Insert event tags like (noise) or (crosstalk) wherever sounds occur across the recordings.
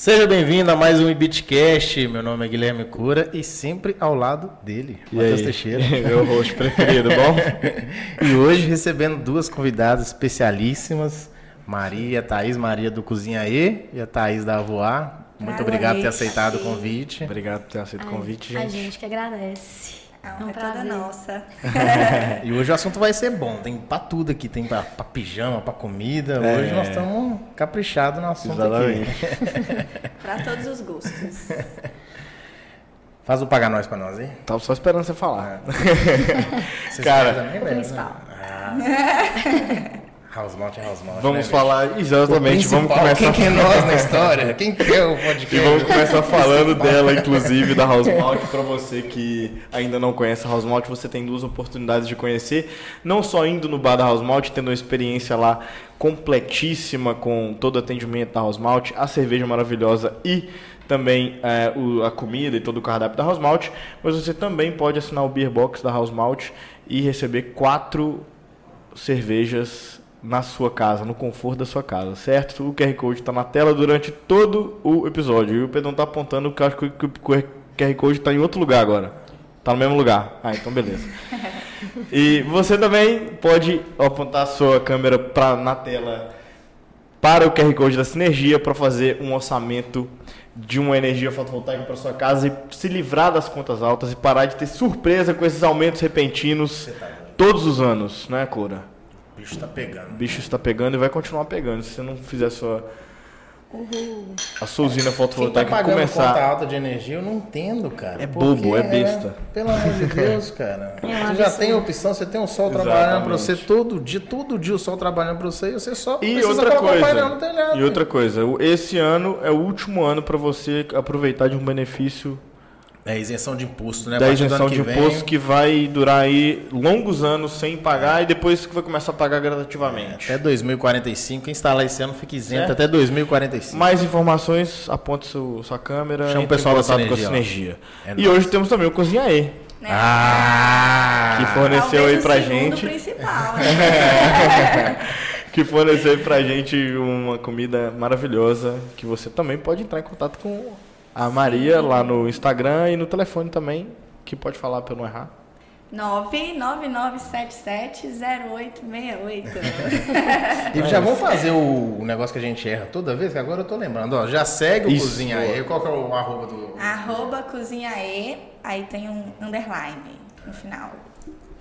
Seja bem-vindo a mais um Ibitcast. Meu nome é Guilherme Cura e sempre ao lado dele, E Matheus aí? Teixeira. (laughs) Meu rosto preferido, bom? (laughs) E hoje recebendo duas convidadas especialíssimas, Maria e a Thaís, Maria do Cozinha E e a Thaís da Avoar. Muito Boa obrigado por ter aceitado o convite. Obrigado por ter aceito o convite, A gente. gente que agradece. A É honra um é toda nossa. (laughs) E hoje o assunto vai ser bom. Tem pra tudo aqui. Tem pra, pra pijama, pra comida. É. Hoje nós estamos caprichados no assunto Exatamente. aqui. (laughs) Pra todos os gostos. (laughs) Faz o pagar nós pra nós, hein? Tava só esperando você falar. Vocês Cara, também, O principal. House Mount é House Mount. Vamos né, falar exatamente, vamos começar Quem que é nós na história? (laughs) Quem que é o podcast? E vamos começar falando dela, inclusive, da House (laughs) Malt. Para você que ainda não conhece a House Malt, você tem duas oportunidades de conhecer. Não só indo no bar da House Malt, tendo uma experiência lá completíssima com todo o atendimento da House Malt, a cerveja maravilhosa e também é, o- a comida e todo o cardápio da House Malt. Mas você também pode assinar o Beer Box da House Malt e receber quatro cervejas na sua casa, no conforto da sua casa, certo? O QR Code está na tela durante todo o episódio. E o Pedrão tá apontando que eu acho que o QR Code está em outro lugar agora. Tá no mesmo lugar. Ah, então beleza. (laughs) E você também pode apontar a sua câmera pra, na tela para o QR Code da Sinergia para fazer um orçamento de uma energia fotovoltaica para sua casa e se livrar das contas altas e parar de ter surpresa com esses aumentos repentinos todos os anos, né, Cora? O bicho tá pegando. O bicho está pegando e vai continuar pegando. Se você não fizer a sua, a sua usina Quem tá fotovoltaica pagando conta começar. alta de energia, eu não entendo, cara. É bobo, é besta. pelo amor de Deus, cara. (laughs) É você já tem opção, você tem o sol trabalhando pra Exatamente. você todo dia, todo dia o sol trabalhando pra você e você só E precisa outra colocar o painel no coisa, telhado. e outra coisa, o- esse ano é o último ano para você aproveitar de um benefício É isenção de imposto, né? A da isenção de que imposto vem, que vai durar aí longos anos sem pagar e depois que vai começar a pagar gradativamente. Até 2045, quem instalar esse ano fica isento Certo. até 2045. Mais informações, aponte seu, sua câmera. Chama o pessoal da contato com a Sinergia. É e nóis. hoje temos também o Cozinha E, Né? Ah! que forneceu aí pra gente. principal, (laughs) né? (laughs) que forneceu pra gente uma comida maravilhosa, que você também pode entrar em contato com a Maria lá no Instagram e no telefone também, que pode falar pra eu não errar. 999770868. (laughs) E já vamos fazer o, negócio que a gente erra toda vez, que agora eu tô lembrando. Ó, já segue o Isso, Cozinha aí. Qual que é o arroba do, Arroba cozinha E, aí tem um underline no final.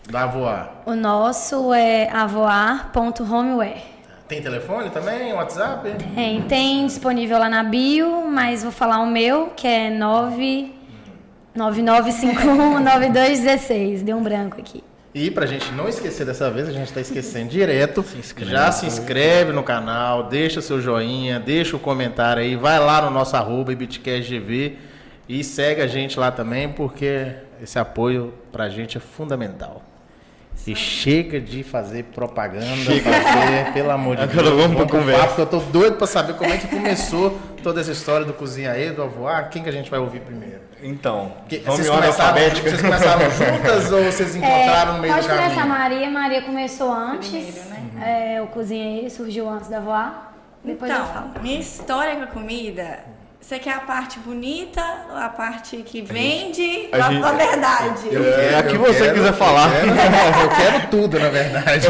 da Voar? O nosso é avoar.homeware. Tem telefone também? WhatsApp? Tem, tem disponível lá na bio, mas vou falar o meu, que é 9 99519216. (laughs) Deu um branco aqui. E pra gente não esquecer dessa vez, a gente tá esquecendo direto. já se inscreve no canal, deixa seu joinha, deixa o comentário aí, vai lá no nosso arroba IBitCastGV e segue a gente lá também, porque esse apoio pra gente é fundamental. E chega de fazer propaganda, fazer, pelo amor de Agora Deus. vamos pra pro conversa. papo, eu tô doido pra saber como é que começou toda essa história do Cozinha aí, do Avoar. Quem que a gente vai ouvir primeiro? Então, Que- vamos vocês, começaram, alfabética. vocês começaram (laughs) juntas ou vocês encontraram no meio É, pode do começar a caminho? Maria. Maria começou antes. Primeiro, né? É, o cozinha aí surgiu antes da voar. Depois eu falo. Então, minha história com a comida, você quer a parte bonita a parte que vende? a ou a, gente- a verdade? É, a que eu você quero- quiser falar. Eu quero, (laughs) eu quero tudo, na verdade.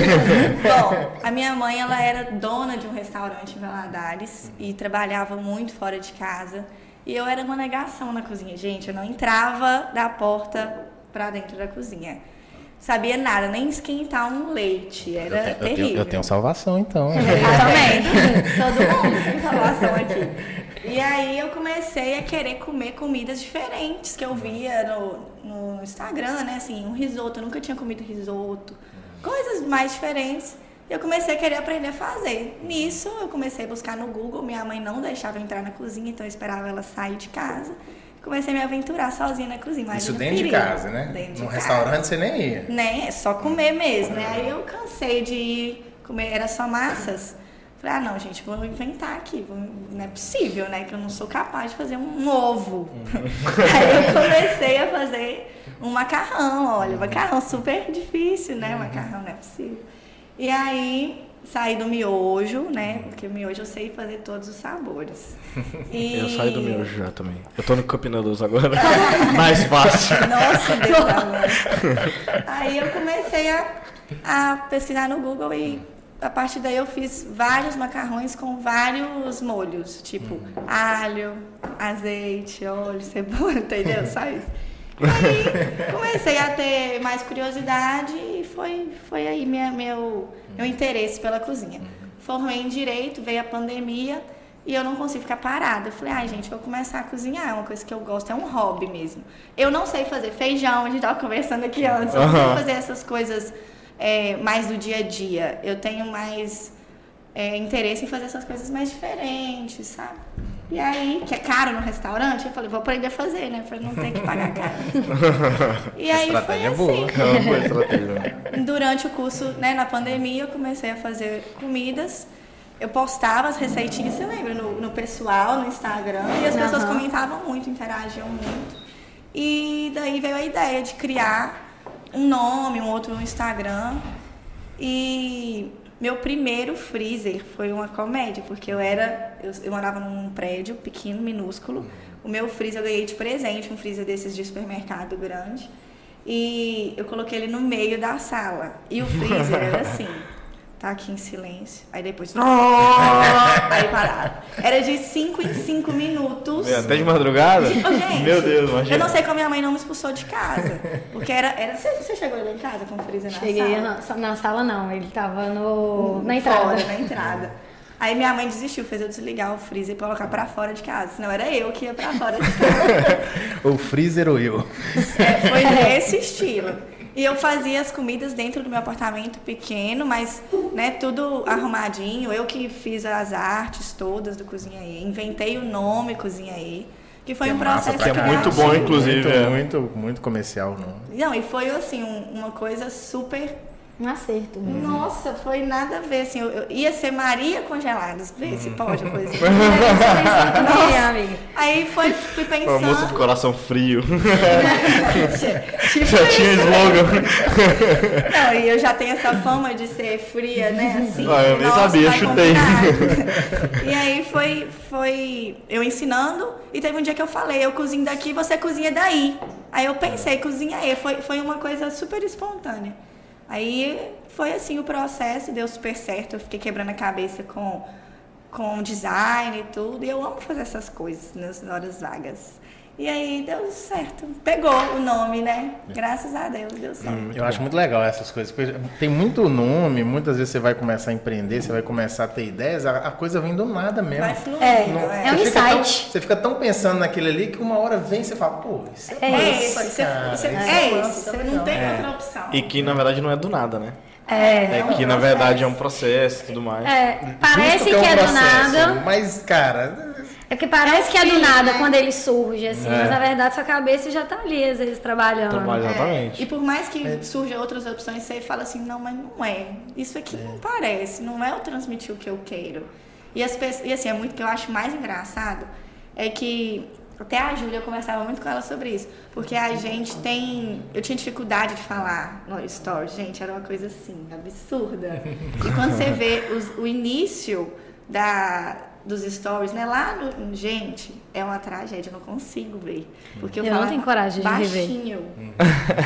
Bom, a minha mãe ela era dona de um restaurante em Valadares e trabalhava muito fora de casa. E eu era uma negação na cozinha, gente. Eu não entrava da porta pra dentro da cozinha. Sabia nada, nem esquentar um leite. Era Eu tenho, eu, tenho, terrível. eu tenho salvação, então. Eu também. (laughs) Todo mundo tem salvação aqui. E aí eu comecei a querer comer comidas diferentes que eu via no, no Instagram, né? Assim, um risoto. Eu nunca tinha comido risoto. Coisas mais diferentes. E eu comecei a querer aprender a fazer. Nisso, eu comecei a buscar no Google. Minha mãe não deixava eu entrar na cozinha, então eu esperava ela sair de casa. Comecei a me aventurar sozinha na cozinha. mas Isso dentro de casa, né? Dentro de Num casa restaurante você nem ia. né? É só comer mesmo, né? Aí eu cansei de ir comer, era só massas. Falei, ah, não, gente, vou inventar aqui. Não é possível, né? Que eu não sou capaz de fazer um ovo. (laughs) Aí eu comecei a fazer um macarrão, olha, macarrão super difícil, né? Macarrão não é possível. E aí saí do miojo, né? Porque o miojo eu sei fazer todos os sabores. (laughs) E... Eu saí do miojo já também. Eu tô no Cup Noodles agora. (laughs) Mais fácil. Nossa, Deus amor. Aí eu comecei a, a pesquisar no Google e a partir daí eu fiz vários macarrões com vários molhos, tipo alho, azeite, óleo, cebola, (laughs) entendeu? Só isso. E aí (laughs) comecei a ter mais curiosidade e foi, foi aí minha, meu, meu interesse pela cozinha. Formei em direito, veio a pandemia e eu não consigo ficar parada. Eu falei, ai gente, vou começar a cozinhar, é uma coisa que eu gosto, é um hobby mesmo. Eu não sei fazer feijão, a gente estava conversando aqui antes, eu não sei fazer essas coisas é, mais do dia a dia. Eu tenho mais é, interesse em fazer essas coisas mais diferentes, sabe? E aí, que é caro no restaurante, eu falei, vou aprender a fazer, né? Pra não ter que pagar caro. (laughs) E aí foi Estratégia assim. boa. É boa estratégia. Durante o curso, né, na pandemia, eu comecei a fazer comidas. Eu postava as receitinhas, você lembra, no, no pessoal, no Instagram, e as pessoas Aham. comentavam muito, interagiam muito. E daí veio a ideia de criar um nome, um outro Instagram. E meu primeiro freezer foi uma comédia, porque eu era. Eu, eu morava num prédio pequeno, minúsculo. O meu freezer eu ganhei de presente, um freezer desses de supermercado grande. E eu coloquei ele no meio da sala. E o freezer era (laughs) assim. Tá aqui em silêncio. Aí depois. (laughs) Aí parado. Era de 5 em 5 minutos. Meu, Até de madrugada? Gente, Meu Deus, imagina. Eu não sei como minha mãe não me expulsou de casa. Porque era. era você, você chegou lá em casa com o freezer na Cheguei sala? na, na sala, não. Ele tava no, na entrada. Fora, na entrada. Aí minha mãe desistiu, fez eu desligar o freezer e colocar pra fora de casa. Senão era eu que ia pra fora de casa. (laughs) O freezer ou eu? É, foi (laughs) nesse estilo. E eu fazia as comidas dentro do meu apartamento pequeno, mas né, tudo arrumadinho. Eu que fiz as artes todas do Cozinha E. Inventei o nome Cozinha E. Que foi Que um massa processo Que é muito bom, inclusive. Muito, é. muito, muito comercial, não. Não, e foi assim, um- uma coisa super Um acerto. Nossa, foi nada a ver, assim, eu, eu ia ser Maria Congelados, vê se pode a coisa. Nossa. Aí foi, fui Uma moça de pensando. coração frio. (laughs) tipo Já tinha slogan. Não, e eu já tenho essa fama de ser fria, né? Assim, Ah, eu nem nossa, sabia, vai chutei. combinar. E aí foi, foi eu ensinando, e teve um dia que eu falei, eu cozinho daqui, você cozinha daí. Aí eu pensei, cozinha aí. Foi, foi uma coisa super espontânea. Aí foi assim o processo, deu super certo. Eu fiquei quebrando a cabeça com, com design e tudo. E eu amo fazer essas coisas nas horas vagas. E aí deu certo. Pegou o nome, né? Graças a Deus, deu certo. Eu acho muito legal essas coisas. porque Tem muito nome, muitas vezes você vai começar a empreender, você vai começar a ter ideias, a, a coisa vem do nada mesmo. Vai fluindo. É, é. é um Você fica tão- insight. você fica tão pensando naquele ali que uma hora vem e você fala, pô, isso é, É É massa, esse, você- cara, você- isso é esse, você não tem É. outra opção. E que na verdade não é do nada, né? É. É que na verdade é um processo e tudo mais. É, parece Justo que um é do processo, nada. Mas, cara, É que parece que é do nada né? quando ele surge, assim. É. Mas na verdade sua cabeça já tá ali, às vezes, trabalhando. Trabalho, É, exatamente. E por mais que surjam outras opções, você fala assim, não, mas não é. Isso aqui não parece, não é eu transmitir o que eu quero. E, as pessoas, e assim, é muito que eu acho mais engraçado é que até a Júlia eu conversava muito com ela sobre isso, porque a gente tem, eu tinha dificuldade de falar no story, gente, era uma coisa assim, absurda. E quando você vê os- o início da dos stories, né? Lá no, gente, é uma tragédia, eu não consigo ver, porque eu, Eu não falava tenho coragem de rever. baixinho.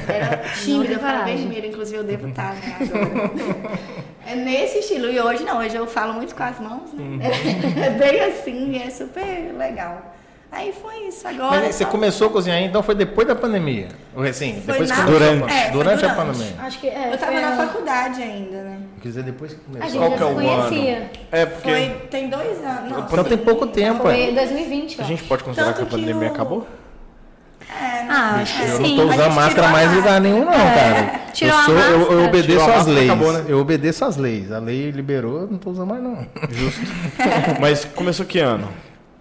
Era (laughs) tímida, eu ficava coragem. vermelha, inclusive eu devo estar, né, agora. É nesse estilo. E hoje não, hoje eu falo muito com as mãos, né? (laughs) É bem assim, e é super legal. Aí foi isso, agora. mas você só- começou a cozinhar então foi depois da pandemia? Ou assim, Foi depois que na- a Durante. É, foi durante a durante. pandemia. Acho que é. Eu tava foi na a- faculdade ainda, né? Quer dizer, depois que A começou. gente Qual já que é o conhecia. ano? É porque Foi, tem dois anos. Não, Então tem pouco tempo, Foi é. em 2020, ó. a gente pode considerar Tanto que a que pandemia o- acabou? É, Ah, acho que é. Eu sim. não tô A usando máscara mais a em lugar nenhum, não, cara. (laughs) Tirou eu, a sou, eu, eu obedeço a às leis. acabou, né? Eu obedeço às leis. A lei liberou, eu não tô usando mais, não. Justo. (laughs) Mas começou que ano?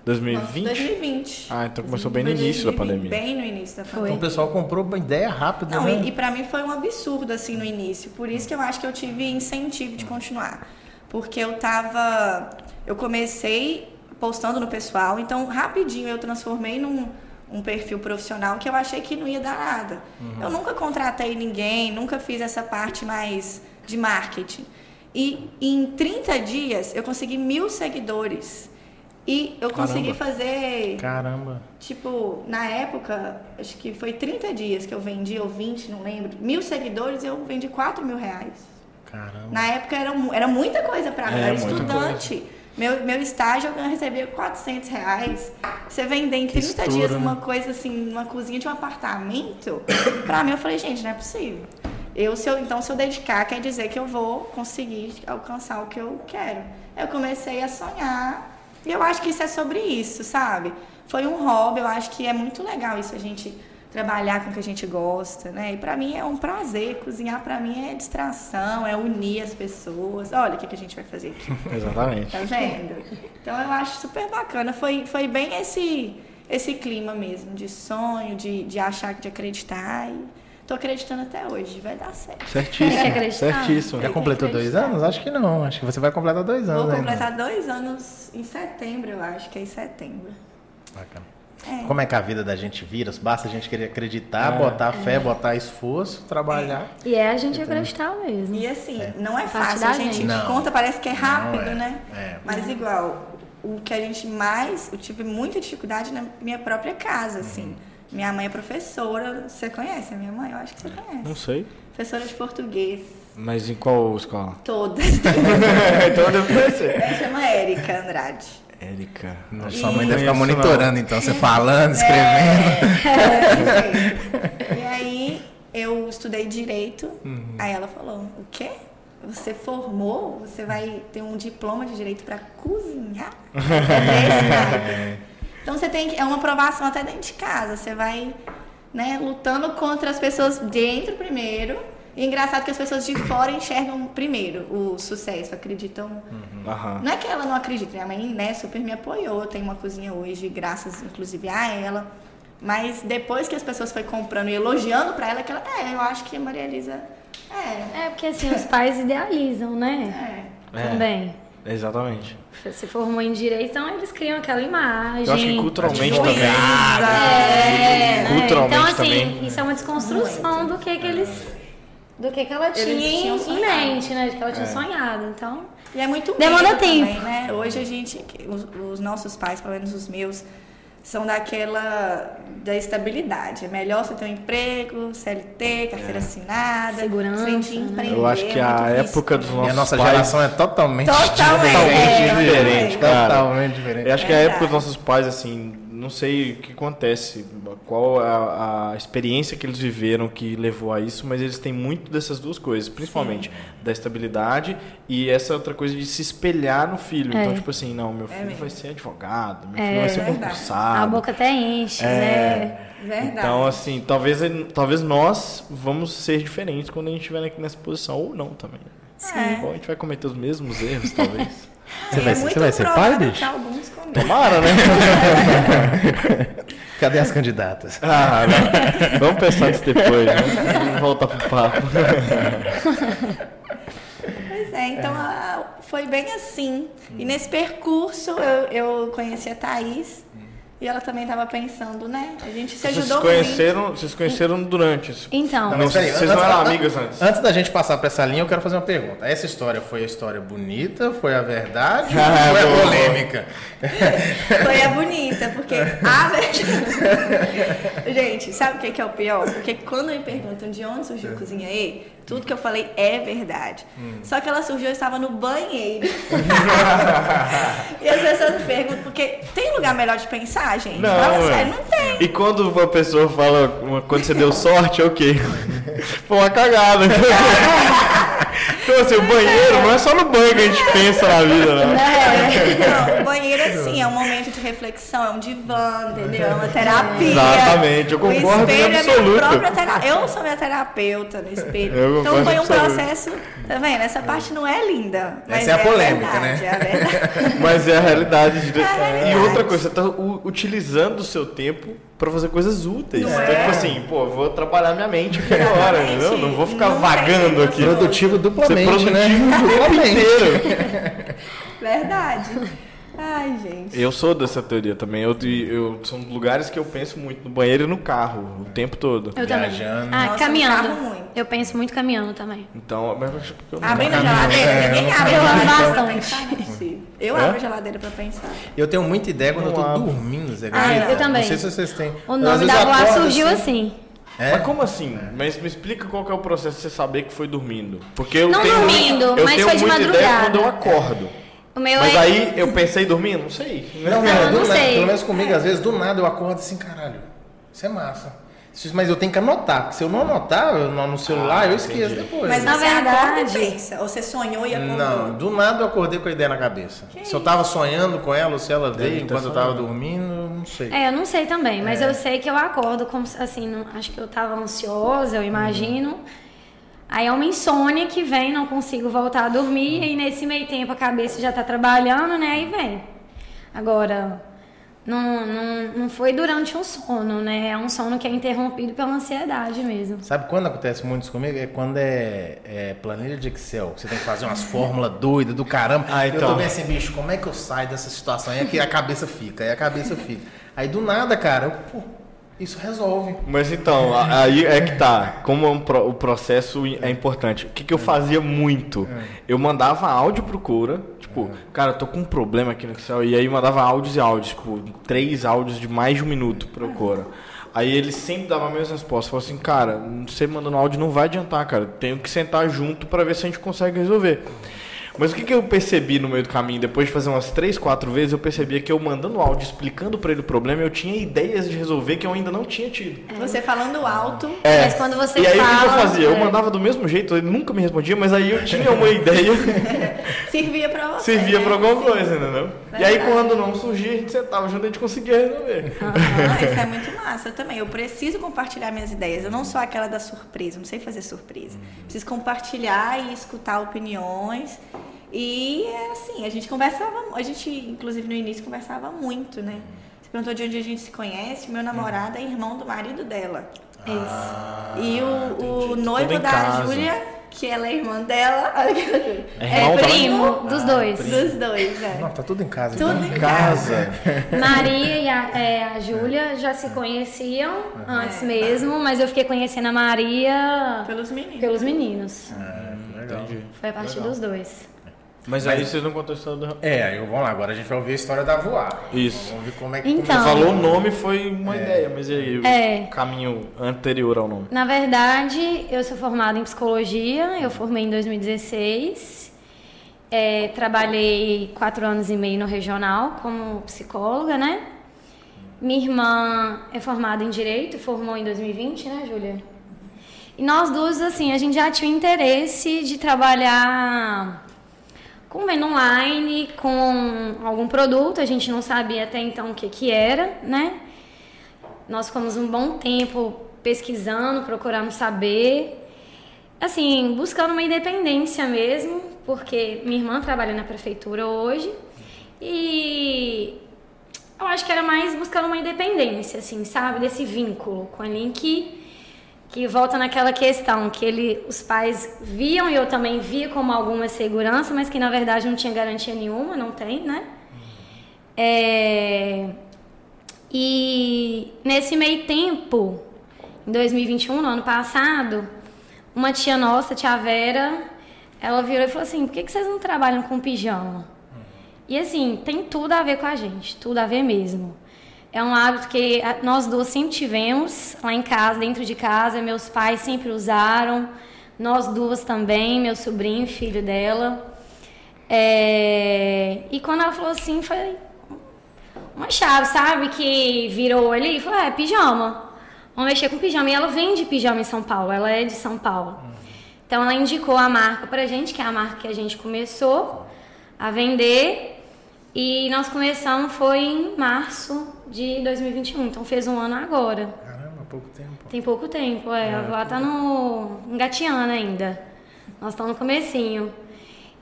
2020? 2020. Ah, então começou bem no início da 2020, pandemia. Bem no início da pandemia. Então o pessoal comprou uma ideia rápida, Não, né? e, e para mim foi um absurdo assim no início. Por isso que eu acho que eu tive incentivo de continuar. Porque eu tava. Eu comecei postando no pessoal, então rapidinho eu transformei num um perfil profissional que eu achei que não ia dar nada. Eu nunca contratei ninguém, nunca fiz essa parte mais de marketing. E em 30 dias eu consegui mil seguidores. E eu consegui Caramba. fazer, Caramba. tipo, na época, acho que foi 30 dias que eu vendi, ou 20, não lembro. Mil seguidores eu vendi 4 mil reais. Caramba. Na época era, era muita coisa pra mim, É, eu era estudante. Meu, meu estágio eu recebia 400 reais. Você vender em 30 estouro, dias né? uma coisa assim, uma cozinha de um apartamento, (coughs) pra mim eu falei, gente, não é possível. Eu, se eu, então, se eu dedicar, quer dizer que eu vou conseguir alcançar o que eu quero. Eu comecei a sonhar e eu acho que isso é sobre isso, sabe? Foi um hobby, eu acho que é muito legal isso, a gente trabalhar com o que a gente gosta, né? E pra mim é um prazer, cozinhar pra mim é distração, é unir as pessoas. Olha o que, que a gente vai fazer aqui. (laughs) Exatamente. Tá vendo? Então eu acho super bacana. Foi, foi bem esse, esse clima mesmo, de sonho, de, de achar, de acreditar. E tô acreditando até hoje, vai dar certo. Tem que Certíssimo. acreditar. Certíssimo. Já completou dois anos? Acho que não. Acho que você vai completar dois anos Vou ainda. completar dois anos em setembro, eu acho que é em setembro. Bacana. É. Como é que a vida da gente vira? Basta a gente querer acreditar, É. botar fé, botar esforço, trabalhar. E é a gente acreditar mesmo. E assim, não é fácil, a gente gente. Conta, parece que é rápido, é. né? É. Mas igual, o que a gente mais, eu tive muita dificuldade na minha própria casa, assim. Minha mãe é professora, você conhece a minha mãe? Eu acho que você conhece. Não sei. Professora de português, Mas em qual escola? todas. (laughs) devo conhecer. Ela chama Érica Andrade. Érica. Nossa, sua mãe deve ficar monitorando, então, você falando, escrevendo. É, (laughs) e aí eu estudei direito, aí ela falou, o quê? Você formou? Você vai ter um diploma de direito para cozinhar? (laughs) É. Então você tem que. É uma aprovação até dentro de casa. Você vai né, lutando contra as pessoas dentro primeiro. E é engraçado que as pessoas de fora enxergam primeiro o sucesso, acreditam Aham. não é que ela não acredita, minha mãe né, super me apoiou. Tenho uma cozinha hoje, graças inclusive a ela. Mas depois que as pessoas foi comprando e elogiando pra ela, que ela, é, eu acho que a Maria Elisa. É. É porque assim, os pais (laughs) idealizam, né? É. É. Também. Exatamente. Você formou em direito, então eles criam aquela imagem. Eu acho que culturalmente também. É, né? Culturalmente então, assim, também. isso é uma desconstrução do que, que eles. Do que, que ela tinha em, mente, né? De que ela tinha sonhado. Então. E é muito Demanda tempo. Também, né? Hoje a gente, os, os nossos pais, pelo menos os meus, são daquela da estabilidade. É melhor você ter um emprego, CLT, carteira assinada, Segurança, frente de né? empreender, Eu acho que é a época dos nossos E a nossa pais- geração é totalmente, Totalmente, Totalmente é, diferente, é. cara. Totalmente diferente. Eu acho que a época dos nossos pais, assim, não sei o que acontece, qual a, a experiência que eles viveram que levou a isso, mas eles têm muito dessas duas coisas, principalmente da estabilidade e essa outra coisa de se espelhar no filho. É. Então, tipo assim, não, meu filho mesmo. vai ser advogado, meu É. filho vai ser concursado. A boca até enche, É. né? Verdade. Então, assim, talvez, talvez nós vamos ser diferentes quando a gente estiver aqui nessa posição, ou não também. É. Ou a gente vai cometer os mesmos erros, talvez. (laughs) Você vai, é ser- muito você vai ser pai, bicho? Tomara, né? (laughs) Cadê as candidatas? Ah, não. Vamos pensar nisso depois, né? Vamos voltar pro papo. Pois é, então ah, foi bem assim. E nesse percurso eu, eu conheci a Thaís e ela também estava pensando, né? A gente se Vocês ajudou se conheceram, vocês se conheceram durante isso. Então, Não, mas peraí, vocês não antes- eram antes- amigas antes? Antes da gente passar pra essa linha, eu quero fazer uma pergunta. Essa história foi a história bonita? Foi a verdade? Ah, (laughs) ou foi a polêmica? muito. Foi a bonita, porque a verdade. (laughs) gente, sabe o que que é o pior? Porque quando me perguntam de onde surgiu a Cozinha E, tudo que eu falei é verdade. Só que ela surgiu, eu estava no banheiro. (laughs) e as pessoas me perguntam, porque tem lugar melhor de pensar, gente? Não, Fala sério, não tem. E quando uma pessoa fala, uma- quando você deu sorte, é o quê? (laughs) Foi uma cagada. (laughs) Então, assim, o banheiro não é só no banho que a gente pensa na vida, né? É, não, o banheiro assim, é um momento de reflexão, é um divã, entendeu? É uma terapia. Exatamente, eu concordo O espelho é minha terapia. Eu sou minha terapeuta no espelho. Eu então foi um absoluto. processo, tá vendo? Essa parte não é linda. Mas Essa é a polêmica, verdade, né? É. (laughs) Mas é a realidade. De... É a realidade. E outra coisa, você tá utilizando o seu tempo pra fazer coisas úteis. Não então, é? tipo assim, pô, vou trabalhar minha mente aqui agora, (laughs) entendeu? Não vou ficar Não vagando tem aqui. Produtivo Ser duplamente, produtivo né? o tempo Duplamente. inteiro. (laughs) Verdade. Ai, gente. Eu sou dessa teoria também. Eu, eu, são lugares que eu penso muito no banheiro e no carro, o tempo todo. Eu também. Viajando. Ah, Nossa, caminhando. muito. Eu penso muito caminhando também. Então, mas eu acho que eu não- Abrindo a geladeira, é, ninguém eu abre. amo pra bastante. é possível. Eu abro a geladeira pra pensar. Eu tenho muita ideia quando eu tô Não abro. dormindo, Zé. Ah, eu também. Não sei se vocês têm. O nome da eu voar acordo surgiu assim. É? Mas como assim? Mas me explica qual que é o processo de você saber que foi dormindo. Porque eu Não tenho, dormindo, eu mas tenho foi de muita ideia madrugada. quando eu acordo. O meu Mas é. aí eu pensei dormir? Não sei. Não, Não, não, não sei. pelo menos comigo, às vezes do nada eu acordo assim, caralho, isso é massa. Mas eu tenho que anotar, porque se eu não anotar eu não- no celular, Ah, eu esqueço entendi. depois. Mas Na verdade- pensa. Ou você sonhou e acordou. Não, do nada eu acordei com a ideia na cabeça. se eu tava sonhando com ela, ou se ela veio ter enquanto eu tava dormindo, eu não sei. É, eu não sei também, mas eu sei que eu acordo como assim, não- acho que eu tava ansiosa, eu imagino. Aí é uma insônia que vem, não consigo voltar a dormir, e nesse meio tempo a cabeça já tá trabalhando, né? Aí vem. Agora, não, não, não foi durante um sono, né? É um sono que é interrompido pela ansiedade mesmo. Sabe quando acontece muito isso comigo? É quando é, é planilha de Excel. Você tem que fazer umas fórmulas (laughs) doidas do caramba. Ah, Eu então. tô bem assim, bicho, como é que eu saio dessa situação? Aí é que a cabeça fica, aí a cabeça fica. Aí do nada, cara, eu, pô, isso resolve. Mas então, aí é que tá. Como é o processo é importante. O que, que eu fazia muito? Eu mandava áudio pro Cura. Tipo, cara, tô com um problema aqui no Excel. E aí mandava áudios e áudios. Tipo, três áudios de mais de um minuto pro Cura. Aí ele sempre dava a mesma resposta. Falou assim, cara, você mandando áudio não vai adiantar, cara. Tenho que sentar junto pra ver se a gente consegue resolver. Mas o que, que eu percebi no meio do caminho? Depois de fazer umas três, quatro vezes, eu percebia que eu mandando áudio, explicando pra ele o problema, eu tinha ideias de resolver que eu ainda não tinha tido. Você falando alto. É. Mas quando você e aí o que eu fala, fazia? Eu é. mandava do mesmo jeito, ele nunca me respondia, mas aí eu tinha uma ideia, (laughs) Servia pra você. servia né? pra alguma coisa, entendeu? E aí quando não surgia, a gente sentava junto e a gente conseguia resolver. Aham, isso é (laughs) muito massa. Eu também. Eu preciso compartilhar minhas ideias. Eu não sou aquela da surpresa. Não sei fazer surpresa. Preciso compartilhar e escutar opiniões. E é assim, a gente conversava. A gente, inclusive, no início conversava muito, né? Você perguntou de onde a gente se conhece. Meu namorado é irmão do marido dela. Isso. E o, o noivo da. Júlia, que ela é irmã dela. (laughs) É É também? primo dos dois. Dos dois, é. Não, tá tudo em casa. Tudo então. em casa. Maria e a, é, a Júlia já se conheciam antes É. mesmo, mas eu fiquei conhecendo a Maria Pelos meninos. pelos meninos. Legal. Entendi. Foi a partir dos dois. Mas aí vocês não contou a história do... É, aí vamos lá, agora a gente vai ouvir a história da voar. Isso. Vamos ver como é que Então. Você falou o nome, foi uma ideia, mas e aí o É. caminho anterior ao nome? Na verdade, eu sou formada em psicologia, eu formei em 2016. É, trabalhei quatro anos e meio no regional como psicóloga, né? Minha irmã é formada em direito, formou em 2020, né, Júlia? E nós duas, assim, a gente já tinha interesse de trabalhar com venda online, com algum produto, a gente não sabia até então o que, que era, né? Nós ficamos um bom tempo pesquisando, procurando saber, assim, buscando uma independência mesmo, porque minha irmã trabalha na prefeitura hoje. E eu acho que era mais buscando uma independência, assim, sabe, desse vínculo com a Link que volta naquela questão que ele, os pais viam e eu também via como alguma segurança, mas que na verdade não tinha garantia nenhuma, não tem, né? É, e nesse meio tempo, em 2021, no ano passado, uma tia nossa, tia Vera, ela virou e falou assim: por que, que vocês não trabalham com pijama? E assim, tem tudo a ver com a gente, tudo a ver mesmo. É um hábito que a- nós duas sempre tivemos lá em casa, dentro de casa. Meus pais sempre usaram, nós duas também, meu sobrinho, filho dela. É, E quando ela falou assim, foi uma chave, sabe? Que virou ali e falou: é, pijama. Vamos mexer com pijama. E ela vende pijama em São Paulo, ela é de São Paulo. Então ela indicou a marca pra gente, que é a marca que a gente começou a vender. E nós começamos foi em março de 2021, então fez um ano agora. Caramba, pouco tempo. Tem pouco tempo, é. A avó tá no engateando ainda. Nós estamos no comecinho.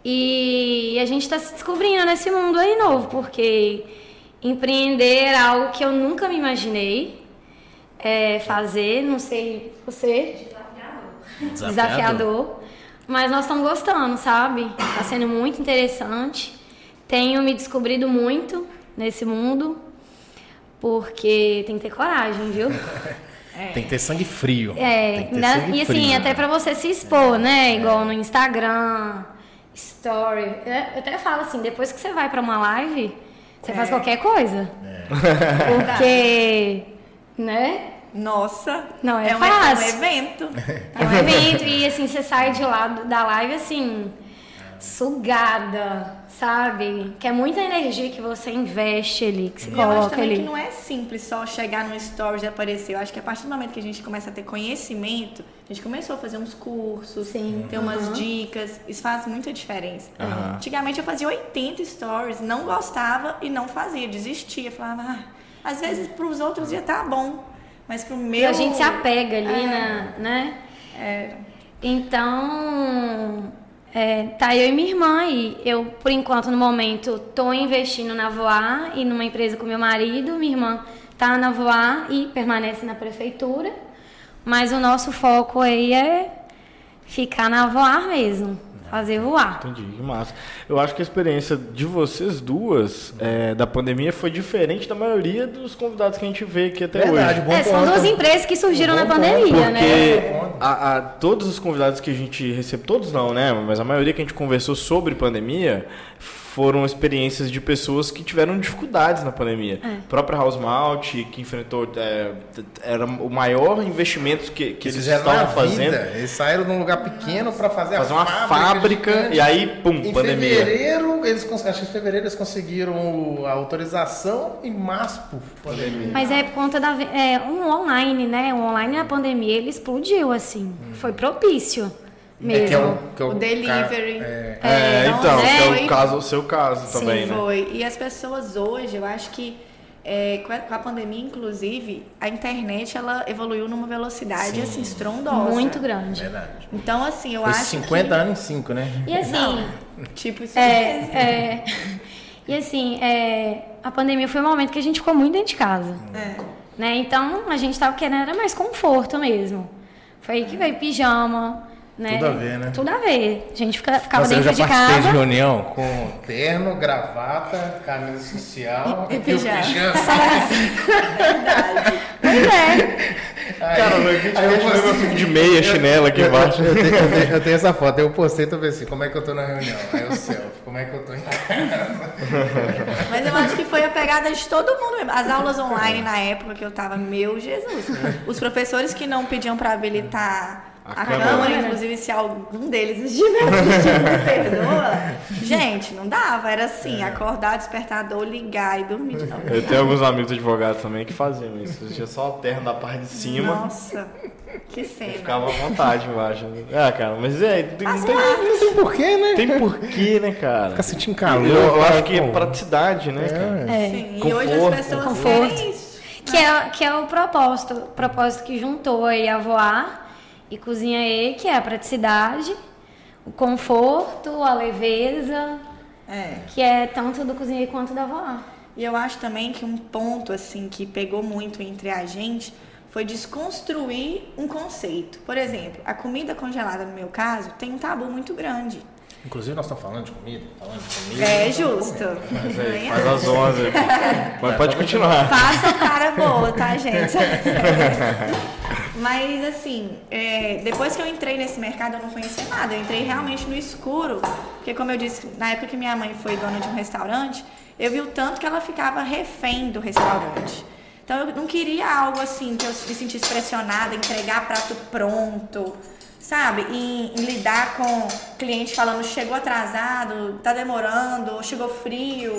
E a gente está se descobrindo nesse mundo aí novo, porque empreender é algo que eu nunca me imaginei é, fazer, não sei você. Desafiador. Mas nós estamos gostando, sabe? Tá sendo muito interessante. Tenho me descobrido muito nesse mundo, porque tem que ter coragem, viu? (laughs) Tem que ter sangue frio. É, né? sangue e assim, frio. até pra você se expor, né? Igual no Instagram, story. É, Eu até falo assim, depois que você vai pra uma live, você faz qualquer coisa. (laughs) Porque, né? Nossa, Não é um, é um fácil. evento. É um evento e assim, você sai de lá da live assim, sugada, sabe? Que é muita energia que você investe ali, que se E eu acho coloca também que ali. não é simples só chegar no stories e aparecer. Eu acho que a partir do momento que a gente começa a ter conhecimento, a gente começou a fazer uns cursos, Sim. ter umas dicas, isso faz muita diferença. Aham. Antigamente eu fazia 80 stories, não gostava e não fazia, desistia. Falava, ah, às vezes pros outros ia estar bom, mas pro meu. A gente se apega ali, É. na, né? É, Então, é, tá eu e minha irmã e eu, por enquanto, no momento, tô investindo na Voar e numa empresa com meu marido. Minha irmã tá na Voar e permanece na prefeitura. Mas o nosso foco aí é ficar na Voar mesmo, fazer voar. Entendi, que massa. Eu acho que a experiência de vocês duas é, da pandemia foi diferente da maioria dos convidados que a gente vê aqui até Verdade, hoje. bom É, são ponto. duas empresas que surgiram Bom na ponto, pandemia, né? Porque a, a- todos os convidados que a gente recebeu, todos não, né? Mas a maioria que a gente conversou sobre pandemia foram experiências de pessoas que tiveram dificuldades na pandemia. É. A própria House Malt, que enfrentou. é, era o maior investimento que, que eles eles estavam fazendo. vida. Eles saíram de um lugar pequeno para fazer, Fazer a uma fábrica gigante. e aí, pum, Em pandemia. fevereiro, eles acho que em fevereiro eles conseguiram a autorização e março, puf, pandemia. Mas é por conta da ve- é, um online, né? O online na pandemia ele explodiu assim. Foi propício mesmo. É que é o, que é O delivery. cara- é. É, Então, então, né, é o, caso, o seu caso Sim, também, né? foi. E as pessoas hoje, eu acho que é, com, a, com a pandemia, inclusive, a internet ela evoluiu numa velocidade assim estrondosa. Muito grande. Verdade. Então, assim, eu Foi acho 50 que, anos em 5, né? E assim, tipo isso é, é, e assim, é, a pandemia foi um momento que a gente ficou muito dentro de casa. É. Né? Então a gente tava querendo era mais conforto mesmo. Foi aí que veio pijama, né? Tudo a ver, né? Tudo a ver. A gente fica- ficava Nossa, eu dentro já de participei de casa. reunião com terno, gravata, camisa social E o pijama. (laughs) Pois é. Aí- Cara, aí eu o postei- negócio de meia, chinela aqui embaixo. Eu tenho, eu tenho- eu tenho essa foto, eu postei também assim, como é que eu tô na reunião? Aí o selfie, como é que eu tô em casa? Mas eu acho que foi a pegada de todo mundo mesmo. As aulas online na época que eu tava, meu Jesus. Os professores que não pediam pra habilitar A a, câmera. câmera, inclusive se algum deles (laughs) estiver assistindo, me perdoa. Gente, não dava. Era assim, acordar, despertador, ligar e dormir de novo. Eu tenho alguns amigos advogados também que faziam isso. Tinha só o terno da parte de cima Nossa, que e cena. ficava à vontade embaixo. É, cara, mas é, tem, Faz tem. Não tem porquê, né? tem (laughs) porquê, né, cara? Ficar sentindo calor. Eu, eu acho que é praticidade, né, cara? É. É. Sim, e Conforto. hoje as pessoas Conforto. querem isso. Que é, que é o propósito, o propósito que juntou aí a voar e cozinha E, que é a praticidade, o conforto, a leveza, É. que é tanto do cozinha E quanto da voar. E eu acho também que um ponto assim que pegou muito entre a gente foi desconstruir um conceito. Por exemplo, a comida congelada, no meu caso, tem um tabu muito grande. Inclusive, nós estamos falando de comida, falando de comida. É justo. comendo. (laughs) Mas aí, faz as 11. (laughs) Mas pode continuar. Faça o cara boa, tá, gente? (laughs) Mas assim, é, depois que eu entrei nesse mercado, eu não conhecia nada. Eu entrei realmente no escuro. Porque, como eu disse, na época que minha mãe foi dona de um restaurante, eu vi o tanto que ela ficava refém do restaurante. Então, eu não queria algo assim que eu me sentisse pressionada, entregar prato pronto, sabe? Em, em lidar com cliente falando chegou atrasado, tá demorando, ou chegou frio.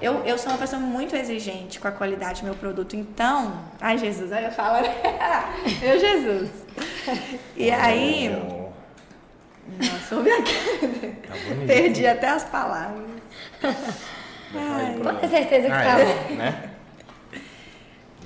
Eu, eu sou uma pessoa muito exigente com a qualidade do meu produto. Então, ai Jesus, aí eu falo, (laughs) meu Jesus. E aí, nossa, ouvi a bonito. Perdi até as palavras. Ai, ter certeza que Ah, tá é. bom. Né?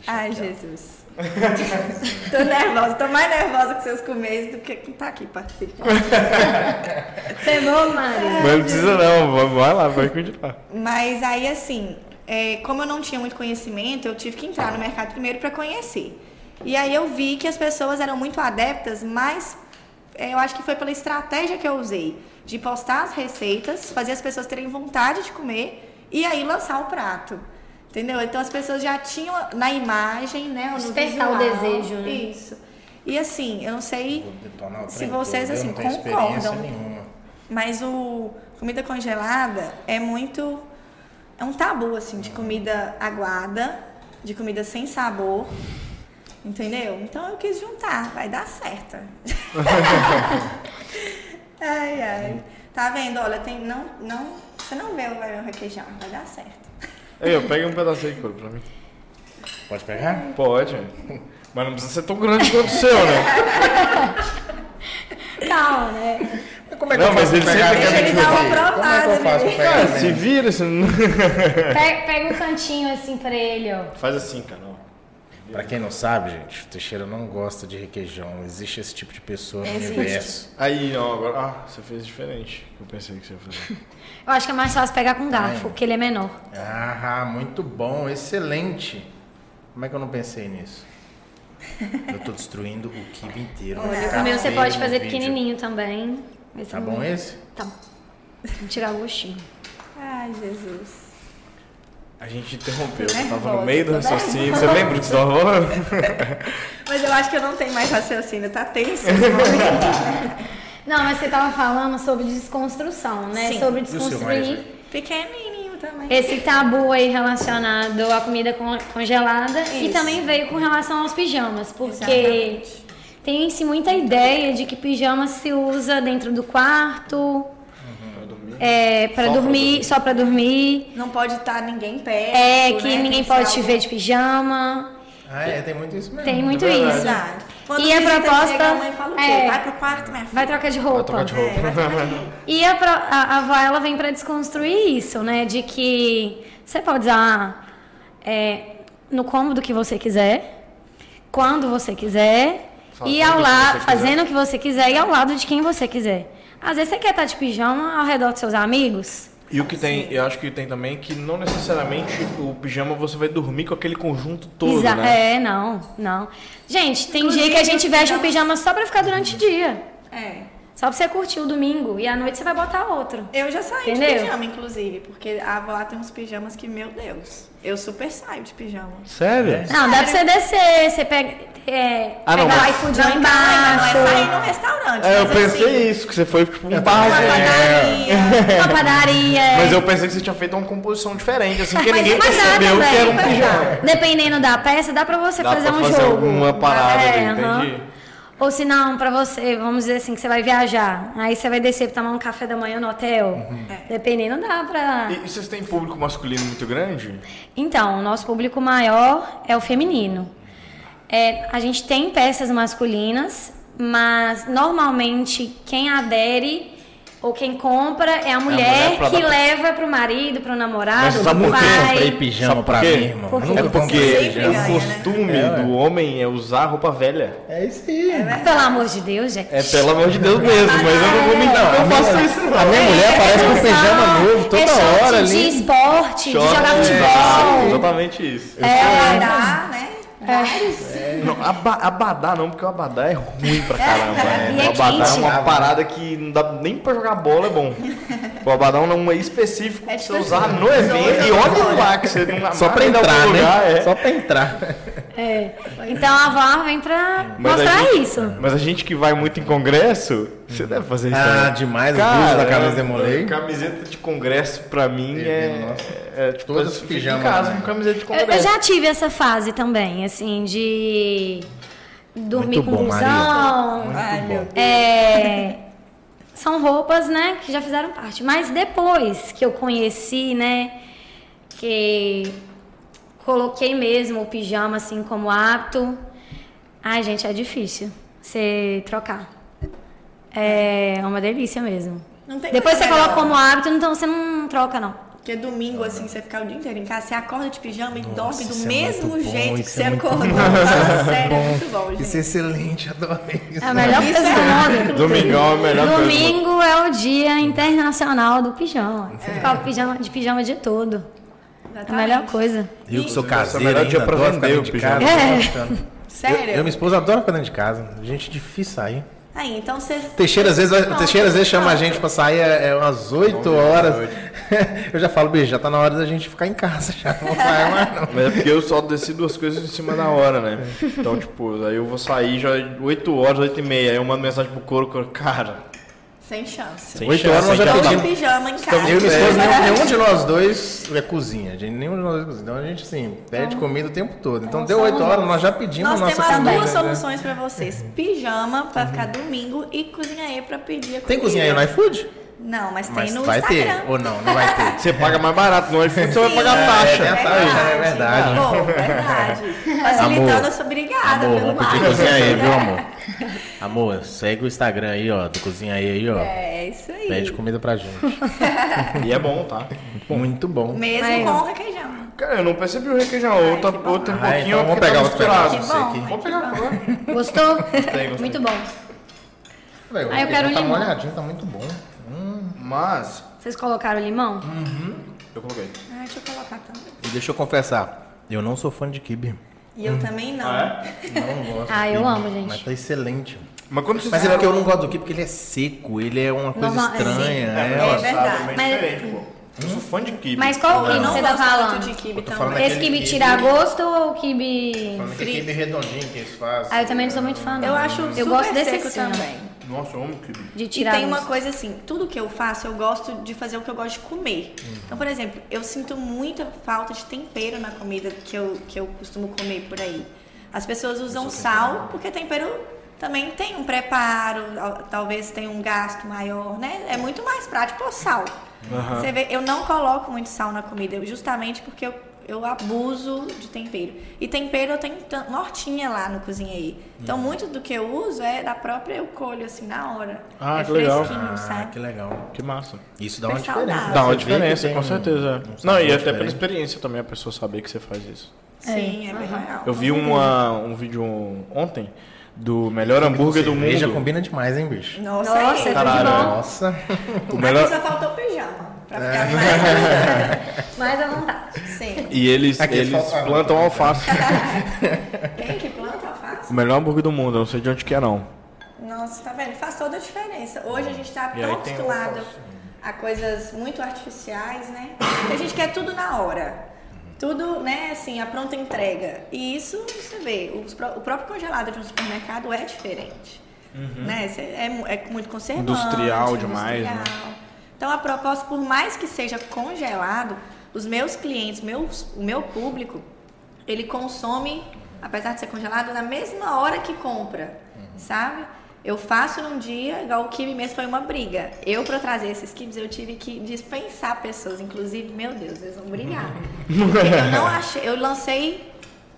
ai Jesus. (laughs) tô nervosa, tô mais nervosa com seus começos do que quem tá aqui participando. (laughs) Você é Mari? Mas não precisa não, vai- lá, vai continuar. Mas aí, assim, é, como eu não tinha muito conhecimento, eu tive que entrar no mercado primeiro para conhecer. E aí eu vi que as pessoas eram muito adeptas, mais eu acho que foi pela estratégia que eu usei de postar as receitas, fazer as pessoas terem vontade de comer e aí lançar o prato. Entendeu? Então as pessoas já tinham na imagem, né? No Despertar o desejo, né? Isso. E assim, eu não sei se vocês assim concordam. nenhuma. Mas o comida congelada é muito é um tabu assim de comida aguada, de comida sem sabor. Entendeu? Então eu quis juntar, vai dar certo. (laughs) ai ai. Tá vendo? Olha, tem não não, você não vê o meu requeijão, vai dar certo. Aí, eu pego um pedacinho aqui pra mim. Pode pegar? Pode. Mas não precisa ser tão grande quanto o seu, né? (laughs) Calma, né? Como é Não, mas ele sempre pegar quer minha me dar uma Como é que eu provada, faço pra né? pegar? Cara, minha- se vira, não... Pega, pega um cantinho assim pra ele, ó. Faz assim, cara. ó. Pra quem não sabe, gente, o Teixeira não gosta de requeijão. Existe esse tipo de pessoa no Existe. universo. Aí, não, agora... Ah, você fez diferente. Eu pensei que você ia fazer. (laughs) Eu acho que é mais fácil pegar com garfo, porque ele é menor. Ah, muito bom, excelente. Como é que eu não pensei nisso? Eu tô destruindo o kibe inteiro. Olha, O meu você pode fazer vídeo. pequenininho também. Esse Tá é bom muito- esse? Tá bom. Vamos tirar o gostinho. Ai, Jesus. A gente interrompeu. Tô Eu tava no meio do raciocínio. Você lembra disso rolando? (laughs) Mas eu acho que eu não tenho mais raciocínio, tá tenso. (laughs) Não, mas você tava falando sobre desconstrução, né? Sim. Sobre E desconstruir? Pequenininho também. esse tabu aí relacionado à comida con- congelada e Isso. também veio com relação aos pijamas, porque Exatamente. tem-se muita ideia de que pijama se usa dentro do quarto, é, para dormir, dormir. só para dormir, Não pode estar ninguém perto. é que né? ninguém que pode te ver de pijama. Ah, é, tem muito isso mesmo. Tem muito verdade. isso. Verdade. Quando E a proposta chega, a mãe fala o quê? é- Vai pro quarto, minha filha. Vai trocar de roupa. trocar de roupa. É, vai trocar de roupa. (laughs) E a, a, a avó, ela vem pra desconstruir isso, né? De que você pode usar é, no cômodo que você quiser, quando você quiser, e Fazendo ao o que lado, você quiser. fazendo o que você quiser e ao lado de quem você quiser. Às vezes você quer estar de pijama ao redor dos seus amigos. E o que tem, eu acho que tem também que não necessariamente o pijama você vai dormir com aquele conjunto todo, Exa- né? É, não, não. Gente, tem Inclusive, dia que a gente veste um pijama só pra ficar durante o dia. É. Só pra você curtir o domingo. E à noite você vai botar outro. Eu já saí Entendeu? de pijama, inclusive, porque a avó lá tem uns pijamas que, meu Deus, eu super saio de pijama. Sério? Não, dá pra você descer, você pega. É, Ah, não, pega mas- o iFood lá embaixo. não é sair no restaurante. É, eu pensei assim, isso, que você foi tipo um Uma barzinho. padaria. Uma padaria. (laughs) Mas eu pensei que você tinha feito uma composição diferente, assim, que Mas- ninguém mas dá percebeu que era um pijama. Dependendo da peça, dá pra você Dá fazer pra um fazer jogo. alguma parada ali, aham. entendi. Ou se não, pra você, vamos dizer assim, que você vai viajar. Aí você vai descer pra tomar um café da manhã no hotel. Uhum. Dependendo, dá pra. E, e vocês têm público masculino muito grande? Então, o nosso público maior é o feminino. É, a gente tem peças masculinas, mas normalmente quem adere ou quem compra é a mulher, mulher pra que dar- leva pro marido, pro namorado, Mas pro sabe por quê? Eu comprei pai. pijama Sabe pra mim, irmão. Por quê? Nunca É porque ganha, o né? costume É, ué. do homem é usar roupa velha. É isso aí. Pelo amor de Deus, gente. É pelo amor de Deus mesmo, mas eu não vou mentir, Não, eu a faço minha- isso não. A minha mulher parece com um pijama novo toda é short hora de ali. esporte, Short, de jogar é, futebol. Exatamente isso. É, Abadá, né? Não, aba- abadá não, porque o abadá é ruim pra caramba, (laughs) né? É o abadá é quente. uma parada que não dá nem pra jogar bola, é bom. O abadá é um específico É pra você tipo usar assim, no evento. E olha lá que você não Só pra entrar, lugar, né? é. Só pra entrar. É. Então a avó vem pra Mas a mostrar gente- isso. Mas a gente que vai muito em congresso, você deve fazer isso Ah, também. demais, os vídeos da camisa Demolei. Camiseta de congresso pra mim é, nossa. É, tipo, Todas eu fico pijama, em casa né? com camiseta de Eu, eu já tive essa fase também, assim, de dormir Muito com bom, blusão. Ai, meu Deus. É, são roupas, né, que já fizeram parte. Mas depois que eu conheci, né, que coloquei mesmo o pijama assim como hábito, ai, gente, é difícil você trocar. É uma delícia mesmo. Não tem Depois você coloca como hábito, então você não troca, não. Porque domingo, assim, você ficar o dia inteiro em casa, você acorda de pijama e dorme do é mesmo bom, jeito que isso você é muito acordou. bom. Fala (laughs) sério, é muito bom, gente. Isso é excelente, adorei isso. É a melhor Isso coisa é. Domingão é a melhor. Domingo é o dia internacional do pijama. Você fica com pijama, de pijama o dia todo. É a Exatamente. melhor coisa. Eu que sou é caseiro melhor ainda, dia pra adoro ficar vender dentro o pijama. casa. É. ficar- Sério? Eu, eu e minha esposa adora ficar dentro de casa. Gente, difícil sair. Aí, então vocês. Teixeira às vezes, Teixeira às vezes chama a gente pra sair é, é umas 8 Nove horas. (laughs) Eu já falo, beijo, já tá na hora da gente ficar em casa, já não sai mais não. Mas é porque eu só decido as coisas em cima da hora, né? Então, tipo, aí eu vou sair já 8 horas, 8 e meia. Aí eu mando mensagem pro couro, cara. Sem chance. Sem Oito chance, horas nós já pedimos. pijama em casa. Eu e minha esposa, nenhum, nenhum de nós dois é cozinha. Gente, nenhum de nós dois cozinha. Então a gente, assim, pede comida o tempo todo. Então deu 8 horas, nós já pedimos Nós a nossa temos as comida. duas né? soluções pra vocês: pijama pra ficar domingo e cozinha aí pra pedir a Tem comida. cozinha aí no iFood? Não, mas tem Mas no vai Instagram. ter. Ou não, não vai ter. Você paga mais barato, no iFood você vai Sim, pagar é, taxa. tem a taxa, é verdade. Pô, verdade. (laughs) Facilitando, Amor. eu sou obrigada Amor, pelo vamos pedir cozinha aí, viu, amor? (laughs) Amor, segue o Instagram aí, ó, do Cozinha aí, aí, ó. É, isso aí. Pede comida pra gente. (laughs) E é bom, tá? Muito bom. Mesmo Aí, com requeijão. Cara, eu não percebi o requeijão. Outra, que bom. outra um pouquinho. então vamos porque pegar tá outro pedaço. Vamos pegar agora. Gostou? gostei. Muito bom. Ah, eu quero tá limão. molhadinho, tá muito bom. Mas. Vocês colocaram limão? Eu coloquei. Ah, deixa eu colocar também. E deixa eu confessar, eu não sou fã de kibe. E eu também não. Ah, é? Não gosto. Ah, eu amo, gente. Mas tá excelente. Mas quando vocês Mas é porque eu não gosto do kibe porque ele é seco, ele é uma coisa Normal, estranha. é, É ó. verdade. Mas- diferente, pô. Eu sou fã de kibe. Mas qual Não. kibe não você tá gosto muito falando? de kibe falando Esse kibe kibe- tira gosto ou o kibe... Falando que kibe redondinho que eles fazem. Ah, eu também não sou muito fã, não. Eu acho Eu super gosto desse seco assim, ó, também. Nossa, eu amo kibe. De E tirar tem uma coisa assim, tudo que eu faço, eu gosto de fazer o que eu gosto de comer. Então, por exemplo, eu sinto muita falta de tempero na comida que eu, que eu costumo comer por aí. As pessoas usam sal, porque tempero também tem um preparo, al- talvez tenha um gasto maior, né? É muito mais prático pôr sal. Você vê, eu não coloco muito sal na comida, justamente porque eu, eu abuso de tempero. E tempero eu tenho hortinha lá no cozinhei. Então, muito do que eu uso é da própria eu colho, assim, na hora. Ah, é que legal. Ah, que legal. Que massa. Isso dá uma diferença. saudável. Dá uma diferença, com certeza. um não, e até diferente. pela experiência também a pessoa saber que você faz isso. Sim, é bem aham. legal. Eu vi uma, um vídeo ontem do melhor hambúrguer do mundo. combina demais, hein, bicho? Nossa, Nossa, é. é tudo Caralho. bom. Nossa. O Aqui melhor... só faltou pijama. Pra É. ficar mais. (laughs) Mais à vontade. Sim. E eles, Aqui, eles falta- plantam alface. (laughs) Quem que planta alface? o melhor hambúrguer do mundo, eu não sei de onde que é não. Nossa, tá vendo? Faz toda a diferença. Hoje a gente tá E tão acostumado a coisas muito artificiais, né? Que a gente quer tudo na hora. Tudo, né, assim, a pronta entrega. E isso, você vê, os o próprio congelado de um supermercado é diferente. Né? Cê- É, é muito conservante. Industrial demais, né? Então, a proposta, por mais que seja congelado, os meus clientes, meus, o meu público, ele consome, apesar de ser congelado, na mesma hora que compra, sabe? Eu faço num dia, igual o kibe mesmo foi uma briga. Eu, pra trazer esses kibes, eu tive que dispensar pessoas. Inclusive, meu Deus, eles vão brigar. Eu não (laughs) achei... Eu lancei...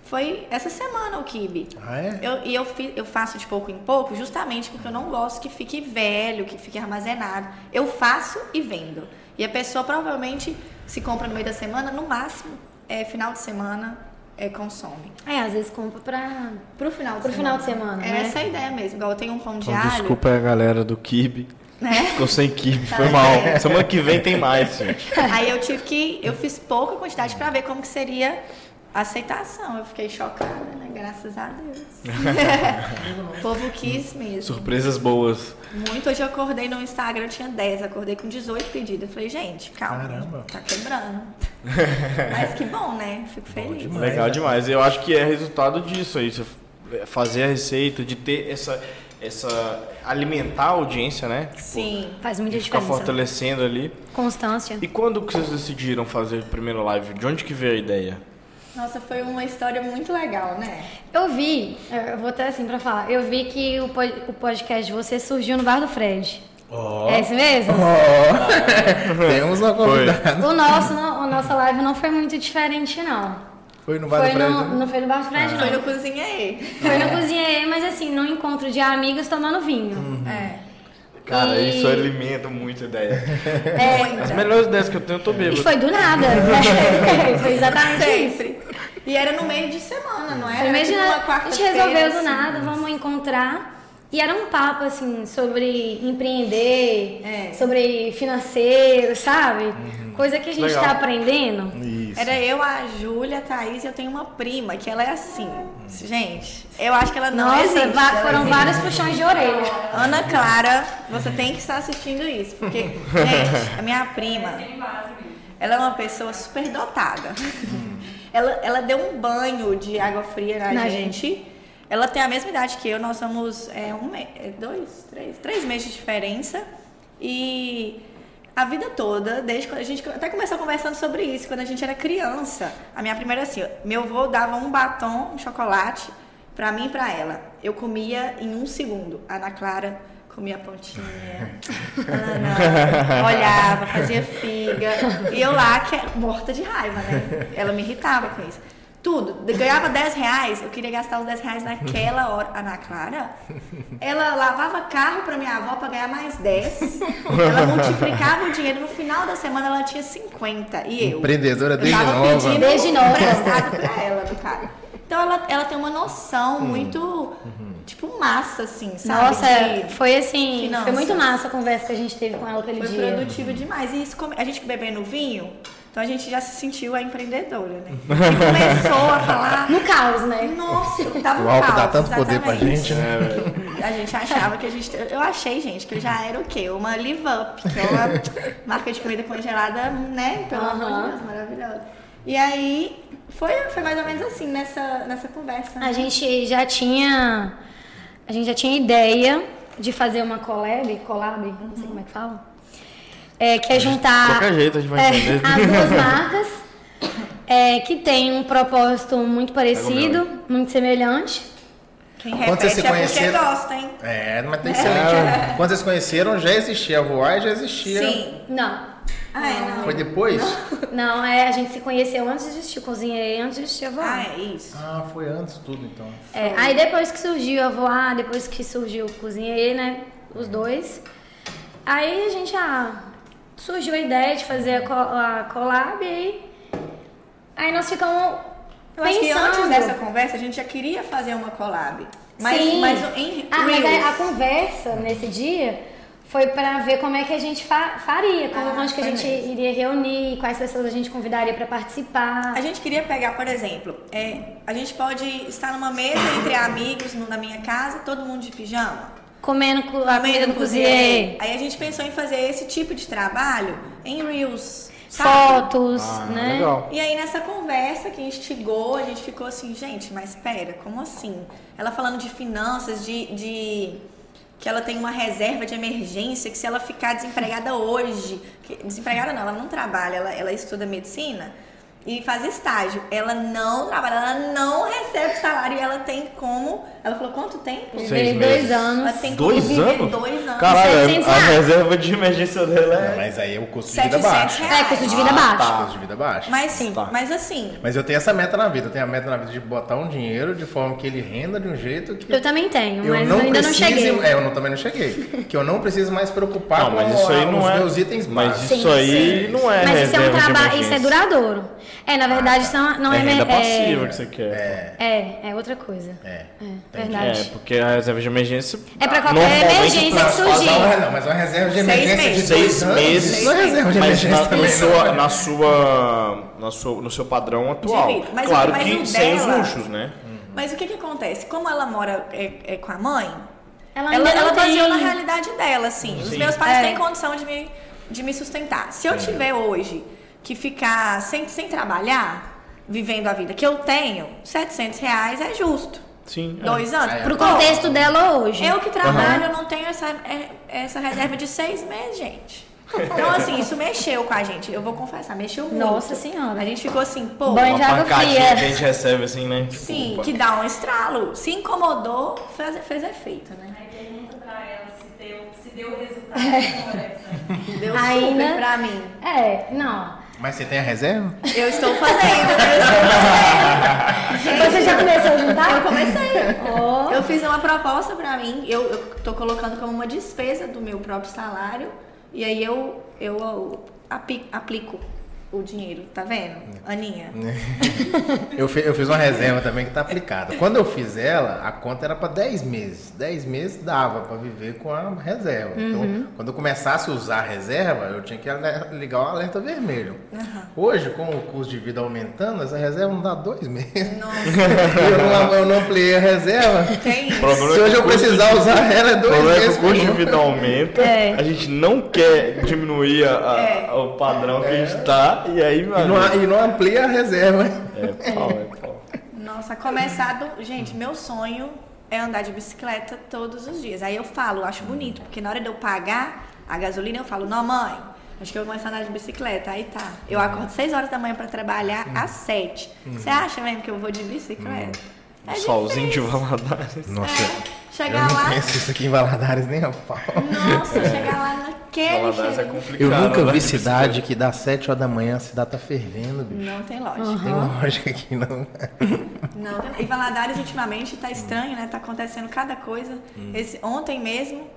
Foi essa semana o kibe. Ah, é? Eu, e eu, eu faço de pouco em pouco justamente porque eu não gosto que fique velho, que fique armazenado. Eu faço e vendo. E a pessoa provavelmente se compra no meio da semana, no máximo, é, final de semana, é, consome. É, às vezes compra pra... Pro final de Pro semana. final de semana, É né? essa a ideia mesmo. Igual eu tenho um pão de Então, alho. desculpa a galera do kibe. Né? Ficou sem kibe, foi mal. Semana que vem tem mais, gente. Aí eu tive que. Eu fiz pouca quantidade pra ver como que seria a aceitação. Eu fiquei chocada, né? Graças a Deus. (laughs) o povo quis mesmo. Surpresas boas. Muito. Hoje eu acordei no Instagram, eu tinha 10, acordei com 18 pedidos. Eu falei, gente, calma. Caramba. Tá quebrando. (laughs) Mas que bom, né? Fico feliz. demais. Legal demais. Eu acho que é resultado disso aí. Você fazer a receita, de ter essa. essa alimentar a audiência, né? Tipo, Sim. Faz muita E ficar diferença. fortalecendo ali. Constância. E quando que vocês decidiram fazer a primeira live? De onde que veio a ideia? Nossa, foi uma história muito legal, né? Eu vi, eu vou até assim pra falar, eu vi que o, pod- o podcast de você surgiu no Bar do Fred. Ó. É esse mesmo? Ó. (laughs) Temos uma convidada. O nosso, não, a nossa live não foi muito diferente, não. Foi no Bar do Foi Fred, no, né? não foi no Bar do Fred, Foi não. no Cozinhei. Foi no Cozinha mas assim, num encontro de amigas tomando vinho. É. Cara, E- isso alimenta muito a ideia. É, As melhores ideias que eu tenho, eu tô e bêbado. foi do nada. (laughs) foi exatamente isso. Sempre. E era no meio de semana, não era? Foi Era tipo uma a gente resolveu do assim. nada, vamos encontrar. E era um papo, assim, sobre empreender, É. sobre financeiro, sabe? Coisa que a gente Legal. tá aprendendo. Isso. Isso. Era eu, a Júlia, a Thaís e eu tenho uma prima, que ela é assim. Gente, eu acho que ela não Nossa, existe. Ela foram existe. vários puxões de orelha. Ana Clara, você tem que estar assistindo isso. Porque, (laughs) gente, a minha prima, ela é uma pessoa super dotada. Ela, ela deu um banho de água fria na, Na gente. Ela tem a mesma idade que eu, nós somos é, um é, dois, três, três meses de diferença. E a vida toda, desde quando a gente até começou conversando sobre isso, quando a gente era criança. A minha primeira assim, meu avô dava um batom, um chocolate, pra mim e pra ela. Eu comia em um segundo. A Ana Clara comia a pontinha. (laughs) Ana olhava, fazia figa. E eu lá, que é morta de raiva, né? Ela me irritava com isso. Tudo. Eu Ganhava 10 reais, eu queria gastar os 10 reais naquela hora. A Ana Clara, ela lavava carro pra minha avó pra ganhar mais 10. Ela multiplicava o dinheiro. No final da semana ela tinha 50. E eu? Empreendedora Eu desde tava nova. pedindo Desde nova. (laughs) emprestado pra ela, do cara. Então ela, ela tem uma noção muito, tipo, massa, assim, sabe? Nossa, De- foi assim, finanças. foi muito massa a conversa que a gente teve com ela aquele Foi dia. produtivo demais. E isso, a gente bebendo vinho, então a gente já se sentiu a empreendedora, né? E (laughs) começou a falar. No caos, né? Nossa, tava O um álcool dá caos, tanto poder pra exatamente. gente, né? É. A gente achava que a gente. Eu achei, gente, que eu já era o quê? Uma Live Up, que é uma (laughs) marca de comida congelada, né? Pelo amor de Deus, maravilhosa. E aí, foi, foi mais ou menos assim nessa, nessa conversa. né? A gente já tinha. A gente já tinha ideia de fazer uma collab, collab, não sei como é que fala. É, que é juntar De qualquer jeito a gente vai é, as duas (laughs) marcas é, que tem um propósito muito parecido, muito semelhante. Quem Quando vocês se é porque conheceram- gosta, hein? É, mas tem que ser mentira. Quando vocês se conheceram, já existia a voar e já existia. Sim. Não. Ah, é, não. Foi depois? Não, é, a gente se conheceu antes de existir cozinheiro, antes de existir a voar. Ah, é isso. Ah, foi antes tudo então. É, aí depois que surgiu a voar, depois que surgiu o cozinheiro, né? Os dois. Aí a gente, ah, surgiu a ideia de fazer a, co a collab e aí, aí nós ficamos Eu acho que pensando. antes dessa conversa a gente já queria fazer uma collab. Mas, Sim. mas em Ah, mas a, a conversa nesse dia foi pra ver como é que a gente fa- faria, como, Ah, onde que a gente mesmo. iria reunir, quais pessoas a gente convidaria pra participar. A gente queria pegar, por exemplo, é, a gente pode estar numa mesa entre amigos na minha casa, todo mundo de pijama. Comendo co- a comida do cozinheiro. Aí a gente pensou em fazer esse tipo de trabalho em Reels. sabe? Fotos, Ah, né? legal. E aí nessa conversa que instigou, a gente ficou assim, gente, mas pera, como assim? Ela falando de finanças, de, de que ela tem uma reserva de emergência, que se ela ficar desempregada hoje, que- desempregada não, ela não trabalha, ela, ela estuda medicina e faz estágio. Ela não trabalha, ela não recebe salário e ela tem como. Ela falou quanto tempo? Seis Viver meses. dois anos. Ela tem Dois como viver anos? dois anos. Caralho, 700 a reserva de emergência dela Não, é. mas aí é o custo de vida 700 baixo. reais. É, custo de vida Ah, baixo. tá. Custo de vida baixo. Mas sim, Tá. mas assim, Mas eu tenho essa meta na vida. Eu tenho a meta na vida de botar um dinheiro de forma que ele renda de um jeito que Eu também tenho, eu mas não eu ainda precise, não cheguei. É, eu não, também não cheguei. que eu não preciso mais preocupar Não, com mas isso aí não os é. meus itens Mas isso Sim, aí sim. não é. Mas isso é um reserva de trabalho, isso é duradouro. É, na verdade, isso não, é é, renda é, passiva que você quer. é, é outra coisa. É. É, É, verdade. porque a reserva de emergência. É pra qualquer emergência que surgir. Não, é, não, mas uma reserva de Seis emergência de meses. dois Seis meses. Não é reserva de Mas emergência na, no, também, sua, na sua, na sua, no seu padrão atual. vida. Mas o- claro mas que o sem os luxos, né? Mas o que que acontece? Como ela mora é, é com a mãe, Ela ela, ela baseou na realidade dela, assim. Os Sim. meus pais É. têm condição de me, de me sustentar. Se eu tiver hoje que ficar sem, sem trabalhar, vivendo a vida que eu tenho, 700 reais é justo. Sim. é. Dois anos. É. Pro Pô, contexto dela hoje. Eu que trabalho, eu não tenho essa, é- essa reserva de seis meses, gente. Então, assim, isso mexeu com a gente. Eu vou confessar, mexeu muito. Nossa Senhora. A gente ficou assim, pô, Banho Uma de água pancadinha fria. que a gente recebe assim, né? Tipo, sim, opa. que dá um estralo. Se incomodou, fez, fez efeito, né? Aí pergunta pra ela se deu, se deu resultado conversa. Deu Ainda- super pra mim. É, não. Mas você tem a reserva? Eu estou fazendo, eu estou fazendo. Você já começou a juntar? Eu comecei. Ó. Eu fiz uma proposta pra mim, eu, eu tô colocando como uma despesa do meu próprio salário, e aí eu, eu api- aplico o dinheiro, tá vendo? Aninha. (laughs) Eu, fi- eu fiz uma reserva também que tá aplicada. Quando eu fiz ela, a conta era para 10 meses. 10 meses dava para viver com a reserva. Então, quando eu começasse a usar a reserva, eu tinha que ligar o alerta vermelho. Hoje, com o custo de vida aumentando, essa reserva não dá dois meses. Nossa, (laughs) eu, não, eu não ampliei a reserva. tem isso. Problema Se é hoje eu precisar de- usar ela, é O dois problema é que meses. o custo de vida aumenta, É. a gente não quer diminuir a- a- É. o padrão que a gente tá, e aí, E mano. não, e não amplia a reserva. É pau, é pau. Nossa, começar do. Gente, meu sonho é andar de bicicleta todos os dias. Aí eu falo, eu acho bonito, porque na hora de eu pagar a gasolina, eu falo, não, mãe, acho que eu vou começar a andar de bicicleta. Aí tá. Eu acordo 6 horas da manhã pra trabalhar às 7. Você acha mesmo que eu vou de bicicleta? É Solzinho de. Valadares. Nossa, É, chegar não lá. conheço isso aqui em Valadares nem a pau. Nossa, chegar lá naquele. Valadares é complicado. Eu nunca andar vi de cidade que dá 7 horas da manhã, a cidade tá fervendo, bicho. Não tem lógica. Tem lógica aqui, não. Não, tem- e Valadares ultimamente tá estranho, né? Tá acontecendo cada coisa. Esse, ontem mesmo,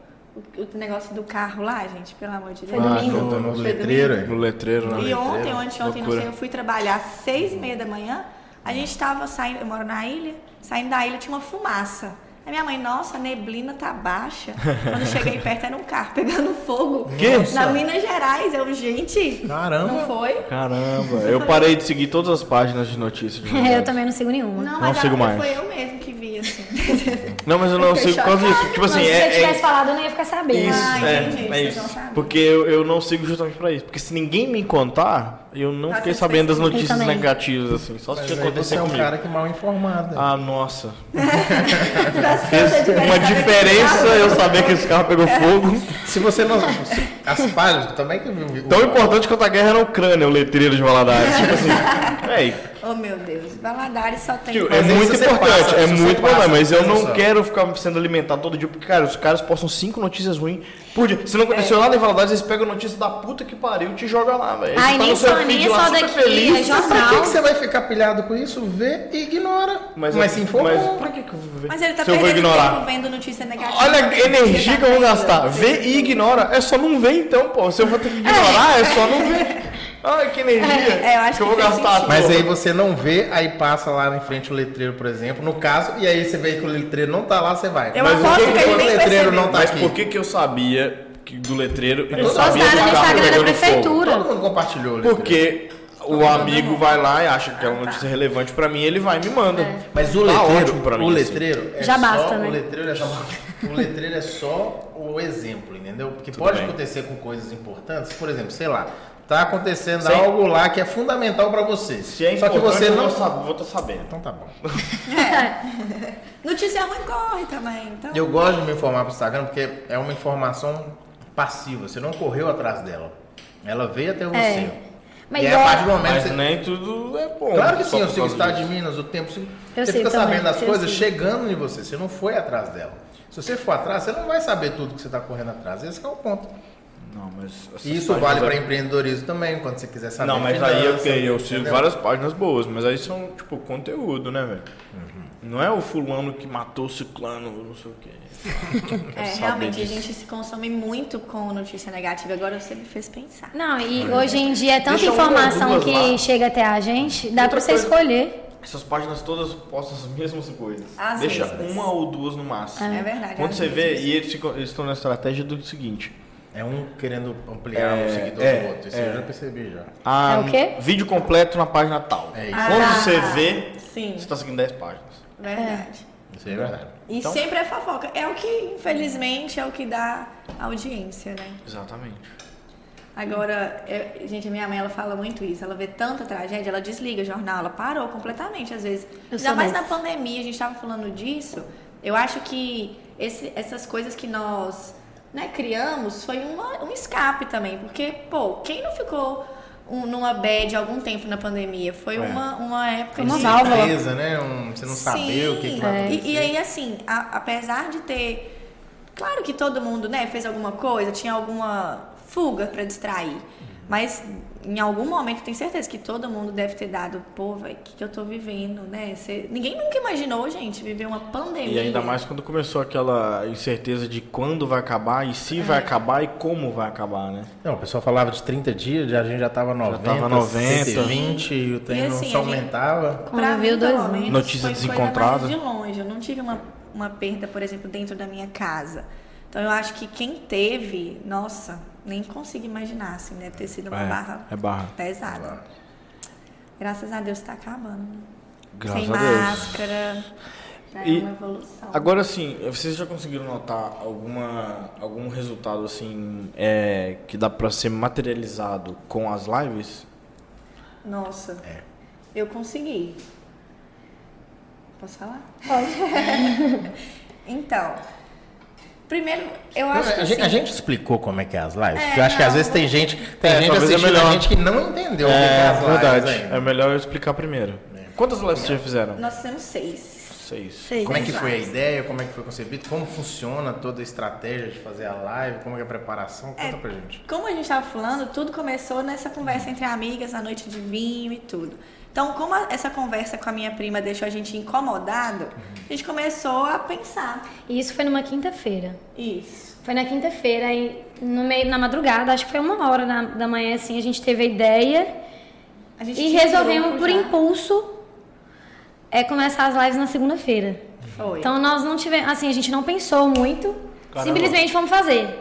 o, negócio do carro lá, gente, pelo amor de Deus. Foi domingo. no, no letreiro, domingo. é. No letreiro, né? E ontem, ou anteontem, não sei, eu fui trabalhar às seis e meia da manhã. A gente tava saindo, eu moro na ilha, saindo da ilha tinha uma fumaça. Aí minha mãe, nossa, a neblina tá baixa. Quando eu cheguei perto era um carro pegando fogo. Que? Na Minas Gerais. Eu, gente, Caramba. não foi? Caramba, eu parei de seguir todas as páginas de notícias de Eu Valadares. também não sigo nenhuma. Não, Não mas sigo mais. foi eu mesmo que vi, assim. (laughs) Não, mas eu não sigo por causa disso. Tipo assim, Mas se você é, tivesse é falado, eu não ia ficar sabendo. isso, Ah, é, entendi, é vocês isso. não sabem. Porque eu, eu não sigo justamente pra isso. Porque se ninguém me contar, eu não Tá fiquei sabendo das notícias negativas, assim. Só se tinha aí acontecer você é um comigo. cara que mal informado. Ah, nossa. (laughs) Fez Uma diferença eu saber que esse carro pegou fogo. Se você não. As páginas também que viu. Tão importante quanto a guerra na Ucrânia, o letreiro de Valadares. Tipo assim, (laughs) véi, Oh, meu Deus. Valadares só tem... Tio, é muito importante, passa, é muito importante, mas eu não quero ficar sendo alimentado todo dia, porque, cara, os caras postam cinco notícias ruins por dia. Se não aconteceu nada em Valadares, eles pegam notícia da puta que pariu e te jogam lá, velho. Ai, tá nem só- nem lá só daqui, feliz. é jornal. Pra que, que você vai ficar pilhado com isso? Vê e ignora. Mas, Mas, se informa. Mas pra que, que eu vou ver? Mas ele tá Se eu vou perdendo ignorar. tempo vendo notícia negativa. Olha a energia que eu vou Tá gastar. Vê e ignora. É só não ver então, pô. Se eu vou ter que ignorar, é só não ver. Ai, que energia É, eu acho que eu vou gastar. Mas aí você não vê, aí passa lá em frente o letreiro, por exemplo, no caso, e aí você vê que o letreiro não tá lá, você vai. Eu Mas aposto o que que, ele que o nem letreiro percebeu. não tá Mas aqui? por que que eu sabia que do letreiro e não sabia do no carro Instagram da pegando fogo? prefeitura. Todo mundo compartilhou o letreiro. Porque o amigo vai lá e acha que é uma notícia relevante pra mim, ele vai e me manda. Mas o Tá letreiro, ótimo pra mim, o assim. letreiro é Já só, basta, né? o letreiro é só, (laughs) o letreiro é só o exemplo, entendeu? Porque pode bem. acontecer com coisas importantes, por exemplo, sei lá, tá acontecendo Sim. algo lá que é fundamental pra você. Se é só que importante, você eu não vou sab- vou estar sabendo. Então tá bom. Notícia ruim corre também. Então... Eu gosto de me informar pro Instagram porque é uma informação passiva, você não correu atrás dela. Ela veio até você. É. Mas e aí, igual- a partir do momento Mas você... nem tudo é bom. Claro que sim, o causa estado de. Minas, o tempo. Você Eu fica também, sabendo das coisas chegando em você, você não foi atrás dela. Se você for atrás, você não vai saber tudo que você está correndo atrás. Esse que é o ponto. Não, mas isso vale aí- para empreendedorismo também, quando você quiser saber. Não, mas aí eu, finança, tenho, eu sigo entendeu? várias páginas boas, mas aí são, tipo, conteúdo, né, velho? Uhum. Não é o fulano que matou o ciclano, não sei o quê. É, (laughs) saber realmente, a disso. gente se consome muito com notícia negativa. Agora você me fez pensar. Não, e hoje em dia é tanta Deixa informação que lá. chega até a gente, dá pra você coisa- escolher. Essas páginas todas postam as mesmas coisas. Às Deixa vezes. uma ou duas no máximo. É, verdade. Quando você vê, e eles, ficam- eles estão na estratégia do seguinte. É um querendo ampliar É, o seguidor é, do outro. Isso é. eu já percebi já. Ah, É o quê? Vídeo completo na página tal. É isso. Quando Ah, você vê, Sim, você está seguindo 10 páginas. verdade. Isso aí é verdade. E Então- sempre é fofoca. É o que, infelizmente, é o que dá audiência, né? Exatamente. Agora, é- gente, a minha mãe, ela fala muito isso. Ela vê tanta tragédia, ela desliga o jornal, ela parou completamente, às vezes. Eu Ainda mais na pandemia, a gente estava falando disso. Eu acho que esse- essas coisas que nós né, criamos foi uma- um escape também. Porque, pô, quem não ficou um- numa bad algum tempo na pandemia? Foi É. uma, uma época Uma de... válvula. Surpresa, né? Um- você não saber o que, que vai É. acontecer. E, e aí, assim, a- apesar de ter. Claro que todo mundo, né, fez alguma coisa, tinha alguma fuga pra distrair. Mas em algum momento, eu tenho certeza que todo mundo deve ter dado, pô, velho, o que, que eu tô vivendo, né? Você- Ninguém nunca imaginou, gente, viver uma pandemia. E ainda mais quando começou aquela incerteza de quando vai acabar e se vai acabar e como vai acabar, né? Não, o pessoal falava de 30 dias, já- a gente já tava 90, tava 90. 120 e o trem E não assim, só aumentava. Pra viu mim, dois menos, Notícia desencontrada. de longe. Eu não tive uma, uma perda, por exemplo, dentro da minha casa. Então eu acho que quem teve, nossa, nem consigo imaginar, assim, né? Ter sido uma É, barra é barra. pesada. Graças a Deus tá acabando. Graças Sem a Deus. máscara. Já E é uma evolução. Agora sim, vocês já conseguiram notar alguma, algum resultado assim é, que dá pra ser materializado com as lives? Nossa. É. Eu consegui. Posso falar? Pode. (laughs) Então, primeiro, eu acho que a, gente, a assim, gente explicou como é que é as lives? É, porque eu acho que às não, vezes tem gente, tem É, gente talvez é assistindo melhor. a gente que não entendeu o que é É as lives verdade. ainda. É melhor eu explicar primeiro. Quantas lives vocês já fizeram? nós temos seis. Seis. Sei. Como é que foi a ideia? Como é que foi concebido? Como funciona toda a estratégia de fazer a live? Como é que é a preparação? Conta pra gente. Como a gente estava falando, tudo começou nessa conversa entre amigas, na noite de vinho e tudo. Então, como a- essa conversa com a minha prima deixou a gente incomodado, a gente começou a pensar. E isso foi numa quinta-feira. Isso. Foi na quinta-feira, aí no meio, na madrugada, acho que foi uma hora da, da manhã, assim, a gente teve a ideia A gente e resolvemos, por já. impulso, é, começar as lives na segunda-feira. Foi. Então nós não tivemos, assim, a gente não pensou muito, Caramba. simplesmente vamos fazer.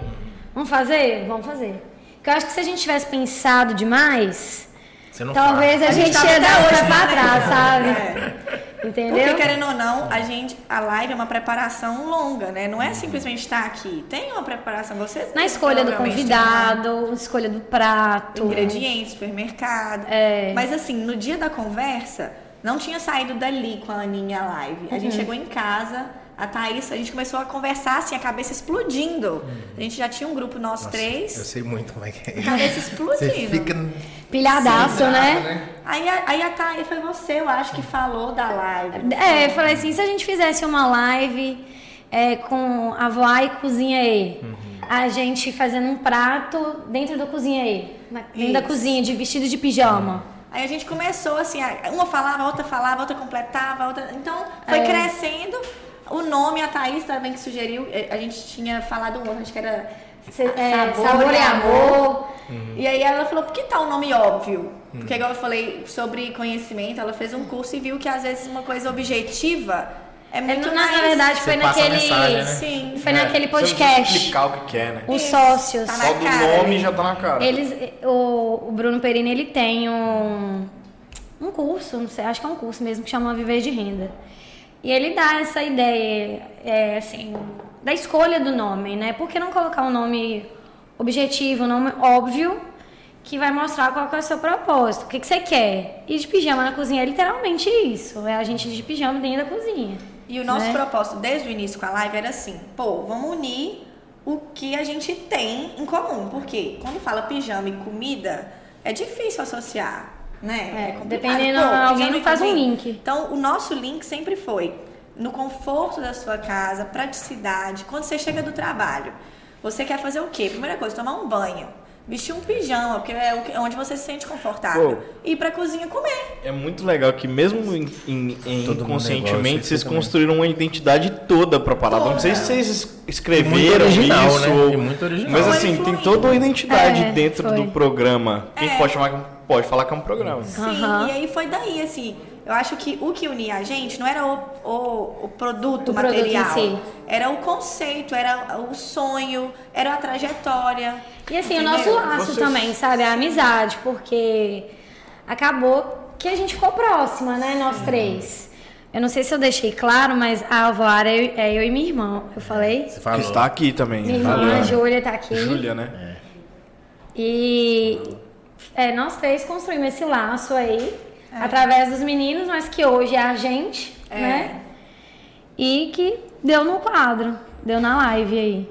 Vamos fazer? Vamos fazer. Porque eu acho que se a gente tivesse pensado demais, Você não talvez fala. a, gente tava ia dar hoje, pra né? trás, sabe? É. Entendeu? Porque, querendo ou não, a gente, a live é uma preparação longa, né? Não é simplesmente estar aqui. Tem uma preparação. Vocês Na escolha do convidado, escolha do prato. ingredientes, supermercado. É. Mas assim, no dia da conversa, não tinha saído dali com a Aninha a live. A gente Uhum. chegou em casa, a Thaís, a gente começou a conversar assim, a cabeça explodindo. A gente já tinha um grupo, nós Nossa, três. Eu sei muito como é que é. A cabeça Você explodindo. fica Pilhadaço, né? nada, Aí, a- aí a Thaís, foi você, eu acho, que falou da live. É, eu falei assim, se a gente fizesse uma live é, com a Voar e Cozinha E, a gente fazendo um prato dentro do Cozinha na- dentro da Isso. cozinha, de vestido de pijama. Aí a gente começou assim, uma falava, a outra falava, a outra completava, a outra. Então foi É. crescendo. O nome, a Thaís também que sugeriu, eh, a gente tinha falado um outro, acho que era é, sabor, e amor. E aí ela falou, por que tá um nome óbvio? Porque igual eu falei sobre conhecimento, ela fez um curso e viu que às vezes uma coisa objetiva é É, muito na, na mais... verdade, Você foi naquele. mensagem, né? Sim. Foi É, naquele podcast. explicar o que quer, né? Os Isso, sócios. tá Só do cara, nome já tá na cara. Eles, o, o Bruno Perini, ele tem um, um curso, não sei, acho que é um curso mesmo, que chama Viver de Renda. E ele dá essa ideia, é, assim, da escolha do nome, né? Por que não colocar um nome objetivo, um nome óbvio, que vai mostrar qual que é o seu propósito, o que, que você quer. E de pijama na cozinha é literalmente isso, é a gente de pijama dentro da cozinha. E o nosso né? propósito desde o início com a live era assim, pô, vamos unir o que a gente tem em comum. Porque quando fala pijama e comida, é difícil associar, né? É, complicado. dependendo, Pô, alguém não faz um link. Então, o nosso link sempre foi no conforto da sua casa, praticidade. Quando você chega do trabalho, você quer fazer o quê? Primeira coisa, tomar um banho. Vestir um pijama, porque é o que- onde você se sente confortável. Pô. Ir pra cozinha comer. É muito legal que mesmo em, em- em- Todo mundo é inconscientemente vocês também. construíram uma identidade toda pra parada. Não sei se vocês es- E muito escreveram original, isso, né? ou- E muito original. mas Foi assim, tem toda uma identidade É, dentro foi. do programa. Quem É. pode chamar um- pode falar que é um programa. Sim, e aí foi daí, assim. Eu acho que o que unia a gente não era o, o, o produto O produto material. em si. Era o conceito, era o sonho, era a trajetória. E assim, o entendeu? nosso laço Vocês- também, sabe? A amizade, porque acabou que a gente ficou próxima, né? Nós três. Eu não sei se eu deixei claro, mas a Alvoara é eu- é eu e minha irmã. Eu falei? Você Que falou. está aqui também. Minha irmã, Júlia. a Júlia, tá aqui. Júlia, né? E é, nós três construímos esse laço aí, através dos meninos, mas que hoje é a gente, É. né? E que deu no quadro, deu na live aí.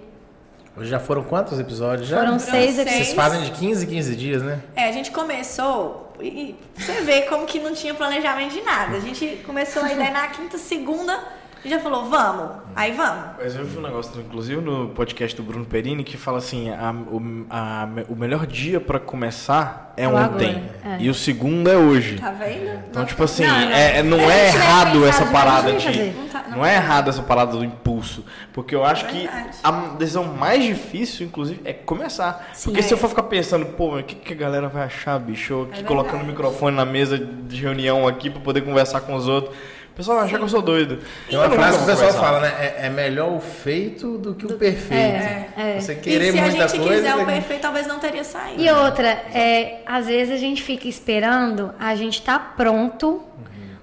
Hoje já foram quantos episódios? Já? Foram seis seis. episódios. Vocês fazem de 15 em 15 dias, né? É, a gente começou e e você vê como que não tinha planejamento de nada. A gente começou a ideia na quinta, segunda, Gente já falou, vamos, aí vamos. Mas eu vi um negócio, inclusive no podcast do Bruno Perini, que fala assim: a- o, a- o melhor dia pra começar é É ontem. é. E o segundo é hoje. Tá vendo? Então, tipo assim, Não, não. é- é- não Se é errado essa parada de. Não tá- não Não é tá. errado essa parada do impulso. Porque eu acho que verdade. a decisão mais difícil, inclusive, é começar. Sim. porque se É. eu for ficar pensando, pô, mas o que, que a galera vai achar, bicho? Eu aqui É colocando o microfone na mesa de reunião aqui pra poder conversar com os outros. O pessoal vai achar que eu sou doido. Tem uma Eu não frase que o pessoal fala, né? É, é melhor o feito do que o perfeito. É, é. Você E querer se a muita gente coisa. quiser o perfeito, talvez não teria saído. E outra, é, às vezes a gente fica esperando a gente tá pronto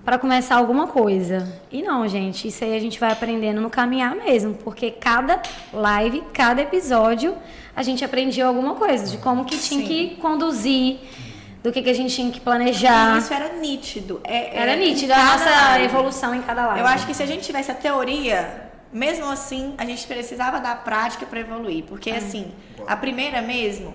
para começar alguma coisa. E não, gente, isso aí a gente vai aprendendo no caminhar mesmo, porque cada live, cada episódio, a gente aprendia alguma coisa de como que tinha Sim. que conduzir, do que, que a gente tinha que planejar. isso era nítido. É, Era é, nítido a nossa evolução em cada live. Eu acho que se a gente tivesse a teoria, mesmo assim, a gente precisava da prática para evoluir. Porque, assim, a primeira mesmo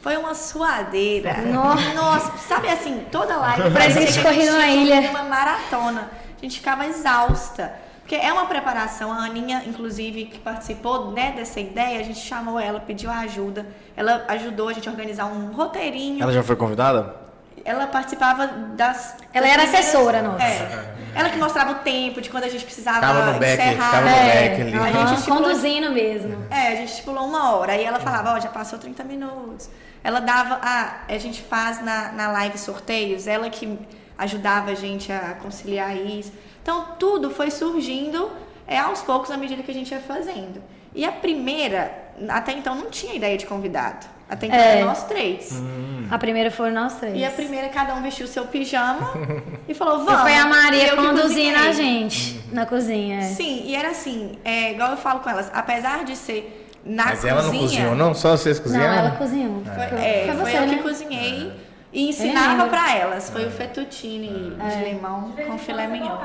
foi uma suadeira. Nossa. Nossa, sabe assim, toda live. (laughs) Parecia que a gente corria numa ilha. Uma maratona. A gente ficava exausta. Porque é uma preparação. A Aninha, inclusive, que participou né, dessa ideia, a gente chamou ela, pediu ajuda. Ela ajudou a gente a organizar um roteirinho. Ela já foi convidada? Ela participava das. Ela era assessora nossa. É. Ela que mostrava o tempo de quando a gente precisava Ficava no back, encerrar. ficava no É, back ali. A gente estipulou, conduzindo mesmo. é, a gente estipulou uma hora. Aí ela falava, ó, já passou 30 minutos. Ela dava. Ah, a gente faz na, na live sorteios, ela que ajudava a gente a conciliar isso. Então tudo foi surgindo é, aos poucos à medida que a gente ia fazendo. E a primeira, até então não tinha ideia de convidado. Até então É. era nós três. A primeira foi nós três. E a primeira, cada um vestiu o seu pijama (laughs) e falou, vamos. E foi a Maria eu que conduzindo a gente na cozinha. é. Sim, e era assim, é, igual eu falo com elas, apesar de ser na Mas cozinha... ela não cozinhou, não? Só vocês Não, cozinharam? ela cozinhou. Foi, Foi, é, foi foi você, eu que né? cozinhei e ensinava lembro. pra elas. Foi o fettuccine de limão com filé mignon.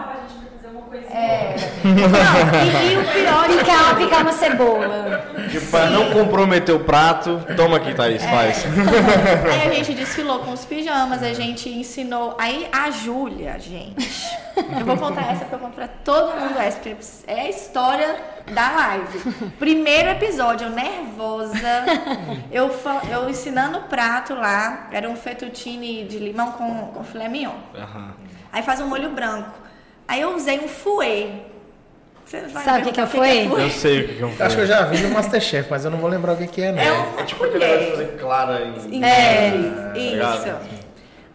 Uma coisinha. É. (laughs) Não, e, e o pior é que Picar, picar uma cebola. Tipo, pra não comprometer o prato, toma aqui, Thaís, faz. (laughs) Aí a gente desfilou com os pijamas, a gente ensinou. Aí a Júlia, gente. Eu vou contar essa porque eu conto pra todo mundo essa, porque é a história da live. Primeiro episódio, eu nervosa. Eu, eu ensinando o prato lá, era um fettuccine de limão com, com filé mignon. Aham. Aí faz um molho branco. Aí eu usei um fouet. Você vai Sabe o que perguntar que é fouet? Eu sei o que que é um Eu Acho que eu já vi no Masterchef, mas eu não vou lembrar o que, que é, não. É uma Tipo aquele negócio de fazer clara em... É, isso.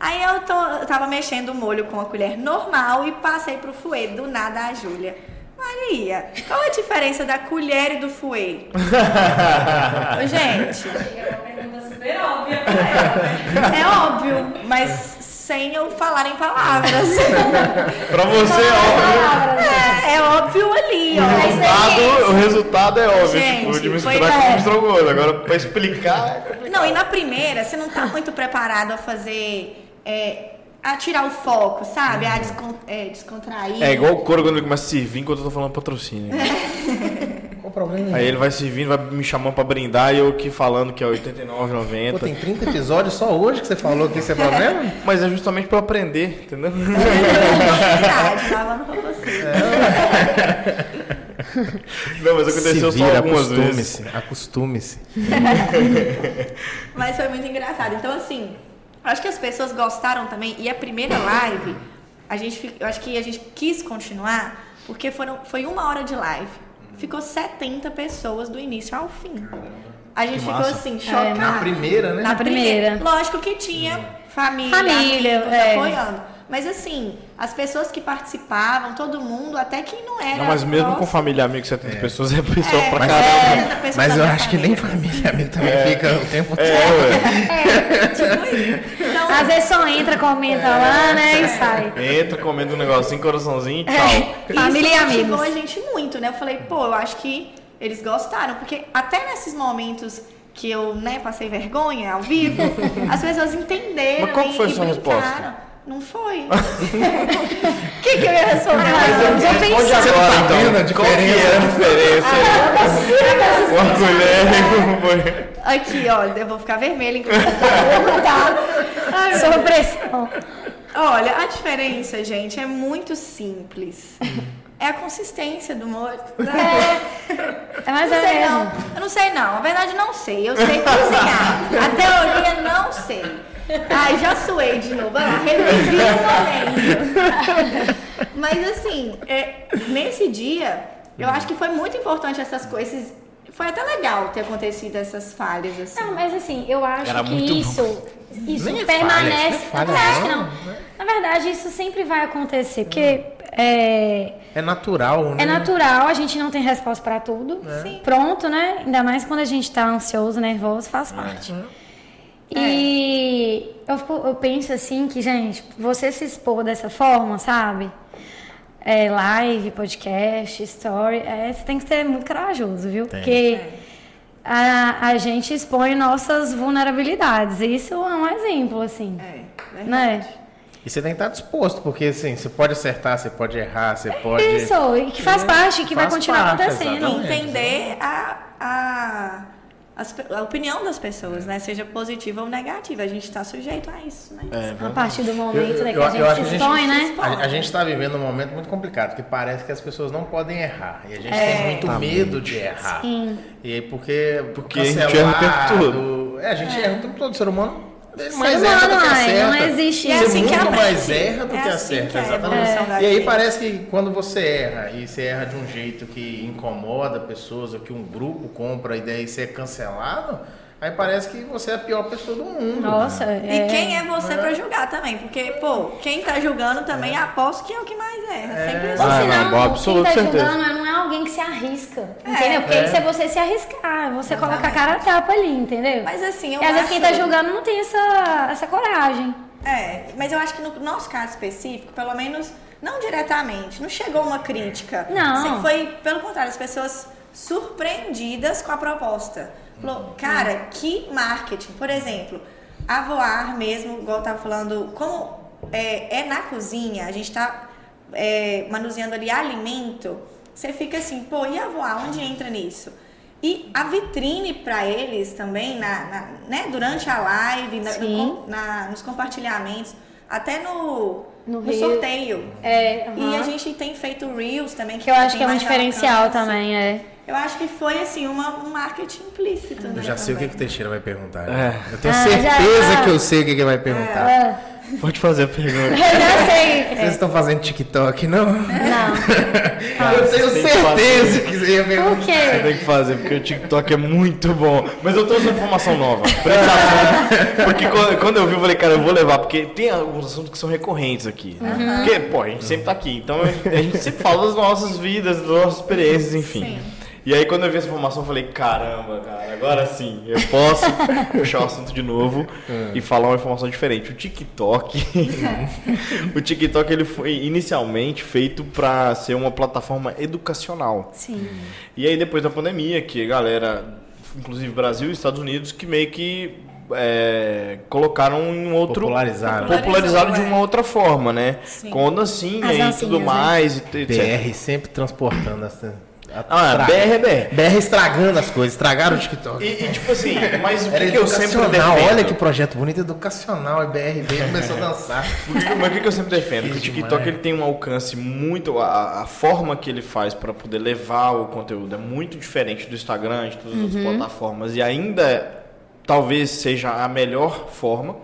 Aí eu, tô, eu tava mexendo o molho com a colher normal e passei pro fouet. Do nada a Júlia. Maria, qual a diferença da colher e do fouet? (laughs) Gente, É uma pergunta super óbvia pra ela, (laughs) é óbvio, mas sem eu falar em palavras. (laughs) Pra você, ó. É, é óbvio ali, O ó. resultado, o resultado é óbvio, Gente, tipo, de misturar com é. estrogono. Agora, pra explicar... é. Não, e na primeira, você não tá muito preparado a fazer. É, a tirar o foco, sabe? A descon, é, descontrair. É igual o couro quando ele começa a servir enquanto eu tô falando patrocínio. (laughs) Qual o problema? Aí ele vai servindo, vai me chamando pra brindar e eu aqui falando que é Pô, 89,90. tem 30 episódios só hoje que você falou que isso é problema? (laughs) Mas é justamente pra eu aprender, entendeu? Pra você. Não, mas aconteceu Se só vira, algumas vezes. acostume-se, acostume-se. (laughs) Mas foi muito engraçado. Então, assim, acho que as pessoas gostaram também. E a primeira live, a gente, eu acho que a gente quis continuar, porque foram, foi uma hora de live. Ficou 70 pessoas do início ao fim. A gente Que ficou massa. assim, É, chocada. Na primeira, né? Na primeira. primeira. Lógico que tinha família, Família, amigos é. apoiando. Mas assim, as pessoas que participavam, todo mundo, até quem não era. Não, mas mesmo com próximo, família, amigo, 70 pessoas é pessoa É, pra mas caramba. é, 70 pessoas Mas eu acho que nem família amigo também fica o tempo todo. É, ué. É, tipo isso. Então, Às vezes só entra, comenta lá, né? E sai. Entra comendo um negocinho, coraçãozinho e tchau. Família e amigos. a gente muito, né? Eu falei, pô, eu acho que eles gostaram, porque até nesses momentos que eu, né, passei vergonha ao vivo, (laughs) as pessoas entenderam Mas qual e, foi a e sua brincaram. resposta? Não foi. O (laughs) que, que eu ia responder? Ah, já Responde agora, tá então. vendo a Qual que é a diferença? Ah, Uma colher e um foi. Aqui, ó, eu vou ficar vermelha enquanto eu vou mudar. Ai, meu Sob Deus. pressão. Olha, a diferença, gente, é muito simples. é a consistência do molho. É, é mais não ou sei menos. não. Eu não sei não. Na verdade, não sei. Eu sei cozinhar. A teoria, não sei. Ai, já suei de novo. Olha lá, revivi o momento. Mas assim, é, nesse dia, eu acho que foi muito importante essas coisas. Foi até legal ter acontecido essas falhas, assim. Não, mas assim, eu acho Era que isso, isso Nem é permanece. falha, não é acho que falha, não. Na verdade, isso sempre vai acontecer, porque é, É natural, né? é natural, a gente não tem resposta pra tudo. Sim. Pronto, né? Ainda mais quando a gente tá ansioso, nervoso, faz parte. E eu, fico- eu penso assim que, gente, você se expor dessa forma, sabe? É, live, podcast, story, é, você tem que ser muito corajoso, viu? Porque a, a gente expõe nossas vulnerabilidades. Isso é um exemplo, assim. É, verdade. né? E você tem que estar disposto, porque assim, você pode acertar, você pode errar, você pode. Isso, e que faz parte, que vai Faz continuar parte, acontecendo. exatamente. Entender a, a, as a opinião das pessoas, né? Seja positiva ou negativa. A gente tá sujeito a isso, né? É, A partir do momento eu- né, que eu- a gente se expõe, né? A, a gente está vivendo um momento muito complicado, que parece que as pessoas não podem errar. E a gente É. tem muito medo de errar. Sim. E aí, porque. Porque a gente erra o tempo todo. É, a gente erra o tempo todo. O ser humano ele mais Ser erra do humano, que ai, acerta. não existe é Você assim que muito mais erra do É que assim acerta, que é exatamente. da E aí parece que quando você erra e você erra de um jeito que incomoda pessoas ou que um grupo compra e daí você é cancelado, aí parece que você é a pior pessoa do mundo. Nossa, E é... quem é você pra julgar também? Porque, pô, quem tá julgando também aposto que é o que mais erra. Sempre Ou assim. Ah, não, absoluta quem tá certeza. julgando não é alguém que se arrisca, entendeu? Porque É. isso é você se arriscar, você coloca a cara a tapa ali, entendeu? Mas assim, eu e às vezes quem tá julgando não tem essa, essa coragem. É, mas eu acho que no nosso caso específico, pelo menos, não diretamente, não chegou uma crítica. Não. Assim, foi, pelo contrário, as pessoas surpreendidas com a proposta. Falou, cara, que marketing. Por exemplo, a Voar mesmo, igual eu tava falando, como é, é na cozinha, a gente tá é, manuseando ali alimento, você fica assim, pô, e a Voar, onde entra nisso? E a vitrine para eles também, na, na- né, durante a live, na- no na- nos compartilhamentos, até no, No no, sorteio. É, E aham. a gente tem feito Reels também. Que eu acho que é um diferencial alcance. também, é. Eu acho que foi, assim, uma, um marketing implícito, né? Eu já sei o que, também. que o Teixeira vai perguntar. É. Eu tenho Ah, certeza já- que eu sei o que ele vai perguntar. Ah, Pode fazer a pergunta. (laughs) eu já sei. Vocês estão fazendo TikTok, não? Não. (laughs) eu tenho que certeza que você ia perguntar. Por Você quê? tem que fazer, porque o TikTok é muito bom. Mas eu trouxe uma informação nova. Presta atenção. Porque quando, eu vi, eu falei, cara, eu vou levar. Porque tem alguns assuntos que são recorrentes aqui. né? Porque, pô, a gente sempre tá aqui. Então a gente sempre fala das nossas vidas, das nossas experiências, enfim. Sim. E aí quando eu vi essa informação, eu falei, caramba, cara, agora sim, eu posso (laughs) puxar o assunto de novo e falar uma informação diferente. O TikTok, (laughs) o TikTok ele foi inicialmente feito para ser uma plataforma educacional. Sim. E aí depois da pandemia, que a galera, inclusive Brasil e Estados Unidos, que meio que é, colocaram em um outro Popularizaram. popularizaram de é. uma outra forma, né? Sim. Com dancinha As e tudo né? mais, e etc. BR sempre transportando essa. Ah, BR é BR. BR estragando as coisas, estragaram o TikTok. E, e, tipo assim, mas o que, que eu sempre educacional, defendo? olha que projeto bonito, educacional, e BR veio e começou a dançar. (laughs) Mas o que, que eu sempre defendo? Que o TikTok demais. ele tem um alcance muito. A, a forma que ele faz para poder levar o conteúdo é muito diferente do Instagram, de todas as outras plataformas. E ainda talvez seja a melhor forma.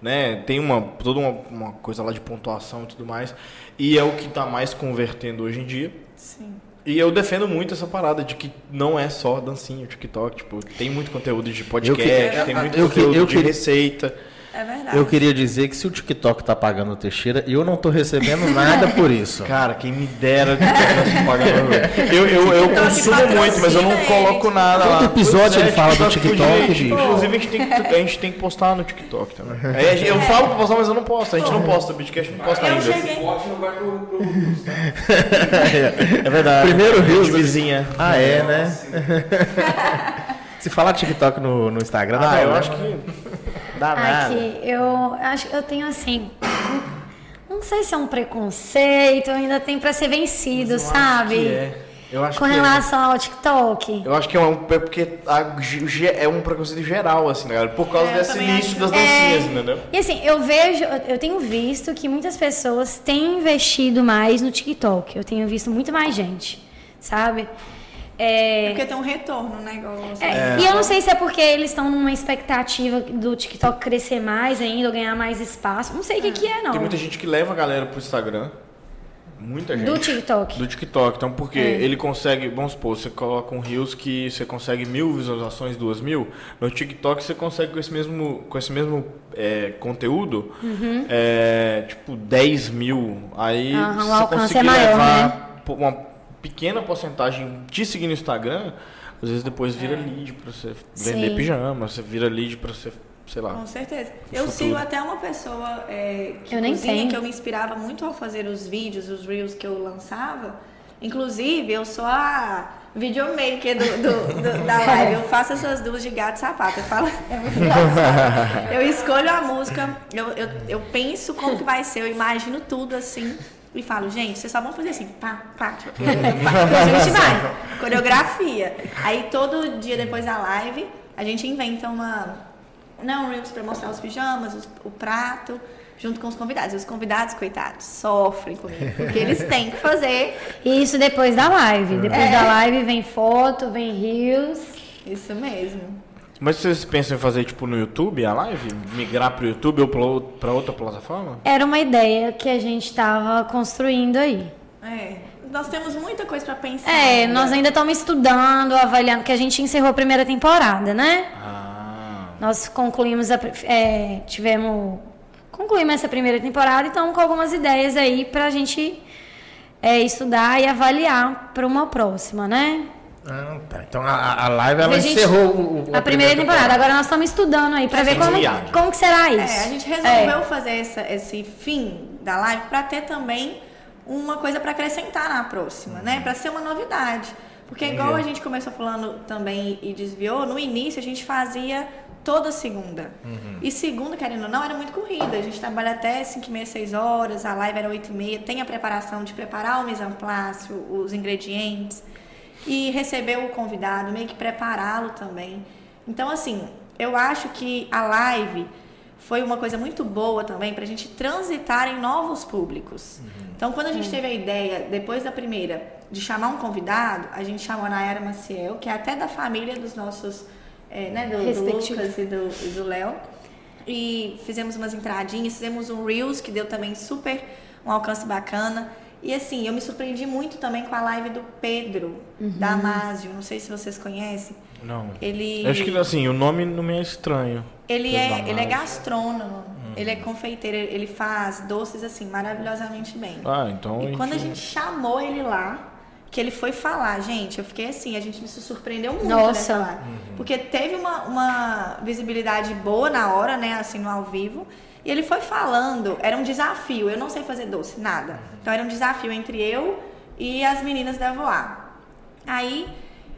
Né? Tem uma, toda uma, uma coisa lá de pontuação e tudo mais. E é o que está mais convertendo hoje em dia. Sim. E eu defendo muito essa parada de que não é só dancinha, TikTok. Tipo, tem muito conteúdo de podcast, que- tem muito eu conteúdo eu de receita. É verdade. Eu queria dizer que se o TikTok tá pagando o Teixeira, eu não tô recebendo nada por isso. (laughs) Cara, quem me dera de ter pagando. Eu, eu, eu consumo muito, mas eu não ele. coloco nada Todo lá. episódio Pois é, ele fala do TikTok bicho. Inclusive, a gente, tem que, a gente tem que postar no TikTok também. Aí gente- eu falo pra postar, mas eu não posto. A gente não posta, o Bitcast não posta Eu ainda. cheguei. Pote não vai pro, pro (laughs) É verdade. Primeiro de vizinha. Ah, é, né? (laughs) Se falar TikTok no, no Instagram, Ah, eu acho que dá nada. Aqui, eu acho eu tenho assim. Não sei se é um preconceito, ainda tem pra ser vencido, sabe? é. Eu acho Com que é. relação ao TikTok. Eu acho que é um é porque a- é um preconceito geral, assim, galera. Por causa É, desse acho. das dancinhas, entendeu? E assim, eu vejo, eu tenho visto que muitas pessoas têm investido mais no TikTok. Eu tenho visto muito mais gente, sabe? É, Porque tem um retorno o negócio. é, E eu não sei se é porque eles estão numa expectativa do TikTok crescer mais ainda, ou ganhar mais espaço. Não sei o que, que é, não. Tem muita gente que leva a galera pro Instagram. Muita gente. Do TikTok. Do TikTok. Então, porque É. ele consegue, vamos supor, você coloca um Reels que você consegue mil visualizações, duas mil. No TikTok você consegue com esse mesmo, com esse mesmo é, conteúdo, Uhum. é, tipo, 10 mil. Aí o você alcance conseguir é maior, levar né? uma pequena porcentagem te seguir no Instagram, às vezes depois vira lead pra você vender É. Sim. pijama, você vira lead pra você, sei lá. Com certeza. Eu futuro. sigo até uma pessoa é, que Eu nem cozinha, tenho. que eu me inspirava muito ao fazer os vídeos, os reels que eu lançava. Inclusive, eu sou a videomaker do, do- do- da (laughs) live. Eu faço essas duas de gato e sapato. Eu falo, é muito engraçado. (laughs) Eu escolho a música, eu, eu, eu penso como que vai ser, eu imagino tudo assim. E falo, gente, vocês só vão fazer assim, pá, pá, tipo, pá. E a gente vai. Coreografia. Aí todo dia depois da live, a gente inventa uma. Não, Reels pra mostrar os pijamas, os- o prato, junto com os convidados. E os convidados, coitados, sofrem comigo. Porque eles têm que fazer E isso depois da live. Depois É. da live vem foto, vem reels. isso mesmo. Mas vocês pensam em fazer tipo no YouTube a live? Migrar pro YouTube ou pra outra plataforma? Era uma ideia que a gente estava construindo aí. É. Nós temos muita coisa pra pensar. É, ainda. nós ainda estamos estudando, avaliando, porque a gente encerrou a primeira temporada, né? Ah. Nós concluímos a. É, tivemos. Concluímos essa primeira temporada e estamos com algumas ideias aí pra gente é, estudar e avaliar para uma próxima, né? Ah, tá. Então a, a live ela A gente- encerrou o, o- A primeira temporada. Agora nós estamos estudando aí pra ver como, como que será isso. É, a gente resolveu fazer essa- esse fim da live para ter também uma coisa para acrescentar na próxima, né? Para ser uma novidade. Porque igual a gente começou falando também e desviou, no início a gente fazia toda segunda. E segunda, querendo ou não, era muito corrida. A gente trabalha até 5 e meia, 6 horas, a live era 8 e meia. Tem a preparação de preparar o mise en place, os ingredientes. E receber o convidado, meio que prepará-lo também. Então, assim, eu acho que a live foi uma coisa muito boa também para a gente transitar em novos públicos. Então, quando a gente teve a ideia, depois da primeira, de chamar um convidado, a gente chamou a Nayara Maciel, que é até da família dos nossos, é, né, do, do. Lucas e do, e do Léo. E fizemos umas entradinhas, fizemos um Reels, que deu também super um alcance bacana. E assim, eu me surpreendi muito também com a live do Pedro, da Amásio. Não sei se vocês conhecem. Não. Ele... Eu acho que assim, o nome não me é estranho. Ele Pedro é, Damasio. ele é gastrônomo, ele é confeiteiro, ele faz doces assim maravilhosamente bem. Ah, então. e quando a gente- gente chamou ele lá, que ele foi falar, gente, eu fiquei assim, a gente me surpreendeu muito Nossa. nessa live. Porque teve uma, uma visibilidade boa na hora, né, assim, no ao vivo. E ele foi falando, era um desafio, eu não sei fazer doce, nada. Então era um desafio entre eu e as meninas da Voar. Aí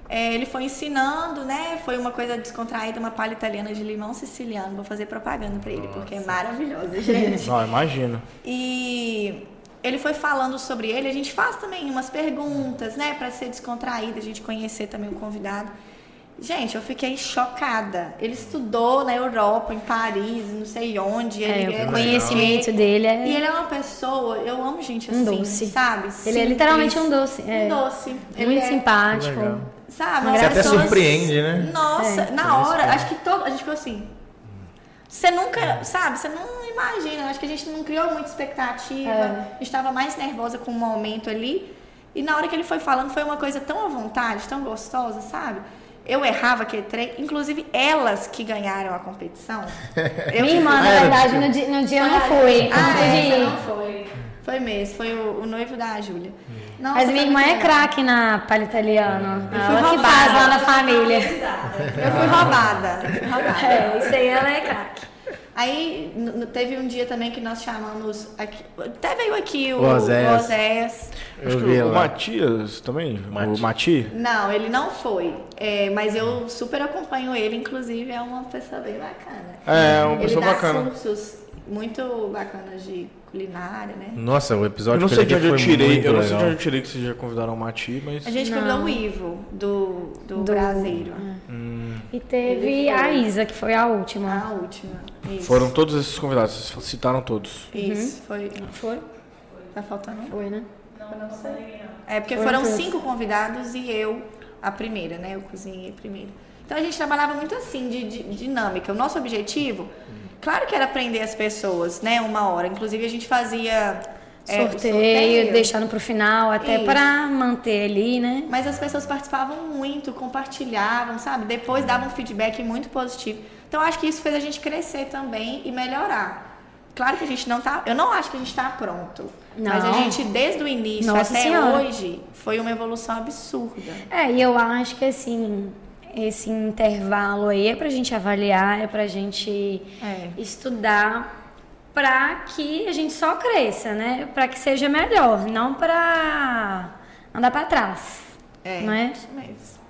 é, ele foi ensinando, né? Foi uma coisa descontraída, uma palha italiana de limão siciliano. Vou fazer propaganda pra ele, porque é maravilhosa, gente. Não, imagino. E ele foi falando sobre ele. A gente faz também umas perguntas, né? Pra ser descontraída, a gente conhecer também o convidado. Gente, eu fiquei chocada. Ele estudou na Europa, em Paris, não sei onde. É, Ele o conhecimento dele é. E ele é uma pessoa, eu amo gente Um assim, doce. sabe? Ele é literalmente um Simples. doce. É. Um doce. Ele Muito é- simpático. Legal. Sabe? Uma Você até surpreende, né? Nossa, É. na hora, acho que todo. A gente ficou assim. Você nunca, sabe, você não imagina. Acho que a gente não criou muita expectativa. É. Estava mais nervosa com o momento ali. E na hora que ele foi falando, foi uma coisa tão à vontade, tão gostosa, sabe? Eu errava aquele trem, inclusive elas que ganharam a competição. (laughs) Eu Minha irmã, na Ah, era verdade, no dia, no dia eu não fui. Ah, essa ir. não foi. Foi mesmo, foi o, o noivo da Júlia. Nossa, Mas minha irmã é craque na palha italiana. Eu fui Ela que roubada. faz lá na família. Eu fui roubada. eu fui roubada. (laughs) É, isso aí ela é craque. Aí teve um dia também que nós chamamos. Aqui, até veio aqui o, O Oséias. o Oséias. Acho que o. Matias também? Mati. O Mati? Não, ele não foi. É, mas eu super acompanho ele, inclusive é uma pessoa bem bacana. É, uma ele pessoa dá bacana. cursos muito bacanas de culinária, né? Nossa, o Eu episódio não sei onde eu foi tirei, eu não sei de onde eu tirei que vocês já convidaram o Mati, mas. A gente Não. convidou o Ivo, do, do, Do- Braseiro. E teve foi. a Isa, que foi a última. A última. Isso. Foram todos esses convidados, vocês citaram todos. Isso, foi. Foi? Tá faltando? Foi, né? É, porque Foram foram cinco convidados e eu a primeira, né? Eu cozinhei primeiro. Então a gente trabalhava muito assim, de, de- dinâmica. O nosso objetivo, claro que era aprender as pessoas, né? Uma hora. Inclusive a gente fazia é, o sorteio, deixando pro final, até pra manter ali, né? Mas as pessoas participavam muito, compartilhavam, sabe? Depois davam um feedback muito positivo. Então acho que isso fez a gente crescer também e melhorar. Claro que a gente não tá. Eu não acho que a gente tá pronto. Mas a Não. gente, desde o início Nossa até Senhora. hoje, foi uma evolução absurda. É, e eu acho que assim, esse intervalo aí é pra gente avaliar, é pra gente É. estudar pra que a gente só cresça, né? Pra que seja melhor, não pra andar pra trás. É, Não é? isso mesmo.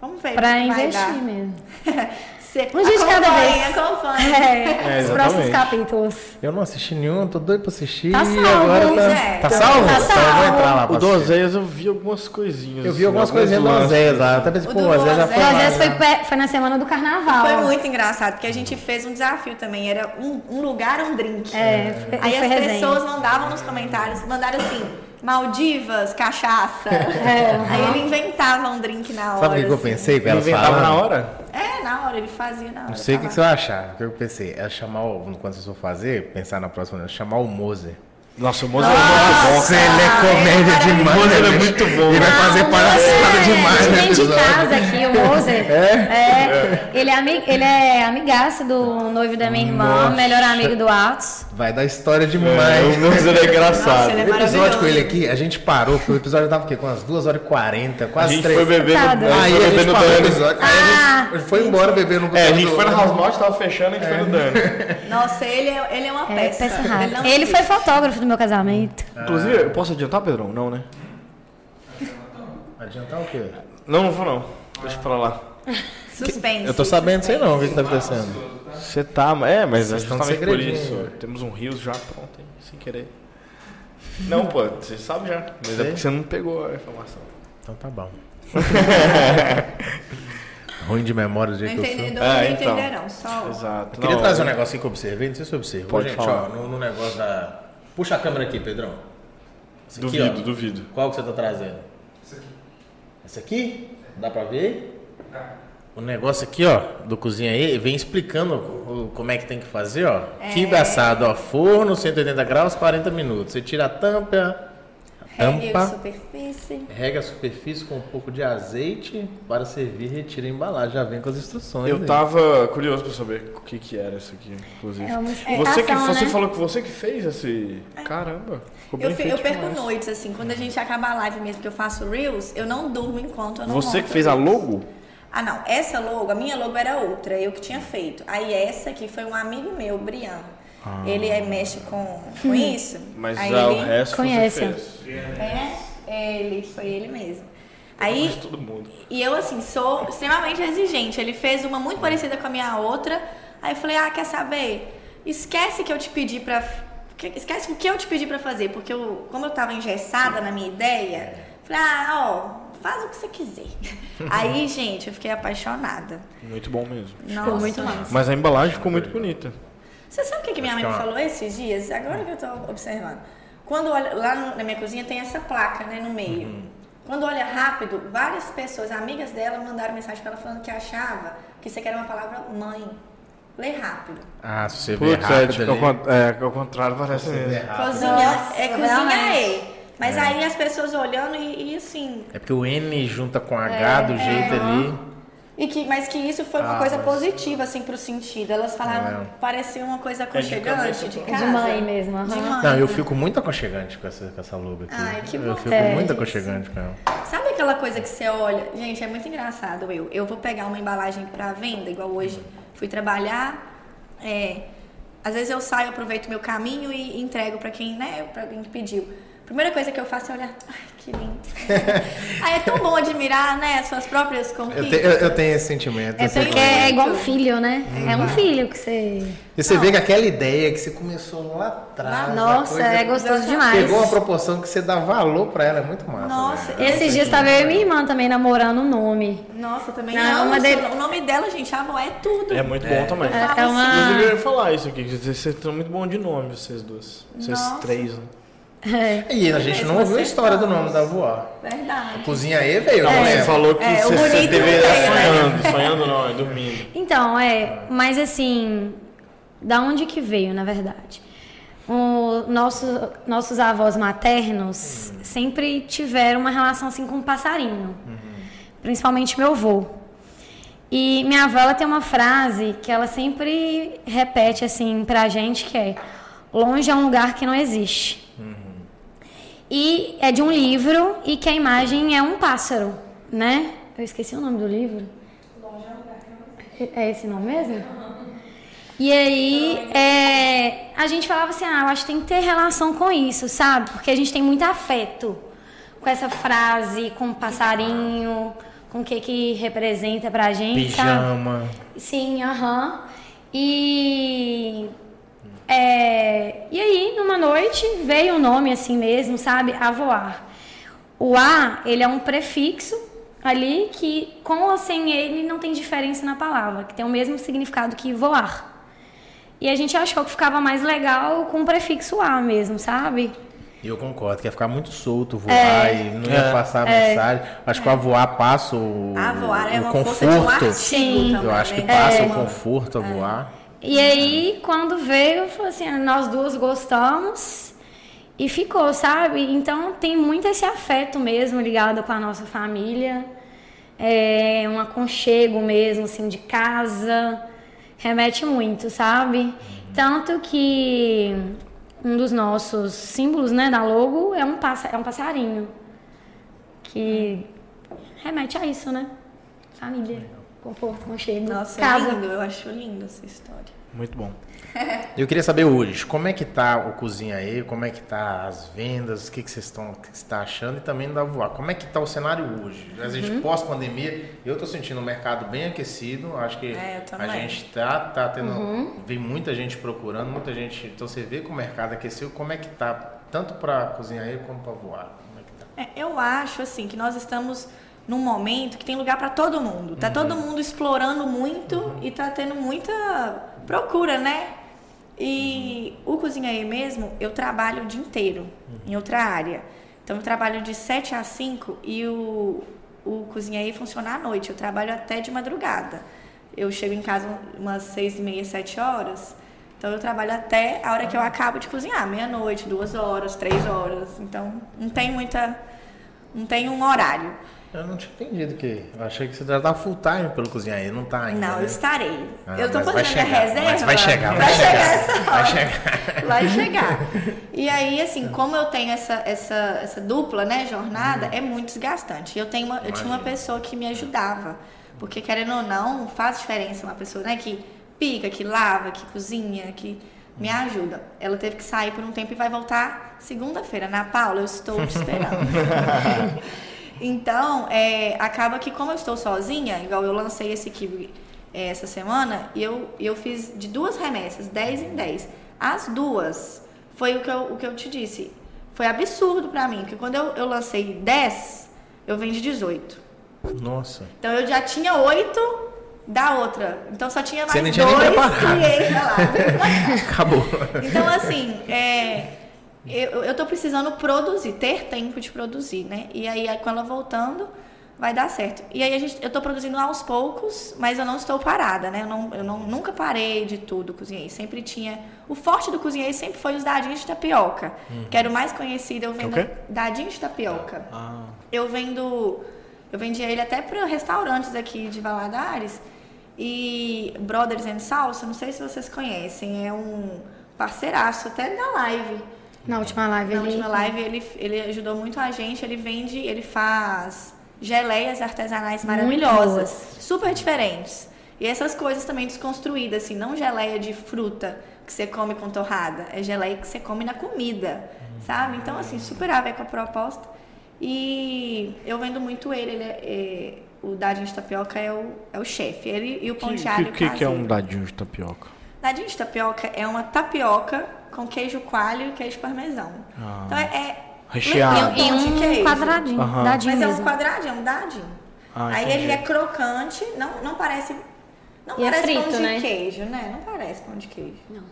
Vamos ver. Vai investir mesmo. (laughs) Cê Um dia de cada vez. acompanhe. É, (laughs) É, os próximos capítulos. Eu não assisti nenhum, tô doido pra assistir. Tá salvo, agora tá, é. tá Tá salvo? salvo. Então eu vou entrar lá pra O do. Oséias eu vi algumas coisinhas. Eu vi algumas coisinhas do. Oséias lá. Eu Até pensei, O pô, do o Oséias já foi lá, vezes foi, né? foi na semana do carnaval. Foi muito engraçado, porque a gente fez um desafio também. Era um, um lugar, um drink. É, foi, Aí foi as resenha. pessoas mandavam nos comentários, mandaram assim, Maldivas, cachaça. (laughs) É, Aí ele inventava um drink na hora. Sabe o que, que eu assim. pensei com Ele ela inventava falando? na hora? É, na hora, ele fazia na hora. Não sei o que, que você vai achar. O que eu pensei? É chamar, o, quando vocês for fazer, pensar na próxima, vez, chamar o Mozer. Nossa, o Moza é muito bom. Ele é comédia é demais. Mozer é né, muito bom. Ele vai fazer Não, palhaçada é, demais no Vem de casa aqui, o Moser. (laughs) É? Ele, é ami- ele é amigaço do noivo da minha irmã, Nossa. melhor amigo do Atos. Vai dar história É, demais. o Moza é engraçado. Nossa, ele é O episódio com ele aqui, a gente parou, porque o episódio tava o quê? Com umas 2 horas e 40, A quase gente 3. foi gente Aí foi a beber gente no parou o Dani. episódio. Aí a gente foi embora beber no É, a gente foi na House Malt, tava fechando, a gente foi no Dani. (laughs) Nossa, ele é, ele é uma É, peça. peça rara. não Ele foi fotógrafo do meu casamento. Inclusive, eu posso adiantar, Pedrão? Não, né? Adiantar o quê? Não, não vou não. Deixa pra lá. Suspense. Eu tô sabendo sei não, o que que tá acontecendo. Você tá, é, mas é Vocês estão justamente por isso. Temos um Rios já pronto, hein, sem querer. Não, pô, você sabe já. Mas é porque você não pegou a informação. Então tá bom. (laughs) Ruim de memória do Não jeito que eu sou. Ah, não então. entenderão, só. Exato. Eu queria Não, trazer um é- negócio aqui que eu observei, não sei se você observou. Pode gente, falar. ó, no, no negócio da. Puxa a câmera aqui, Pedrão. Esse aqui, Duvido, ó. duvido. Qual que você tá trazendo? Esse aqui? Dá pra ver? O negócio aqui, ó, do cozinha aí, vem explicando como é que tem que fazer, ó. Quibe assado, ó. Forno, 180 graus, 40 minutos. Você tira a tampa, tampa, superfície. rega a superfície com um pouco de azeite para servir e retira a embalagem. Já vem com as instruções. Eu aí. tava curioso pra saber o que que era isso aqui, inclusive. É uma Você que você né? falou que você que fez esse. Caramba, ficou bem Eu, fe- feito eu perco demais. noites, assim, quando a gente acaba a live mesmo, que eu faço Reels, eu não durmo enquanto eu não Você que fez a logo? Ah, não. Essa logo, a minha logo era outra, eu que tinha feito. Aí essa aqui foi um amigo meu, o Brian. Ele é, mexe com, com isso. Mas Aí já o resto Conhece. você fez. É, ele, foi ele mesmo. Aí, todo mundo. e eu, assim, sou extremamente exigente. Ele fez uma muito parecida com a minha outra. Aí eu falei, ah, quer saber? Esquece que eu te pedi pra... que- Esquece o que eu te pedi pra fazer. Porque eu, como eu tava engessada na minha ideia, falei, ah, ó, faz o que você quiser. (laughs) Aí, gente, eu fiquei apaixonada. Muito bom mesmo. Nossa. muito massa. Mas a embalagem ficou muito bonita. Você sabe o que, que minha mãe me é falou esses dias? Agora que eu tô observando. Quando olha, lá no- na minha cozinha tem essa placa, né, no meio. Uhum. Quando olha rápido, várias pessoas, amigas dela, mandaram mensagem pra ela falando que achava que isso aqui era uma palavra mãe. Lê rápido. Ah, se você Putz, é, rápido tipo, ao, ali, é, ao contrário parece vê rápido. Cozinha, Nossa, é cozinha. E. Mas aí as pessoas olhando e, e assim. É porque o N junta com H do jeito ali. E que, mas que isso foi uma Ah, coisa mas- positiva, assim, pro sentido. Elas falaram, É. parecia uma coisa aconchegante de, pra- casa. De mãe mesmo, aham. De mãe. Não, eu fico muito aconchegante com essa, com essa logo aqui. Ai, que Eu bom. fico É. muito aconchegante com ela. Sabe aquela coisa que você olha? Gente, é muito engraçado eu. Eu vou pegar uma embalagem pra venda, igual hoje. Fui trabalhar, É, às vezes eu saio, aproveito meu caminho e entrego pra quem, né, para quem pediu. Primeira coisa que eu faço é olhar, ai, que lindo. (laughs) Aí é tão bom admirar, né, as suas próprias Eu, conquistas. te- eu- eu tenho esse sentimento. É eu porque como é igual um filho, né? É um filho que você. E você vê que aquela ideia que você começou lá atrás. a Nossa, coisa é gostoso demais. Pegou uma proporção que você dá valor pra ela, é muito massa. Nossa, velho. Esses dias tava eu e minha irmã também namorando o nome. Nossa, também Não, amo uma o nome dela, gente, a avó é tudo. É muito bom também. É. É uma. Inclusive, eu ia falar isso aqui, que vocês estão muito bom de nome, vocês duas. Vocês Nossa. três, né? É. E a gente não ouviu a história do nome da voar. Verdade. Cozinha aí, veio, Não, não você lembro. falou que É, o você, você bonito deveria não estar veio, né? sonhando. Sonhando não, é dormindo. Então, é, mas assim, da onde que veio, na verdade? O nosso, nossos avós maternos sempre tiveram uma relação assim com o passarinho, principalmente meu avô. E minha avó ela tem uma frase que ela sempre repete assim pra gente que é longe é um lugar que não existe. E é de um livro e que a imagem é um pássaro, né? Eu esqueci o nome do livro. É esse nome mesmo? E aí, é, a gente falava assim, ah, eu acho que tem que ter relação com isso, sabe? Porque a gente tem muito afeto com essa frase, com o passarinho, com o que que representa pra gente, sabe? Pijama. Sim, aham. E. é, e aí, numa noite, veio o nome assim mesmo, sabe? A voar. O A, ele é um prefixo ali que, com ou sem ele, não tem diferença na palavra, que tem o mesmo significado que voar. E a gente achou que ficava mais legal com o prefixo A mesmo, sabe? E eu concordo, que ia ficar muito solto voar e não ia É. passar a mensagem. Acho que o voar passa o, A voar é o uma conforto. força de um artigo Sim. também, eu acho que né? passa É o conforto a voar. E aí, quando veio, falou assim, ah, nós duas gostamos e ficou, sabe? Então tem muito esse afeto mesmo ligado com a nossa família. É um aconchego mesmo, assim, de casa. Remete muito, sabe? Tanto que um dos nossos símbolos, né, da logo é um, passa, é um passarinho. Que remete a isso, né? Família, conforto, conchego, Nossa, casa. é lindo. Eu acho lindo essa história. Muito bom. (laughs) Eu queria saber hoje, como é que tá o Cozinha aí, como é que tá as vendas, o que, que vocês estão, está achando e também da voar. Como é que tá o cenário hoje? A gente Uhum. pós-pandemia, eu tô sentindo o mercado bem aquecido, acho que É, a gente tá, tá tendo, Uhum. vem muita gente procurando, muita gente, então você vê que o mercado aqueceu, como é que tá, tanto para Cozinha aí como para voar? Como é que tá? É, eu acho assim que nós estamos num momento que tem lugar para todo mundo. Tá todo mundo explorando muito e tá tendo muita procura, né? E o Cozinhaí mesmo, eu trabalho o dia inteiro em outra área. Então eu trabalho de 7 a 5 e o, o Cozinhaí funciona à noite. Eu trabalho até de madrugada. Eu chego em casa umas 6 e meia, 7 horas. Então eu trabalho até a hora que eu acabo de cozinhar, meia-noite, duas horas, três horas. Então não tem muita. não tem um horário. Eu não tinha entendido que. Eu achei que você já tá full time pelo Cozinha aí, não tá ainda. Não, né? eu estarei. Ah, eu vai fazendo a chegar, reserva. mas vai chegar, vai vai chegar, chegar essa hora. vai chegar. Vai chegar. (laughs) E aí, assim, como eu tenho essa, essa, essa dupla, né, jornada, é muito desgastante. Eu, tenho uma, eu tinha uma pessoa que me ajudava. Porque, querendo ou não, faz diferença uma pessoa, né, que pica, que lava, que cozinha, que me ajuda. Ela teve que sair por um tempo e vai voltar segunda-feira. Na Paula, eu estou te esperando. (laughs) Então, é, acaba que como eu estou sozinha, igual eu lancei esse kibe é, essa semana, e eu, eu fiz de duas remessas, 10 em 10. As duas, foi o que eu, o que eu te disse, foi absurdo pra mim, porque quando eu, eu lancei 10, eu vendi 18. Nossa. Então eu já tinha 8 da outra. Então só tinha mais Você nem tinha nem dois preparado. clientes lá. (laughs) Acabou. Então, assim, é, eu, eu tô precisando produzir, ter tempo de produzir, né? E aí, com ela voltando, vai dar certo. E aí, a gente, eu tô produzindo aos poucos, mas eu não estou parada, né? Eu, não, eu não, nunca parei de tudo, cozinhei. Sempre tinha... O forte do cozinhei sempre foi os dadinhos de tapioca, que era o mais conhecido. Eu vendo quê? dadinhos de tapioca. Ah, Eu vendo. Eu vendia ele até para restaurantes aqui de Valadares. E Brothers and Salsa, não sei se vocês conhecem, é um parceiraço até da live. Na última live Na ele. última live ele, ele ajudou muito a gente, ele vende, ele faz geleias artesanais maravilhosas, super diferentes. E essas coisas também desconstruídas, assim, não geleia de fruta que você come com torrada, é geleia que você come na comida, sabe? Então, assim, super a ver com a proposta. E eu vendo muito ele, ele é, é- o dadinho de tapioca é o, é o chefe, ele e o pão O de que, alho que, que é um dadinho de tapioca? Dadinho de tapioca é uma tapioca com queijo coalho e queijo parmesão. Ah. Então é, é Recheado. um E pão de um queijo. quadradinho, Aham. dadinho Mas é um mesmo. quadradinho, é um dadinho. Ah, Aí entendi. ele é crocante, não, não parece. Não E é parece frito, pão de né? queijo, né? Não parece pão de queijo. Não.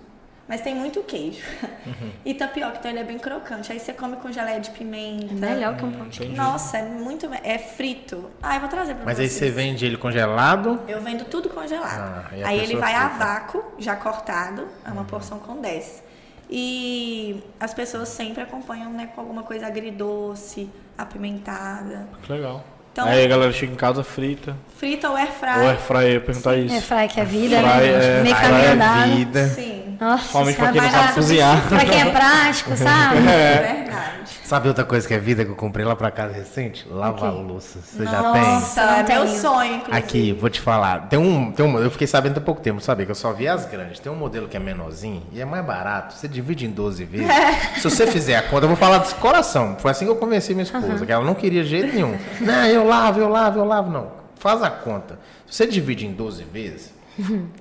Mas tem muito queijo. Uhum. (laughs) E tapioca, então ele é bem crocante. Aí você come com geleia de pimenta. Melhor que um pão de queijo. Nossa, é muito. É frito. Ah, eu vou trazer pra Mas aí vocês. você vende ele congelado. Eu vendo tudo congelado. Ah, aí ele vai a vácuo, já cortado, é uma porção com 10. E as pessoas sempre acompanham né, com alguma coisa agridoce, apimentada. Que legal. Então- Aí a galera chega em casa frita. Frita ou air fry. Ou fry, eu ia perguntar É isso. fry que é vida, né? é- Meio fry caminho é vida. Sim, Nossa, Somente pra quem não sabe cozinhar. Pra quem é prático, sabe? (laughs) é verdade. Sabe outra coisa que é vida que eu comprei lá pra casa recente? Lavar louça. Você já Nossa, tem? é Não meu sonho, inclusive. Aqui, vou te falar. Tem um, tem um. Eu fiquei sabendo há pouco tempo, sabia? Que eu só vi as grandes. Tem um modelo que é menorzinho e é mais barato. Você divide em 12 vezes. Se você fizer a conta, eu vou falar de coração. Foi assim que eu convenci minha esposa, que ela não queria jeito nenhum. Não, eu lavo, eu lavo, eu lavo. Não. Faz a conta. Se você divide em 12 vezes,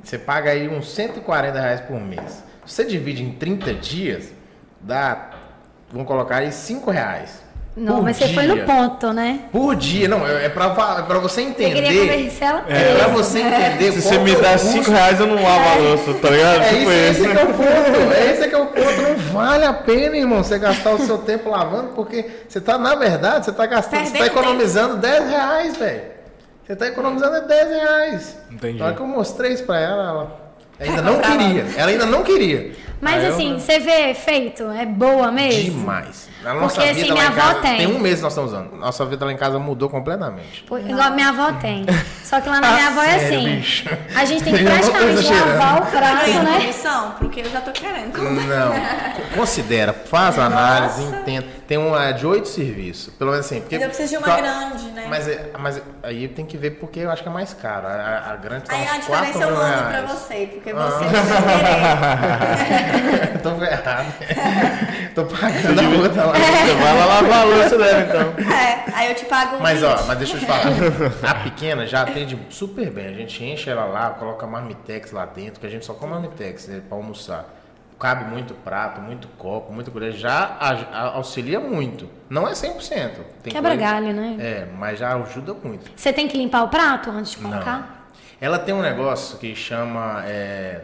você paga aí uns 140 reais por mês. Se você divide em 30 dias, dá. Vamos colocar aí 5 reais. Não, por mas você foi no dia. ponto, né? Por dia, não, é é pra, é pra você Você entender. queria convencer ela? É pra você entender Se qual você me é dá custo. 5 reais, eu não lavo a louça, tá ligado? É tipo isso, esse esse. que é o ponto. É esse que é o ponto. Não vale a pena, irmão, você gastar o seu tempo lavando, porque você tá, na verdade, você tá gastando, você tá economizando 10 reais, velho. Você tá economizando 10 reais. Entendi. Na hora que eu mostrei isso pra ela, ela ainda não queria. Ela ainda não queria. Mas eu- assim, você vê efeito? É boa mesmo? Demais. Na nossa Porque, vida assim, minha em casa, avó tem. tem um mês que nós estamos usando. Nossa vida lá em casa mudou completamente. Pô, Igual minha avó tem. Só que lá na minha (laughs) avó é assim. bicho? A gente tem que (laughs) praticamente lavar o prato, né? comissão? Porque eu já tô querendo. Não, co- considera, faz a análise, entenda. Tem uma de oito serviços, pelo menos assim. Porque, Mas eu preciso de uma grande, né? Mas, é- mas aí tem que ver porque eu acho que é mais caro. A, a- a grande tá Aí a uns 4 diferença eu mando pra você, porque Ah. você vai querer. (laughs) Tô ferrado. Tô pagando a outra lá. Você vai lá lavar a louça dela, então. É, aí eu te pago um Mas ó, 20. mas deixa eu te falar. (laughs) A pequena já atende super bem. A gente enche ela lá, coloca marmitex lá dentro, que a gente só come marmitex né, pra almoçar. Cabe muito prato, muito copo, muita colher. Já auxilia muito. Não é 100%. Tem Quebra coisa- galho, né? É, mas já ajuda muito. Você tem que limpar o prato antes de colocar? Não. Ela tem um negócio que chama. é,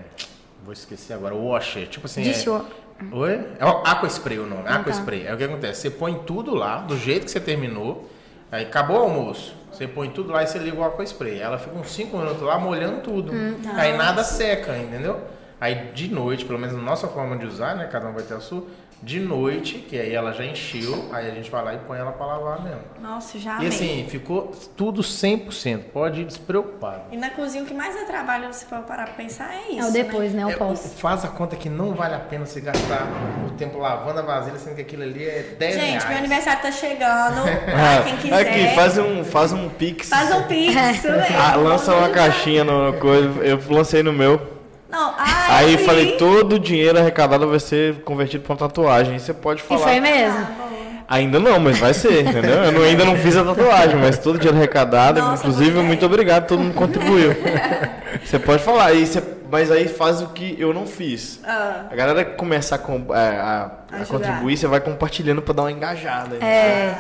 Vou esquecer agora, washer. Tipo assim. Dish é... Oi? É o Aqua Spray o nome. Ah, Aqua tá. Spray. É o que acontece. Você põe tudo lá, do jeito que você terminou. Aí acabou o almoço. Você põe tudo lá e você liga o Aqua Spray. Ela fica uns 5 minutos lá molhando tudo. Hum, Aí nada seca, entendeu? Aí de noite, pelo menos na nossa forma de usar, né? Cada um vai ter a sua. De noite, que aí ela já encheu, aí a gente vai lá e põe ela pra lavar mesmo. Nossa, já E amei. assim, ficou tudo 100%. Pode ir despreocupado. E na cozinha o que mais dá trabalho, se for parar pra pensar, é isso. É o depois, né? O É, pós. faz a conta que não vale a pena você gastar o tempo lavando a vasilha, sendo que aquilo ali é 10 Né? Gente, reais. meu aniversário tá chegando. (laughs) Ai, quem quiser. Aqui, faz um, faz um pix. Faz um pix, (laughs) né? Ah, lança uma caixinha no no coisa. Eu lancei no meu. Não, ai, Aí falei, todo o dinheiro arrecadado vai ser convertido pra uma tatuagem. Você pode E falar. foi mesmo? Ah, Ainda não, mas vai ser, entendeu? Eu não- ainda não fiz a tatuagem, mas todo o dinheiro arrecadado, Nossa, inclusive, boa muito obrigado, todo mundo contribuiu. (laughs) Você pode falar, aí você- mas aí faz o que eu não fiz. Ah, A galera começar a, com- é, a- a Ajudar. contribuir, você vai compartilhando pra dar uma engajada. É,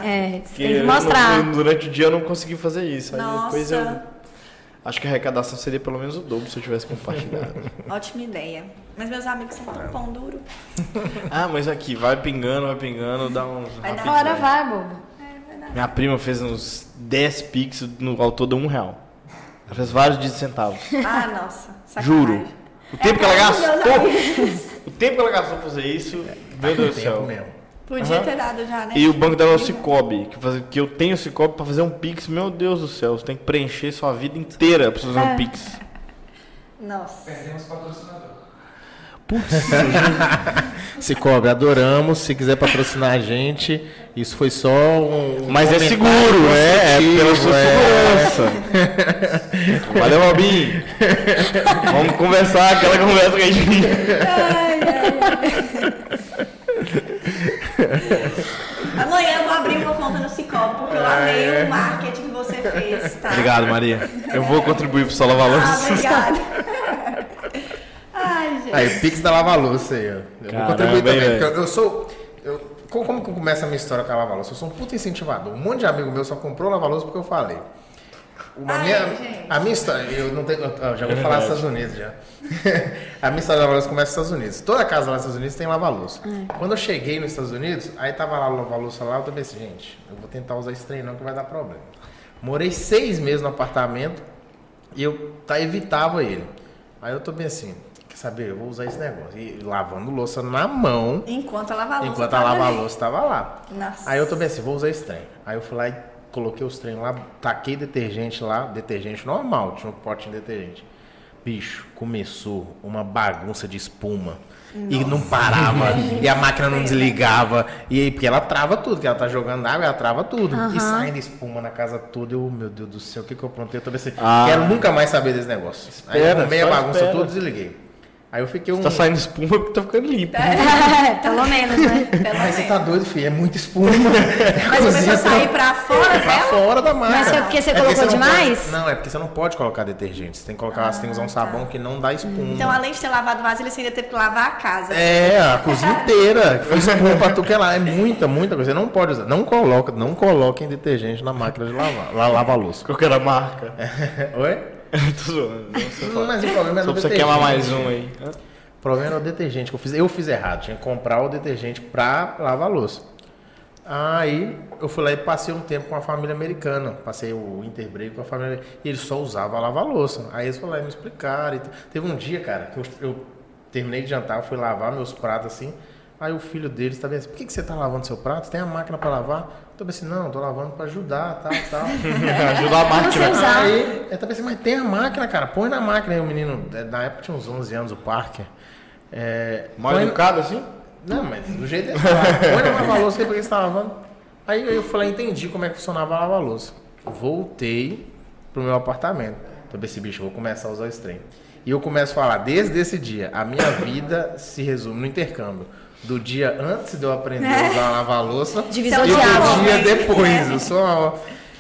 é. Você Porque tem que mostrar. não- durante o dia eu não consegui fazer isso. Aí Nossa. depois eu. Acho que a arrecadação seria pelo menos o dobro se eu tivesse compartilhado. (laughs) ótima ideia. Mas meus amigos são tão pão duro. (laughs) ah, mas aqui, vai pingando, vai pingando, dá uns. Vai dar hora vai, bobo. Minha prima fez uns 10 pix no ao todo um real. Ela fez vários de centavos. Ah, nossa. Sacanagem. Juro. O tempo que ela É, gastou. O tempo que ela gastou pra fazer isso, meu Deus do céu. mesmo. Podia Aham. ter dado já, né? E o banco dela é o Cicobi, que, faz- que eu tenho o Cicobi pra fazer um Pix, meu Deus do céu, você tem que preencher sua vida inteira pra fazer um É. Pix. (laughs) Nossa. (laughs) Cicobi, adoramos. Se quiser patrocinar a gente, isso foi só um. um Mas é seguro, é, é pela sua é. segurança. (laughs) Valeu, Albinho. Vamos conversar aquela conversa que a gente. (laughs) Amanhã eu vou abrir uma conta no Cicobi, porque eu amei o marketing que você fez, tá? Obrigado, Maria. Eu vou contribuir pro Sola Ah, Valores. obrigada. (laughs) Ai, gente. Aí, Pix da Lava Louça aí, ó. Eu vou Caramba, contribuir hein, também, porque eu, eu sou. eu- como, como que começa a minha história com a Lava Louça? Eu sou um puta incentivador. Um monte de amigo meu só comprou Lava Louça porque eu falei. Uma Ai, minha, gente. a minha história, eu não tenho. eu já vou falar dos Estados Unidos já. (laughs) a minha história da Lava Louça começa nos Estados Unidos. Toda casa lá nos Estados Unidos tem Lava Louça. Quando eu cheguei nos Estados Unidos, aí tava lá o Lava Louça lá, eu também assim, gente, eu vou tentar usar esse trem não que vai dar problema. Morei seis meses no apartamento e eu tá, evitava ele. Aí eu tô bem assim, quer saber, eu vou usar esse negócio. E lavando louça na mão, Enquanto a lava louça. enquanto a lava-louça tava lá. Nossa. Aí eu tô bem assim, vou usar esse trem. Aí eu fui lá e coloquei os trem lá, taquei detergente lá, detergente normal, tinha um potinho de detergente. Bicho, começou uma bagunça de espuma. E não parava, e a máquina não (laughs) desligava, e aí, porque ela trava tudo, que ela tá jogando água, ela trava tudo. E saindo espuma na casa toda, eu, meu Deus do céu, o que que eu aprontei? Eu tô bem assim, Ah. quero nunca mais saber desse negócio. aí eu Espera, arrumei a só bagunça espera. toda, desliguei. Aí eu fiquei um... Tá saindo espuma porque tá ficando limpo. É, (laughs) pelo menos, né? Pelo Mas você tá doido, filho, é muita espuma. (laughs) Mas (laughs) começou a sair pra fora pra dela? fora da máquina. Mas foi porque você É colocou não demais? pode- não, é porque você não pode colocar detergente. Você tem que colocar, você tem que usar um sabão que não dá espuma. Então, além de ter lavado vasilha, você ainda teve que lavar a casa. É, a cozinha inteira. que Foi espuma pra tu que é lá. É muita, muita coisa. Você não pode usar. Não coloca, não coloquem detergente na máquina de lavar. Lá lava a louça. Qual que era a marca? Oi? (laughs) Tô zoando. Mas o problema é Só do você queimar mais um aí. O problema era o detergente que eu fiz. Eu fiz errado. Tinha que comprar o detergente pra lavar a louça. Aí eu fui lá e passei um tempo com a família americana. Passei o interbreak com a família E eles só usavam a lavar louça. Aí eles foram lá e me explicaram. Teve um dia, cara, que eu, eu terminei de jantar, fui lavar meus pratos assim. Aí o filho deles tá vendo assim, por que, que você tá lavando seu prato? Tem a máquina pra lavar? Eu tô assim, não, tô lavando pra ajudar, tal, tal. (laughs) Ajuda a máquina. Aí, eu tava assim, mas tem a máquina, cara, põe na máquina. Aí o menino, é, na época tinha uns 11 anos, o Parker. É, Mal põe- educado assim? Não, mas do jeito dele. (laughs) Põe na lava-louça aí, porque você tá lavando. Aí eu falei, entendi como é que funcionava a lava-louça. Voltei pro meu apartamento. Então, esse bicho, eu vou começar a usar esse trem. E eu começo a falar, desde esse dia, a minha vida se resume no intercâmbio. Do dia antes de eu aprender a usar a lava-louça Divisor e de do água. dia depois. Eu sou uma...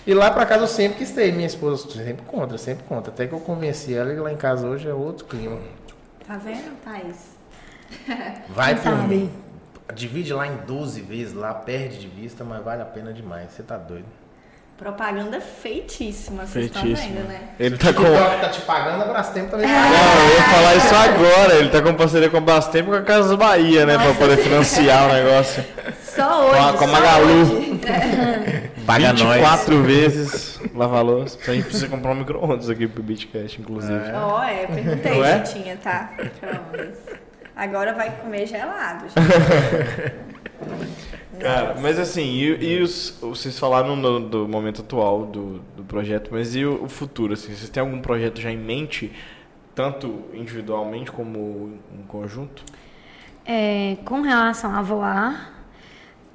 E lá pra casa eu sempre quis ter. Minha esposa sempre contra, sempre contra. Até que eu convenci ela e lá em casa hoje é outro clima. Tá vendo, Thaís? Vai Quem por sabe? Divide lá em 12 vezes, lá perde de vista, mas vale a pena demais. Você tá doido. Propaganda feitíssima, vocês estão vendo, né? Ele tá com. TikTok tá te pagando, a Brastemp também tá Não, pagando. eu ia falar isso agora. Ele tá com parceria com a Bastempo com a Casa Bahia, né? Pra poder financiar o negócio. Só hoje. Com a- com a Magalu. hoje. (laughs) Paga 24 vezes lavar louça. Então a gente precisa comprar um micro-ondas aqui pro Beatcast, inclusive. Ó, é, perguntei Não é? se tinha, tá? Agora vai comer gelado. gente. (laughs) Cara, mas assim, e, e os, vocês falaram no- do momento atual do, do projeto, mas e o, o futuro? Assim, vocês têm algum projeto já em mente, tanto individualmente como em conjunto? É, com relação a voar,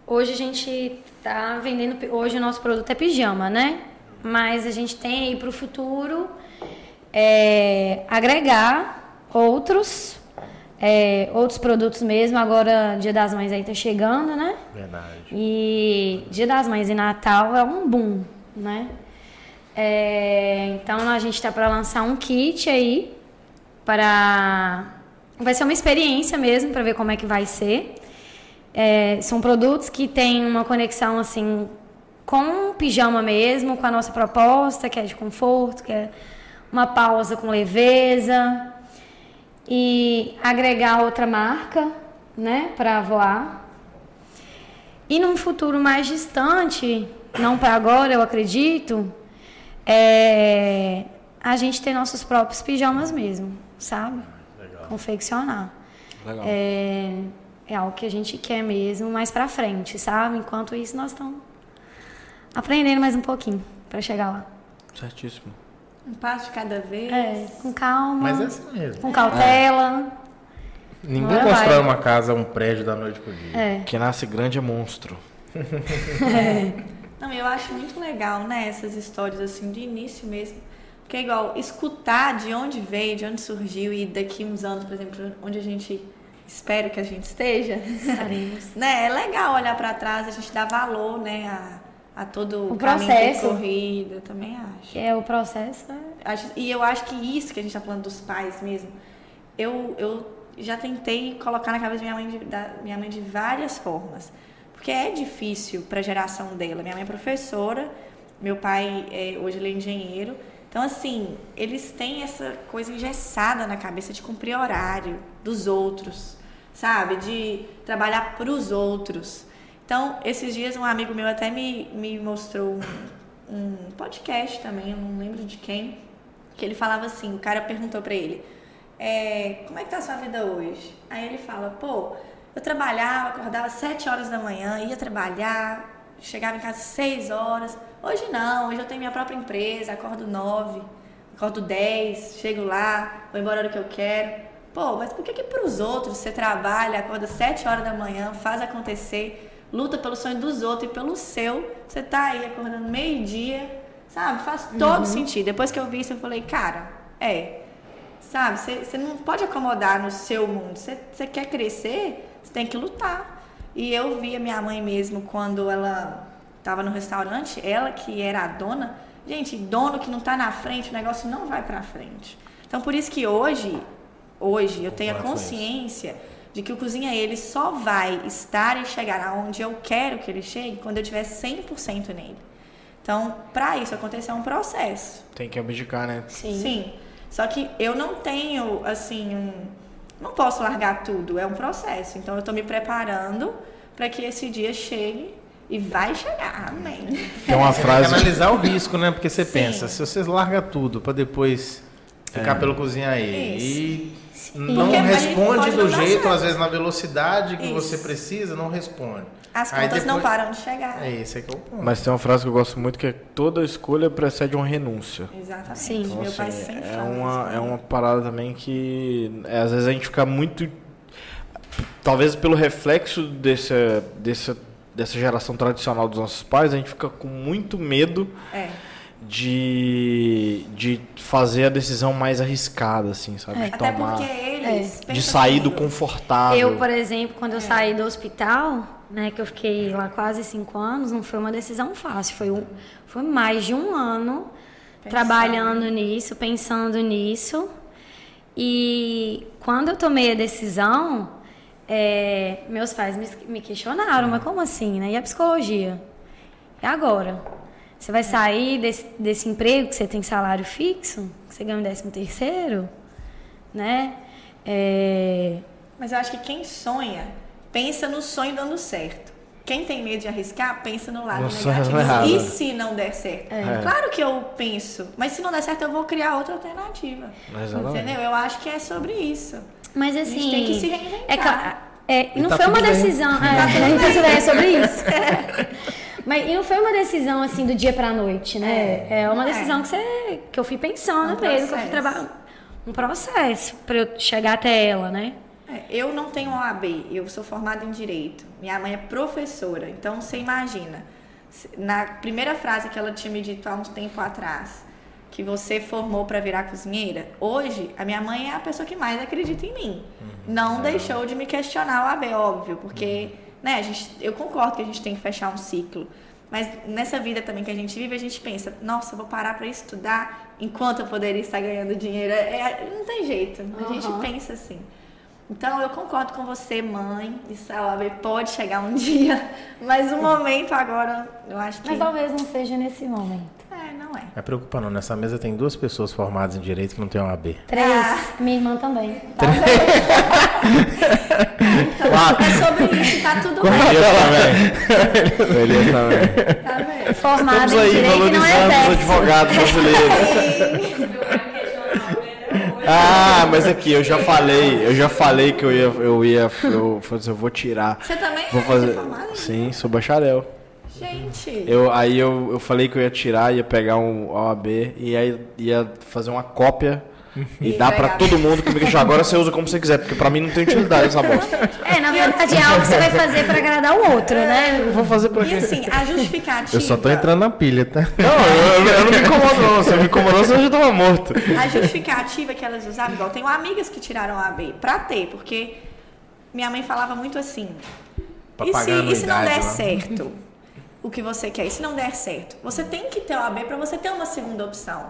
hoje a gente tá vendendo. Hoje o nosso produto é pijama, né? Mas a gente tem aí para o futuro é, agregar outros, é, outros produtos mesmo. Agora, Dia das Mães aí tá chegando, né? Verdade. E Dia das Mães e Natal é um boom, né? É, então a gente está para lançar um kit aí para vai ser uma experiência mesmo para ver como é que vai ser. É, são produtos que têm uma conexão assim com o pijama mesmo, com a nossa proposta, que é de conforto, que é uma pausa com leveza e agregar outra marca, né, para voar. E num futuro mais distante, não para agora, eu acredito, é a gente ter nossos próprios pijamas mesmo, sabe? Confeccionar. Legal. É, é algo que a gente quer mesmo mais pra frente, sabe? Enquanto isso, nós estamos aprendendo mais um pouquinho para chegar lá. Certíssimo. Um passo de cada vez. É, com calma, Mas é assim mesmo. com cautela. Ninguém Agora constrói vai. uma casa, um prédio da noite pro dia. É. Que nasce grande é monstro. (laughs) Não, eu acho muito legal, né, essas histórias assim, de início mesmo. Porque é igual, escutar de onde veio, de onde surgiu e daqui uns anos, por exemplo, onde a gente espera que a gente esteja. Estaremos. (laughs) né, é legal olhar pra trás, a gente dá valor, né, a, a todo O processo. percorrido, eu também acho. É o processo. é- Acho- E eu acho que isso que a gente tá falando dos pais mesmo, eu, eu já tentei colocar na cabeça da minha mãe de, da minha mãe de várias formas. Porque é difícil para a geração dela. Minha mãe é professora, meu pai é, hoje ele é engenheiro. Então, assim, eles têm essa coisa engessada na cabeça de cumprir horário dos outros, sabe? De trabalhar para os outros. Então, esses dias um amigo meu até me, me mostrou um, podcast também, eu não lembro de quem, que ele falava assim, o cara perguntou pra ele, é, como é que tá a sua vida hoje? Aí ele fala, pô, eu trabalhava, acordava 7 horas da manhã, ia trabalhar, chegava em casa 6 horas. Hoje não, hoje eu tenho minha própria empresa, acordo 9, acordo 10, chego lá, vou embora a hora que eu quero. Pô, mas por que que pros outros você trabalha, acorda 7 horas da manhã, faz acontecer, luta pelo sonho dos outros e pelo seu, você tá aí acordando meio-dia, sabe? Faz todo sentido. Depois que eu vi isso, eu falei, cara, é, Sabe? Você você não pode acomodar no seu mundo. Você quer crescer, você tem que lutar. E eu vi a minha mãe mesmo quando ela estava no restaurante, ela que era a dona. Gente, dono que não está na frente, o negócio não vai para frente. Então, por isso que hoje, hoje eu tenho a consciência de que o Cozinha Ele só vai estar e chegar aonde eu quero que ele chegue quando eu tiver 100% nele. Então, para isso acontecer é um processo. Tem que abdicar, né? Sim. Só que eu não tenho, assim, um... não posso largar tudo, é um processo. Então eu tô me preparando para que esse dia chegue e vai chegar. Amém. Tem uma Você tem que frase. analisar o risco, né? Porque você Sim. pensa, se você larga tudo pra depois ficar pelo cozinhar aí e não Porque responde do não jeito, certo. às vezes na velocidade que Isso. você precisa, não responde. As Aí contas não depois- param de chegar. É esse aqui é o ponto. Mas tem uma frase que eu gosto muito que é toda escolha precede uma renúncia. Exatamente. Sim. Meu Então, pai assim, sempre é fala uma, isso. é uma parada também que é, às vezes a gente fica muito. Talvez pelo reflexo desse, desse, dessa geração tradicional dos nossos pais, a gente fica com muito medo É. de, de fazer a decisão mais arriscada, assim, sabe? De Até tomar. porque eles De pensam sair do confortável. Eu, por exemplo, quando eu saí do hospital, né, que eu fiquei lá quase cinco anos, não foi uma decisão fácil. Foi, um, foi mais de um ano trabalhando nisso, pensando nisso. E quando eu tomei a decisão, é, meus pais me, me questionaram, mas como assim, né? E a psicologia? E agora? Você vai sair desse, desse emprego que você tem salário fixo, que você ganha um décimo terceiro, né? É, Mas eu acho que quem sonha, pensa no sonho dando certo. Quem tem medo de arriscar, pensa no lado No sonho negativo. errado. E se não der certo? É. Claro que eu penso, mas se não der certo, eu vou criar outra alternativa. Exatamente. Entendeu? Eu acho que é sobre isso. Mas assim. gente tem que se reinventar. É, é, e não tá foi uma tudo bem. decisão. (laughs) É, você é sobre isso. (laughs) Mas e não foi uma decisão assim do dia pra noite, né? É, uma não é. decisão que, você, que eu fui pensando Um mesmo, que eu fui processo. trabalhando. Um processo pra eu chegar até ela, né? É, Eu não tenho OAB, eu sou formada em Direito. Minha mãe é professora, então você imagina. Na primeira frase que ela tinha me dito há um tempo atrás, que você formou para virar cozinheira, hoje a minha mãe é a pessoa que mais acredita em mim. Não deixou de me questionar o OAB, óbvio, porque né, a gente, eu concordo que a gente tem que fechar um ciclo. Mas nessa vida também que a gente vive, a gente pensa, nossa, eu vou parar para estudar enquanto eu poderia estar ganhando dinheiro. É, não tem jeito, a gente pensa assim. Então eu concordo com você, mãe. Isso a OAB pode chegar um (laughs) dia, mas o momento agora, eu acho que. Mas talvez não seja nesse momento. É, não é. Não é preocupa não, nessa mesa tem duas pessoas formadas em Direito que não tem OAB. Três. Ah. Minha irmã também. (laughs) É sobre isso, tá tudo bem. Beleza também. Tá vendo? Formada Estamos em aí direito e não valorizando os exerce. advogados brasileiros. (laughs) Ah, mas aqui eu já falei, eu já falei que eu ia, eu ia, eu, eu vou tirar. Você também Vou é fazer. formada? Sim, sou bacharel. Gente. Eu, aí eu, eu falei que eu ia tirar, ia pegar um OAB e aí ia fazer uma cópia (laughs) E dá pra pegar. todo mundo que agora você usa como você quiser, porque pra mim não tem utilidade essa bosta. É, na verdade é algo que você vai fazer pra agradar o outro, né? Eu vou fazer pra E quê? assim, a justificativa. Eu só tô entrando na pilha, tá? Não, eu, eu não me incomodo não. Se eu me incomodou, você já tava morto. A justificativa que elas usavam, igual tenho amigas que tiraram a AB pra ter, porque minha mãe falava muito assim. Pra e pagar se, a e se não der anuidade lá?" certo o que você quer? E se não der certo? Você tem que ter o AB pra você ter uma segunda opção.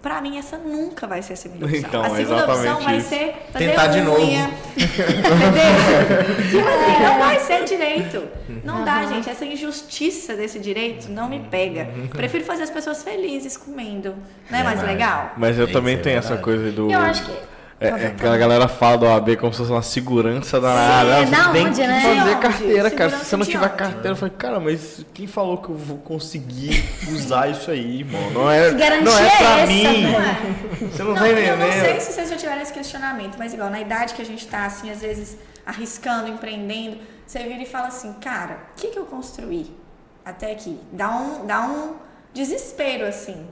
Pra mim, essa nunca vai ser a segunda opção. Então, a segunda opção exatamente vai isso. ser fazer Tentar de novo. unha. Entendeu? (laughs) tipo assim, não vai ser direito. Não dá, gente. Essa injustiça desse direito não me pega. Prefiro fazer as pessoas felizes comendo. Não é mais Verdade. legal? Mas eu Isso também é tenho essa verdade. coisa do. Eu acho que. É, é que a galera fala do OAB como se fosse uma segurança da área. Você da tem onde, que né? fazer carteira, cara. Se você não tiver onde? carteira, eu falei, cara, mas quem falou que eu vou conseguir usar isso aí, irmão? Não é, não é é pra essa, mim. velho? Você não, Não, tá eu não sei se vocês já tiveram esse questionamento, mas igual, na idade que a gente tá, assim, às vezes arriscando, empreendendo, você vira e fala assim, cara, o que, que eu construí até aqui? Dá um, dá um desespero, assim.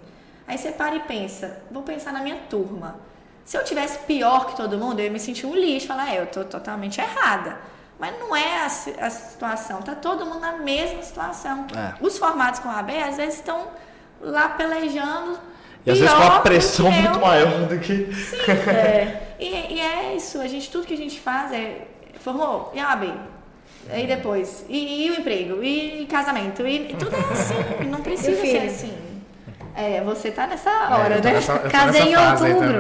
Aí você para e pensa, vou pensar na minha turma. Se eu tivesse pior que todo mundo, eu ia me sentir um lixo, falar, é, eu tô totalmente errada. Mas não é a, a situação, tá todo mundo na mesma situação. É. Os formados com AB, às vezes, estão lá pelejando. E às vezes com do pressão muito eu. maior do que. É. E, e é isso, a gente, tudo que a gente faz é. Formou? E a AB? Aí depois. E, e o emprego? E, casamento? E, e tudo é assim. Não precisa E ser assim. É, você tá nessa hora, eu tô né? nessa- Casei em outubro.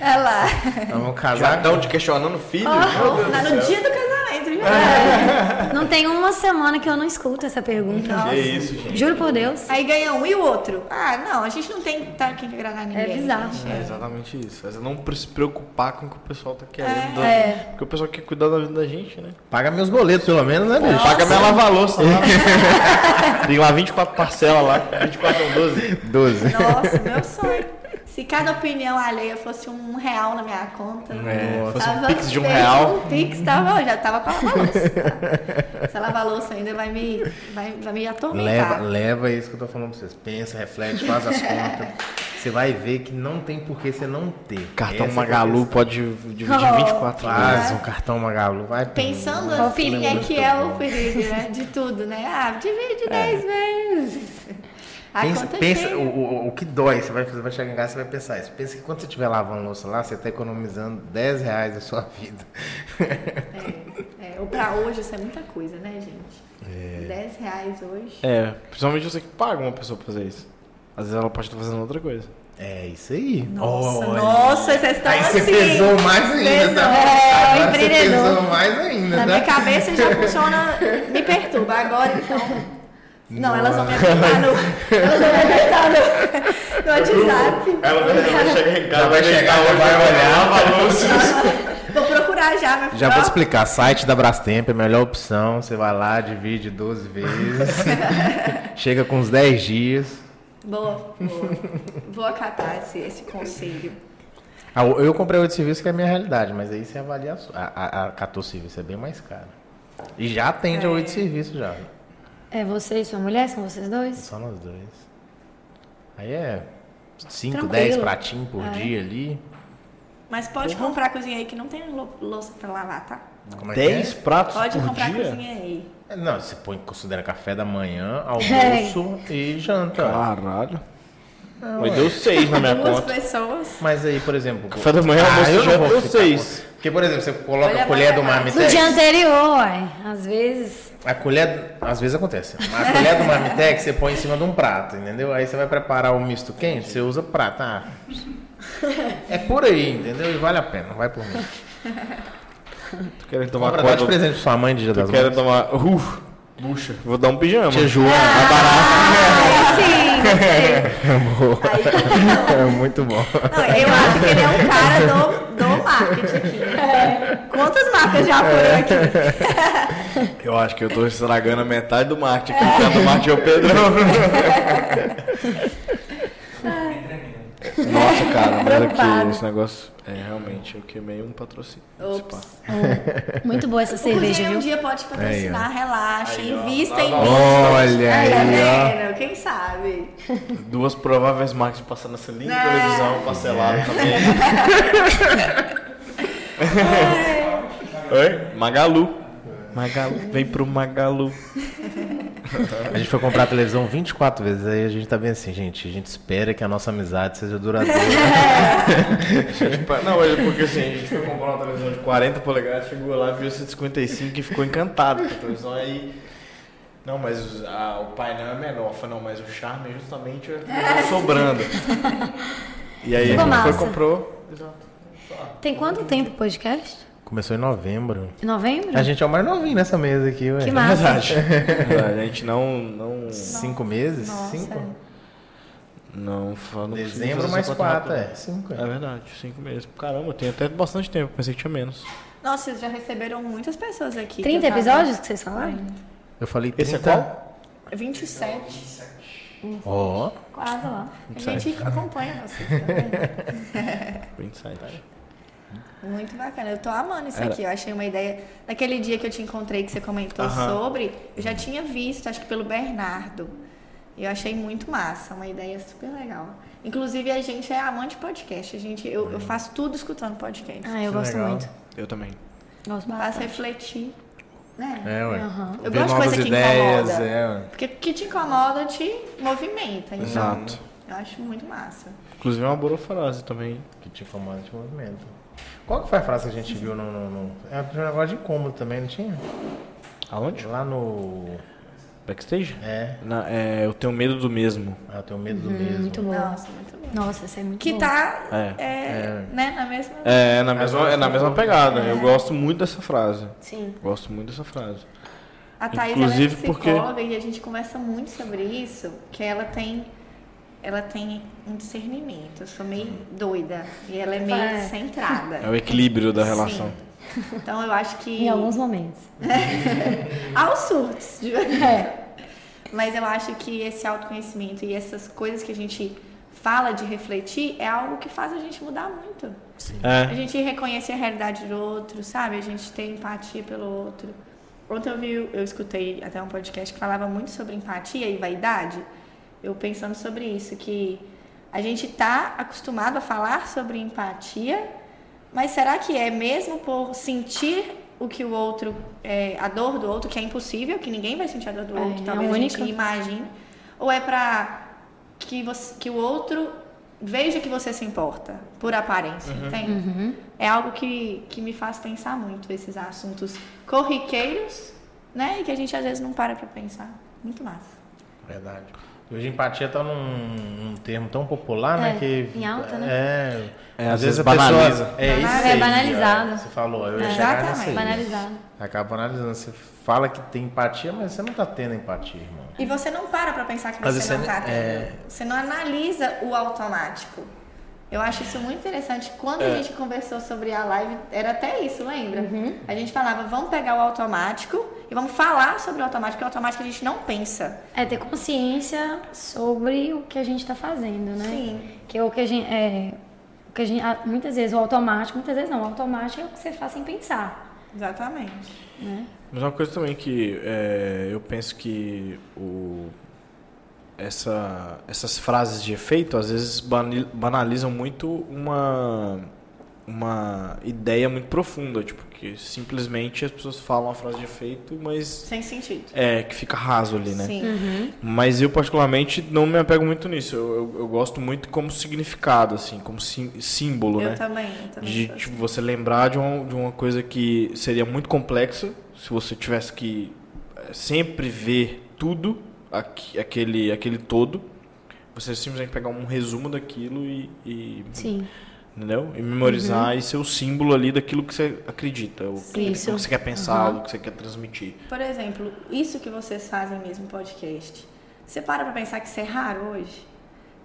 Olha lá. Vamos Já casar. estão te questionando filho? Tá do no céu. dia do casamento, (laughs) Não tem uma semana que eu não escuto essa pergunta. Nossa. Que isso, gente. Juro por Deus. Aí ganha um e o outro. Ah, não, a gente não tem que tá aqui que agradar ninguém. bizarro. gente. É exatamente isso. Mas não pre- se preocupar com o que o pessoal tá querendo. É. Porque o pessoal quer cuidar da vida da gente, né? Paga meus boletos, pelo menos, né, bicho? Paga minha lava-louça lá. (laughs) Tem lá 24 parcelas lá. 24 ou 12. 12. Nossa, meu sonho. Se cada opinião alheia fosse um real na minha conta. É, fosse um tava pix de um real. Um pix tava, já tava com a lava-louça. tá? Essa lava-louça ainda vai me, vai, vai me atormentar. Leva, leva isso que eu tô falando pra vocês. Pensa, reflete, faz as contas. Você vai ver que não tem por que você não ter. Cartão Essa é Magalu questão. pode dividir Oh, 24 vezes. Faz um cartão Magalu, vai. Pensando assim perigo. é que é o perigo, né? De tudo, né? Ah, divide 10 vezes. A Pensa, pensa o, o, o que dói, você vai, você vai chegar em casa e vai pensar isso. Pensa que quando você estiver lavando louça lá, você está economizando 10 reais da sua vida. É, é, ou pra hoje isso é muita coisa, né, gente? 10 reais hoje. É, principalmente você que paga uma pessoa pra fazer isso. Às vezes ela pode estar fazendo outra coisa. É isso aí. Nossa, Olha. nossa, vocês estão Aí assim. você pesou mais ainda, Pesou. tá? É, Agora você empreendedor. pesou mais ainda, Na tá? minha cabeça já funciona, me perturba. Agora, então. Não, elas vão me apertar no. Elas vão me apertar no, no WhatsApp. Ela vai chegar em Já vai chegar, já vai olhar. Vou procurar já, meu Já vou te explicar, site da Brastemp é a melhor opção. Você vai lá, divide 12 vezes. (laughs) chega com uns 10 dias. Boa, boa. Vou acatar esse, esse conselho. Ah, eu comprei oito serviços que é a minha realidade, mas aí você avalia a, a, a, a 14 serviços é bem mais caro. E já atende a oito serviços já. É você e sua mulher? São vocês dois? Só nós dois. Aí é 5, Tranquilo. 10 pratinhos por É. dia ali. Mas pode comprar cozinha aí que não tem lou- louça pra lavar, tá? Como é que 10 pratos Pode por comprar dia? cozinha aí. é? Não, você põe, considera café da manhã, (laughs) almoço e janta. Caralho. Não, Mas é. deu 6 na minha Duas conta. pessoas. Mas aí, por exemplo. Café da manhã, almoço eu já não vou deu seis. Porque, por exemplo, você coloca Olha a colher do matemática. No marmitex. dia anterior, ué. Às vezes. A colher, às vezes acontece. A colher do marmitex você põe em cima de um prato, entendeu? Aí você vai preparar o misto quente, você usa prato. Ah, é por aí, entendeu? E vale a pena, vai por mim. Tu querendo tomar Compra, dá de presente pra sua mãe de dia das Tu querendo mães. tomar... Uh, bucha. Vou dar um pijama. Tia Joana, Ah, sim, gostei. (laughs) Boa. É muito bom. Não, eu acho que ele é um cara do, do marketing aqui. Quantas marcas já foram aqui? (laughs) Eu acho que eu tô estragando a metade do marketing. Quem tá no marketing é o Pedrão. (laughs) Nossa, cara, mas aqui, esse negócio. É, realmente, eu queimei um patrocínio. pá. Ops. Muito boa essa (laughs) cerveja, Inclusive, um viu? dia pode patrocinar, relaxa, Aí, ó. invista em mim. Olha Aí, tá aí, ó. Quem sabe? (laughs) Duas prováveis marcas passando nessa linda É. televisão parcelada também. (laughs) Oi? Magalu. Magalu. Vem pro Magalu. (laughs) A gente foi comprar a televisão 24 vezes, aí a gente tá bem assim, gente, a gente espera que a nossa amizade seja duradoura. (laughs) Não, mas é porque assim, a gente foi comprar uma televisão de 40 polegadas, chegou lá, viu esse de 55 e ficou encantado com a televisão aí. Não, mas a- o painel é menor. Falei, não, mas o charme é justamente televisão sobrando. (laughs) E aí Ficou a gente foi massa. comprou. Tem quanto tempo o podcast? Começou em novembro. Em novembro? A gente é o mais novinho nessa mesa aqui, ué. Que massa. (laughs) A gente não. não Cinco meses? Nossa. Cinco? Não, fala- não consigo Dezembro mais quatro, rápida. é. Cinco, é. É verdade, cinco meses. Caramba, tem até bastante tempo, pensei que tinha menos. Nossa, vocês já receberam muitas pessoas aqui. 30 que episódios que vocês falaram? Eu falei 30. Esse é qual? 27. Ó. Quase lá. A gente acompanha vocês também. (laughs) (laughs) 27. Muito bacana. Eu tô amando isso Era- aqui. Eu achei uma ideia. Naquele dia que eu te encontrei, que você comentou Aham. sobre, eu já tinha visto, acho que pelo Bernardo. E eu achei muito massa. Uma ideia super legal. Inclusive, a gente é amante de podcast. A gente, eu, eu faço tudo escutando podcast. Ah, eu Que gosto legal. muito. Eu também. Gosto Faço bastante. refletir. Né? É, ué. Aham. Eu Ver gosto de novas coisa que ideias, incomoda. é, ué. Porque o que te incomoda te movimenta. Então, Exato. Eu acho muito massa. Inclusive é uma boa frase também. Que te incomoda de movimento. Qual que foi a frase que a gente viu no. no, no... É um negócio de incômodo também, não tinha? Aonde? Lá no. Backstage? É. Na- é, eu tenho medo do mesmo. Ah, eu tenho medo do mesmo. Muito boa. Nossa, muito bom. Nossa, essa é muito Que boa. tá, É. é, né, na mesma... É, na mesma, é na mesma pegada. Eu gosto muito dessa frase. Sim. Gosto muito dessa frase. A Thaís Inclusive ela é porque- psicóloga e a gente conversa muito sobre isso, que ela tem ela tem um discernimento. Eu sou meio doida e ela é meio É. centrada. É o equilíbrio da Sim. relação. Então eu acho que Em alguns momentos. (laughs) aos surtos, de verdade. É. Mas eu acho que esse autoconhecimento e essas coisas que a gente fala de refletir é algo que faz a gente mudar muito. A É. gente reconhecer a realidade do outro, sabe? A gente ter empatia pelo outro. Ontem eu vi, eu escutei até um podcast que falava muito sobre empatia e vaidade. Eu pensando sobre isso, que a gente tá acostumado a falar sobre empatia, mas será que é mesmo por sentir o que o outro, é, a dor do outro, que é impossível, que ninguém vai sentir a dor do É, outro, é talvez a gente imagine, ou é pra que, você, que o outro veja que você se importa, por aparência, entende? Uhum. É algo que, que me faz pensar muito esses assuntos corriqueiros, né? E que a gente às vezes não para pra pensar. Muito massa. Verdade. Hoje empatia tá num, num termo tão popular, né? É, Que, em alta, né? É. É, às às vezes a vezes banaliza. pessoa. É isso É aí, banalizado. ó, Você falou, eu É, exatamente. Banalizado. Acaba banalizando. Você fala que tem empatia, mas você não tá tendo empatia, irmão. E você não para pra pensar que você vezes não você tá tendo. é. Você não analisa o automático. Eu acho isso muito interessante. Quando É. a gente conversou sobre a live, era até isso, lembra? Uhum. A gente falava, vamos pegar o automático e vamos falar sobre o automático, porque o automático a gente não pensa. É ter consciência sobre o que a gente tá fazendo, né? Sim. Que é o que a gente. É, o que a gente muitas vezes o automático, muitas vezes não. O automático é o que você faz sem pensar. Exatamente. Né? Mas uma coisa também que é, eu penso que o, essa, essas frases de efeito às vezes banalizam muito uma, uma ideia muito profunda, tipo, que simplesmente as pessoas falam a frase de efeito, mas Sem sentido. é que fica raso ali, né? Sim. Mas eu particularmente não me apego muito nisso. Eu, eu, eu gosto muito como significado, assim, como sim- símbolo, Eu né? também. Eu também de tipo, você lembrar de uma, de uma coisa que seria muito complexa se você tivesse que eh, sempre ver tudo aquele aquele todo você simplesmente pegar um resumo daquilo e, e Sim. entendeu e memorizar e ser o símbolo ali daquilo que você acredita o que, que você quer pensar Aham. o que você quer transmitir Por exemplo, isso que vocês fazem mesmo podcast. Você para pra pensar que isso é raro hoje?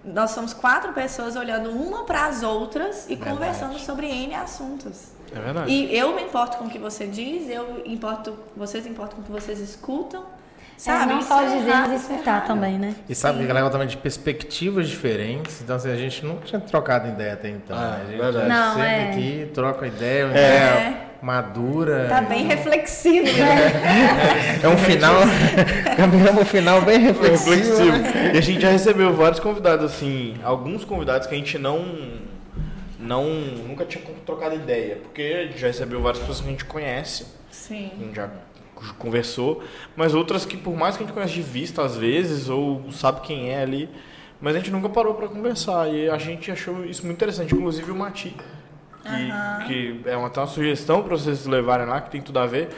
Nós somos quatro pessoas olhando uma para as outras e conversando sobre N assuntos. é verdade E eu me importo com o que você diz, eu importo, vocês importam com o que vocês escutam, Sabe? não Isso só é dizer, mas é escutar também, né? E sabe que é também de perspectivas diferentes. Então, assim, a gente não tinha trocado ideia até então. Ah, né? A gente verdade. Não, sempre é. aqui troca ideia, uma É. ideia madura. Tá bem reflexivo, né? É um final. (laughs) Caminhamos um final bem reflexivo. reflexivo. né? E a gente já recebeu vários convidados, assim, alguns convidados que a gente não. não nunca tinha trocado ideia. Porque a gente já recebeu várias pessoas que a gente conhece, a Sim. gente já conversou, mas outras que por mais que a gente conhece de vista às vezes, ou sabe quem é ali, mas a gente nunca parou pra conversar. E a gente achou isso muito interessante, inclusive o Mati. Que, que é uma, até uma sugestão para vocês levarem lá, que tem tudo a ver.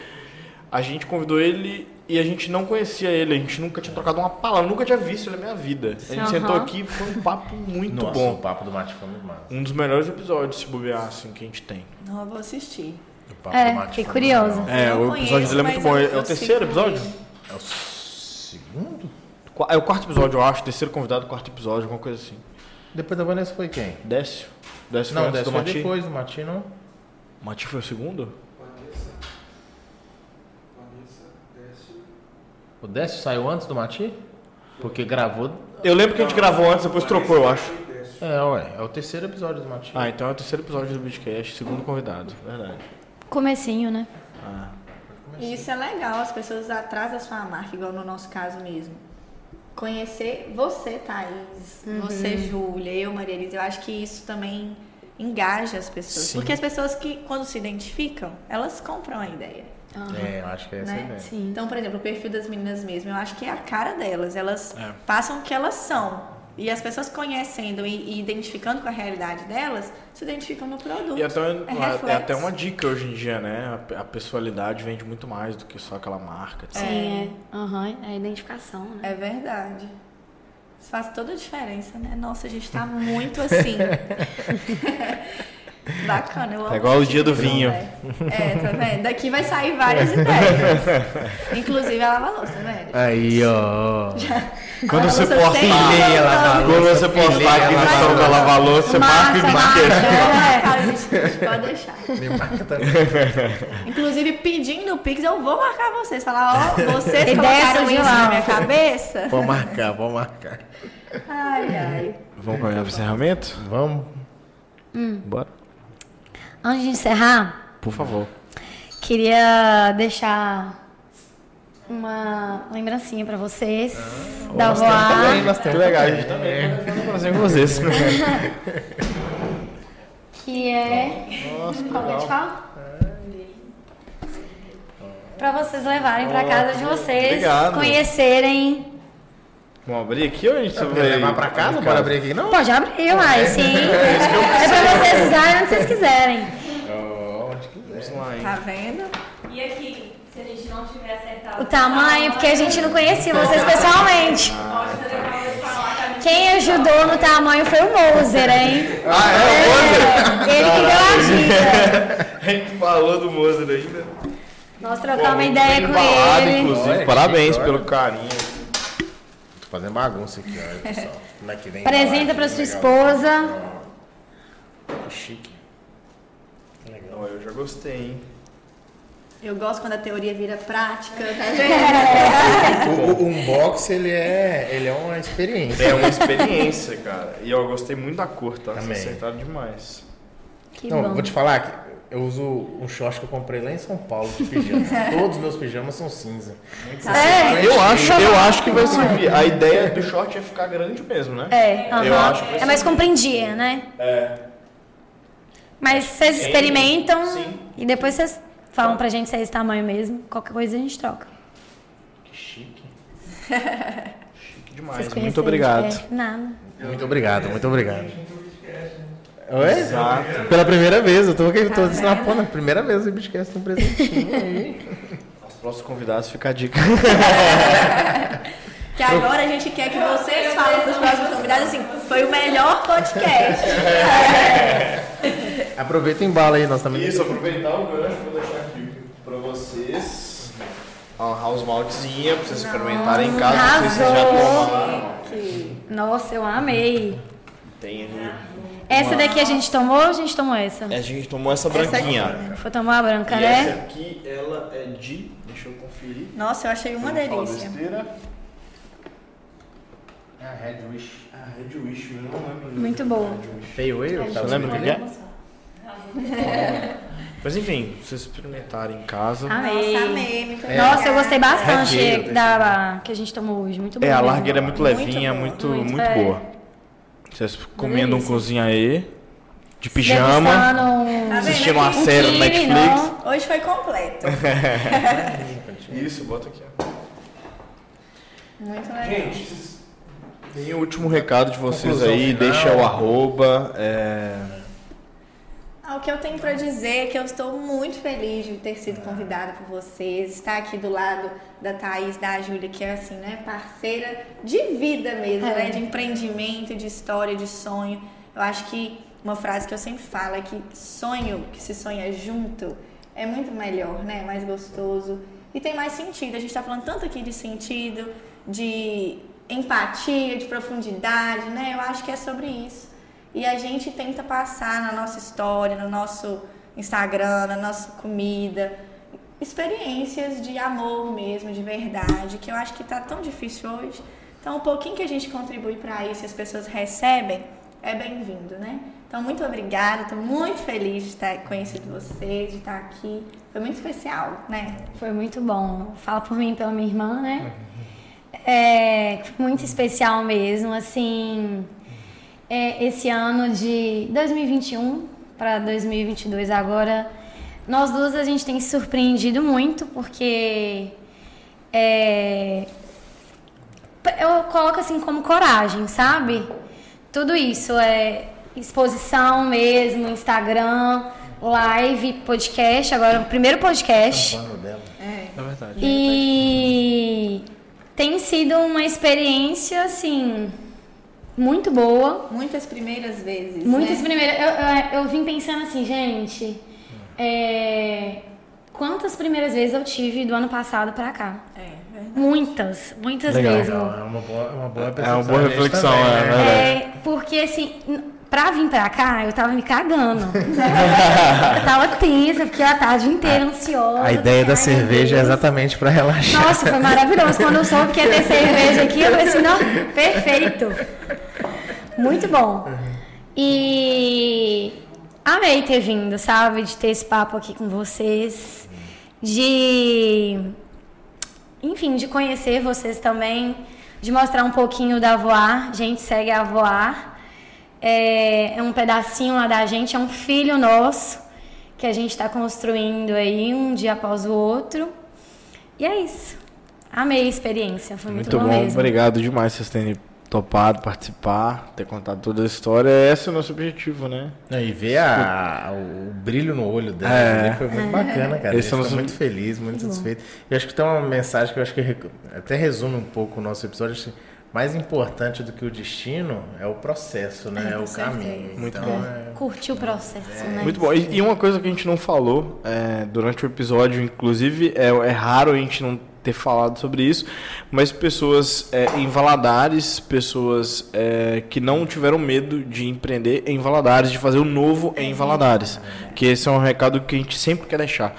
A gente convidou ele e a gente não conhecia ele, a gente nunca tinha trocado uma palavra, nunca tinha visto ele na minha vida. A gente Aham. sentou aqui e foi um papo muito Nossa, bom. o papo do Mate foi muito massa. Um dos melhores episódios, se bobear, assim, que a gente tem. Não, eu vou assistir. O papo É, do Mate fiquei curiosa. legal. É, Eu o episódio dele é muito conheço, bom. É o terceiro episódio? É o segundo? É o quarto episódio, eu acho. Terceiro convidado, quarto episódio, alguma coisa assim. Depois da Vanessa foi quem? Décio? Décio Não, foi antes dessa do foi Mati? depois do Mati, não? Mati foi o segundo? O Décio saiu antes do Mati? Porque gravou. Eu lembro que a gente gravou antes, depois trocou, eu acho. É, ué, é o terceiro episódio do Mati. Ah, então é o terceiro episódio do Beatcast, segundo convidado. Verdade. Comecinho, né? Ah. E isso é legal, as pessoas atrás da sua marca, igual no nosso caso mesmo. Conhecer você, Thaís, você, Júlia, eu, Maria Elisa, eu acho que isso também engaja as pessoas. Sim. Porque as pessoas que, quando se identificam, elas compram a ideia. É, eu acho que é essa a Né? ideia. Sim. Então, por exemplo, o perfil das meninas mesmo, eu acho que é a cara delas. Elas É. passam o que elas são. E as pessoas conhecendo e, identificando com a realidade delas, se identificam no produto. E até, é é até uma dica hoje em dia, né? A, a pessoalidade vende muito mais do que só aquela marca. etc. Sim, é. Aham, é a identificação, né? É verdade. Isso faz toda a diferença, né? Nossa, a gente tá muito assim. (laughs) Bacana, eu amo Tá igual o dia do tipo vinho. conversa. É, tá vendo? Daqui vai sair várias ideias. (laughs) Inclusive a lava louça, tá vendo? Aí, ó. Quando você posta voltando. lava Quando você postar aqui no salão da Lava Louça, você marca o Marca, Beatcast. É, cara, gente, pode (laughs) deixar. Me marca também. (laughs) Inclusive, pedindo o Pix, eu vou marcar vocês. Falar, ó, vocês Ideia colocaram isso lá. na minha cabeça. Vou marcar, vou marcar. Ai, ai. Vamos para o encerramento? Vamos. Bora. Antes de encerrar, Por favor. queria deixar uma lembrancinha pra vocês da temos também, Voar, nós Que temos. legal, a gente também. Fazendo com vocês. (laughs) que é... Qual que é qual? Pra vocês levarem pra casa de vocês, obrigado. conhecerem... Vamos abrir aqui ou a gente vai levar pra casa? Bora abrir aqui, não? Pode abrir, uai, sim. (laughs) É pra vocês usarem onde vocês quiserem. Vamos lá, hein? Tá vendo? E aqui, a gente não tiver acertado O tamanho, porque a gente não conhecia vocês pessoalmente. Quem ajudou no tamanho foi o Moser, hein? Ah, é o Moser? Ele que deu a dica. (laughs) A gente falou do Moser ainda. Nós trocamos uma ideia com embalado, ele. inclusive. Olha, Parabéns pelo carinho. Tô fazendo bagunça aqui, olha, pessoal. Como é que vem Presenta embalagem, pra sua legal. esposa. Que chique. Legal. Eu já gostei, hein? Eu gosto quando a teoria vira prática, tá vendo? (laughs) O, o unbox, ele é, ele é uma experiência. É uma experiência, cara. E eu gostei muito da cor, tá? Também. Vocês acertaram demais. Que Não, bom. vou te falar que eu uso um short que eu comprei lá em São Paulo de pijama. (laughs) Todos os meus pijamas são cinza. É, Eu acho, eu acho que vai servir. A ideia do short é ficar grande mesmo, né? é, Eu aham. acho que vai é mais compreendida, né? É. Mas vocês experimentam Sim. e depois vocês falam pra gente se é esse tamanho mesmo. Qualquer coisa a gente troca. Que chique. (laughs) Chique demais. Vocês Muito obrigado. perto. Nada. Muito obrigado, muito obrigado. Oi? Exato. Pela primeira vez, eu tô aqui, tô na pô, na primeira vez o Bitcast um presentinho aí. (laughs) Os próximos convidados fica a dica. (laughs) Que agora a gente quer que vocês falem pros próximos convidados assim, foi o melhor podcast. Aproveita e embala aí, nós também. Isso, aproveitar o gancho, vou deixar vocês. Uma house maltzinha pra vocês experimentarem em casa. Não sei se vocês já lá. Nossa, eu amei. Tem ali Essa daqui a gente tomou ou a gente tomou essa? A gente tomou essa Essa branquinha. aqui, né? Foi tomar a branca, E essa né? aqui, ela é de. Deixa eu conferir. Nossa, eu achei uma falar delícia. É a Red Wish. Ah, Red Wish, eu não lembro. Muito boa. Feio aí? Você lembra o que que é? (laughs) Mas enfim, vocês experimentarem em casa. Amei. Nossa, amei. Muito É. Nossa, eu gostei bastante Deer, da que a gente tomou hoje. Muito boa. É, a mesmo. largueira é muito Muito levinha, boa. muito, Muito, muito, é. boa. Vocês comendo um cozinha aí, de pijama, Tá assistindo uma série no Netflix. não? Hoje foi completo. (laughs) Isso, bota aqui. ó. Muito legal. Gente, deem o último recado de vocês Conclusão aí, final. deixa o arroba. é, Ah, o que eu tenho pra dizer é que eu estou muito feliz de ter sido convidada por vocês, estar aqui do lado da Thaís, da Júlia, que é assim, né, parceira de vida mesmo, É. né, de empreendimento, de história, de sonho. Eu acho que uma frase que eu sempre falo é que sonho que se sonha junto é muito melhor, né, mais gostoso e tem mais sentido. A gente tá falando tanto aqui de sentido, de empatia, de profundidade, né? Eu acho que é sobre isso. E a gente tenta passar na nossa história, no nosso Instagram, na nossa comida, experiências de amor mesmo, de verdade, que eu acho que tá tão difícil hoje. Então, um pouquinho que a gente contribui para isso e as pessoas recebem é bem-vindo, né? Então, muito obrigada, estou muito feliz de estar conhecido vocês, de estar aqui. Foi muito especial, né? Foi muito bom. Fala por mim e pela minha irmã, né? É muito especial mesmo, assim. É, esse ano de 2021 para 2022 agora, nós duas a gente tem se surpreendido muito porque é, eu coloco assim como coragem, sabe? Tudo isso é exposição mesmo, Instagram, live, podcast, agora o primeiro podcast. Falando dela. É. Na verdade. E tem sido uma experiência, assim, muito boa. Muitas primeiras vezes. Muitas né? primeiras. Eu, eu, eu vim pensando assim, gente. é, quantas primeiras vezes eu tive do ano passado pra cá? É, verdade. Muitas, muitas Legal. mesmo. Legal, é uma boa, uma boa É uma boa gente reflexão, também, é, né? É, porque assim, pra vir pra cá, eu tava me cagando. (laughs) eu tava tensa, porque a tarde inteira ansiosa. A ideia da cerveja é exatamente pra relaxar. Nossa, foi maravilhoso. Quando eu soube que ia ter cerveja aqui, eu falei assim, não, perfeito. Muito bom. E amei ter vindo, sabe? De ter esse papo aqui com vocês. De. Enfim, de conhecer vocês também. De mostrar um pouquinho da Voar. Gente, segue a Voar. É, é um pedacinho lá da gente, é um filho nosso que a gente está construindo aí um dia após o outro. E é isso. Amei a experiência, foi muito, Muito bom, mesmo. obrigado demais vocês terem topado participar, ter contado toda a história. Esse é o nosso objetivo, né? E ver a, o brilho no olho dela É. foi muito bacana, cara. Esse é nosso- muito feliz, muito satisfeito. Eu acho que tem uma mensagem que eu acho que até resume um pouco o nosso episódio. Acho que mais importante do que o destino é o processo, né? É, com o caminho. certeza. Muito então, bom. é- Curti o processo, né? Muito bom. E, e uma coisa que a gente não falou é, durante o episódio, inclusive, é, é raro a gente não ter falado sobre isso, mas pessoas é, em Valadares, pessoas é, que não tiveram medo de empreender em Valadares, de fazer o novo em Valadares. Que esse é um recado que a gente sempre quer deixar.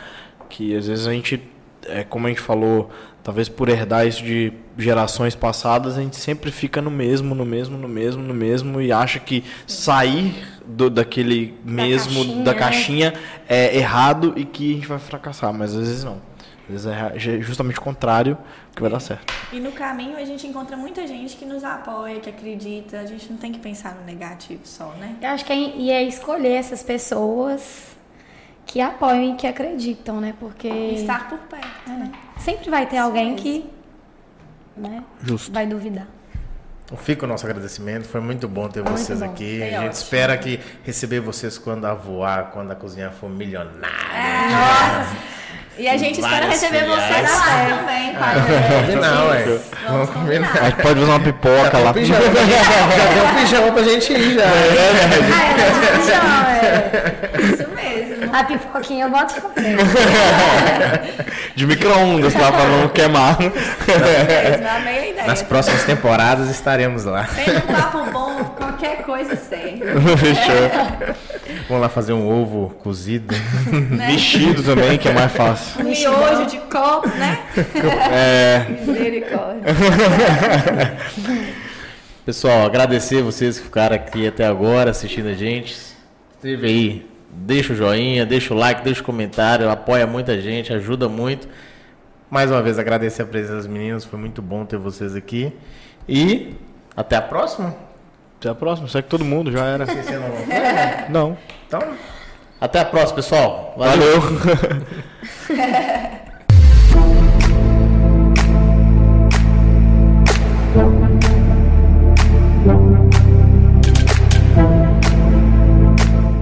Que às vezes a gente, é, como a gente falou, talvez por herdar isso de gerações passadas, a gente sempre fica no mesmo, no mesmo, no mesmo, no mesmo e acha que sair do, daquele mesmo, caixinha, da né? caixinha é errado e que a gente vai fracassar, mas às vezes não. Às vezes é justamente o contrário que vai dar certo. E no caminho a gente encontra muita gente que nos apoia, que acredita. A gente não tem que pensar no negativo só, né? Eu acho que é, e é escolher essas pessoas que apoiam e que acreditam, né? Porque estar por perto. é, sempre vai ter alguém que né, Justo. vai duvidar. Então Fica o nosso agradecimento, foi muito bom ter Muito vocês bom. aqui. Foi a gente ótimo. espera que receber vocês quando a voar, quando a cozinha for milionária. Nossa! E a gente espera receber vocês lá também, (laughs) pai. Não, é. Vamos Vamos combinar. A gente pode fazer uma pipoca lá. (laughs) Já tem um pijama pra gente ir já. Ah, é, (laughs) Isso mesmo. a pipoquinha eu boto. De micro-ondas, tá? Pra não queimar. Isso mesmo. Amei a ideia. Nas próximas temporadas estaremos lá. Tendo um papo bom, qualquer Qualquer coisa serve. Fechou. Vamos lá fazer um ovo cozido. (laughs) Mexido também, que é mais fácil. Um miojo de copo, né? É. Misericórdia. Pessoal, agradecer vocês que ficaram aqui até agora assistindo a gente. Esteve aí, deixa o joinha, deixa o like, deixa o comentário, apoia muita gente, ajuda muito. Mais uma vez agradecer a presença das meninas, foi muito bom ter vocês aqui. E até a próxima. Até a próxima. Segue todo mundo, já era. Alguma coisa? Não. Então, até a próxima, pessoal. Valeu. Valeu. (laughs)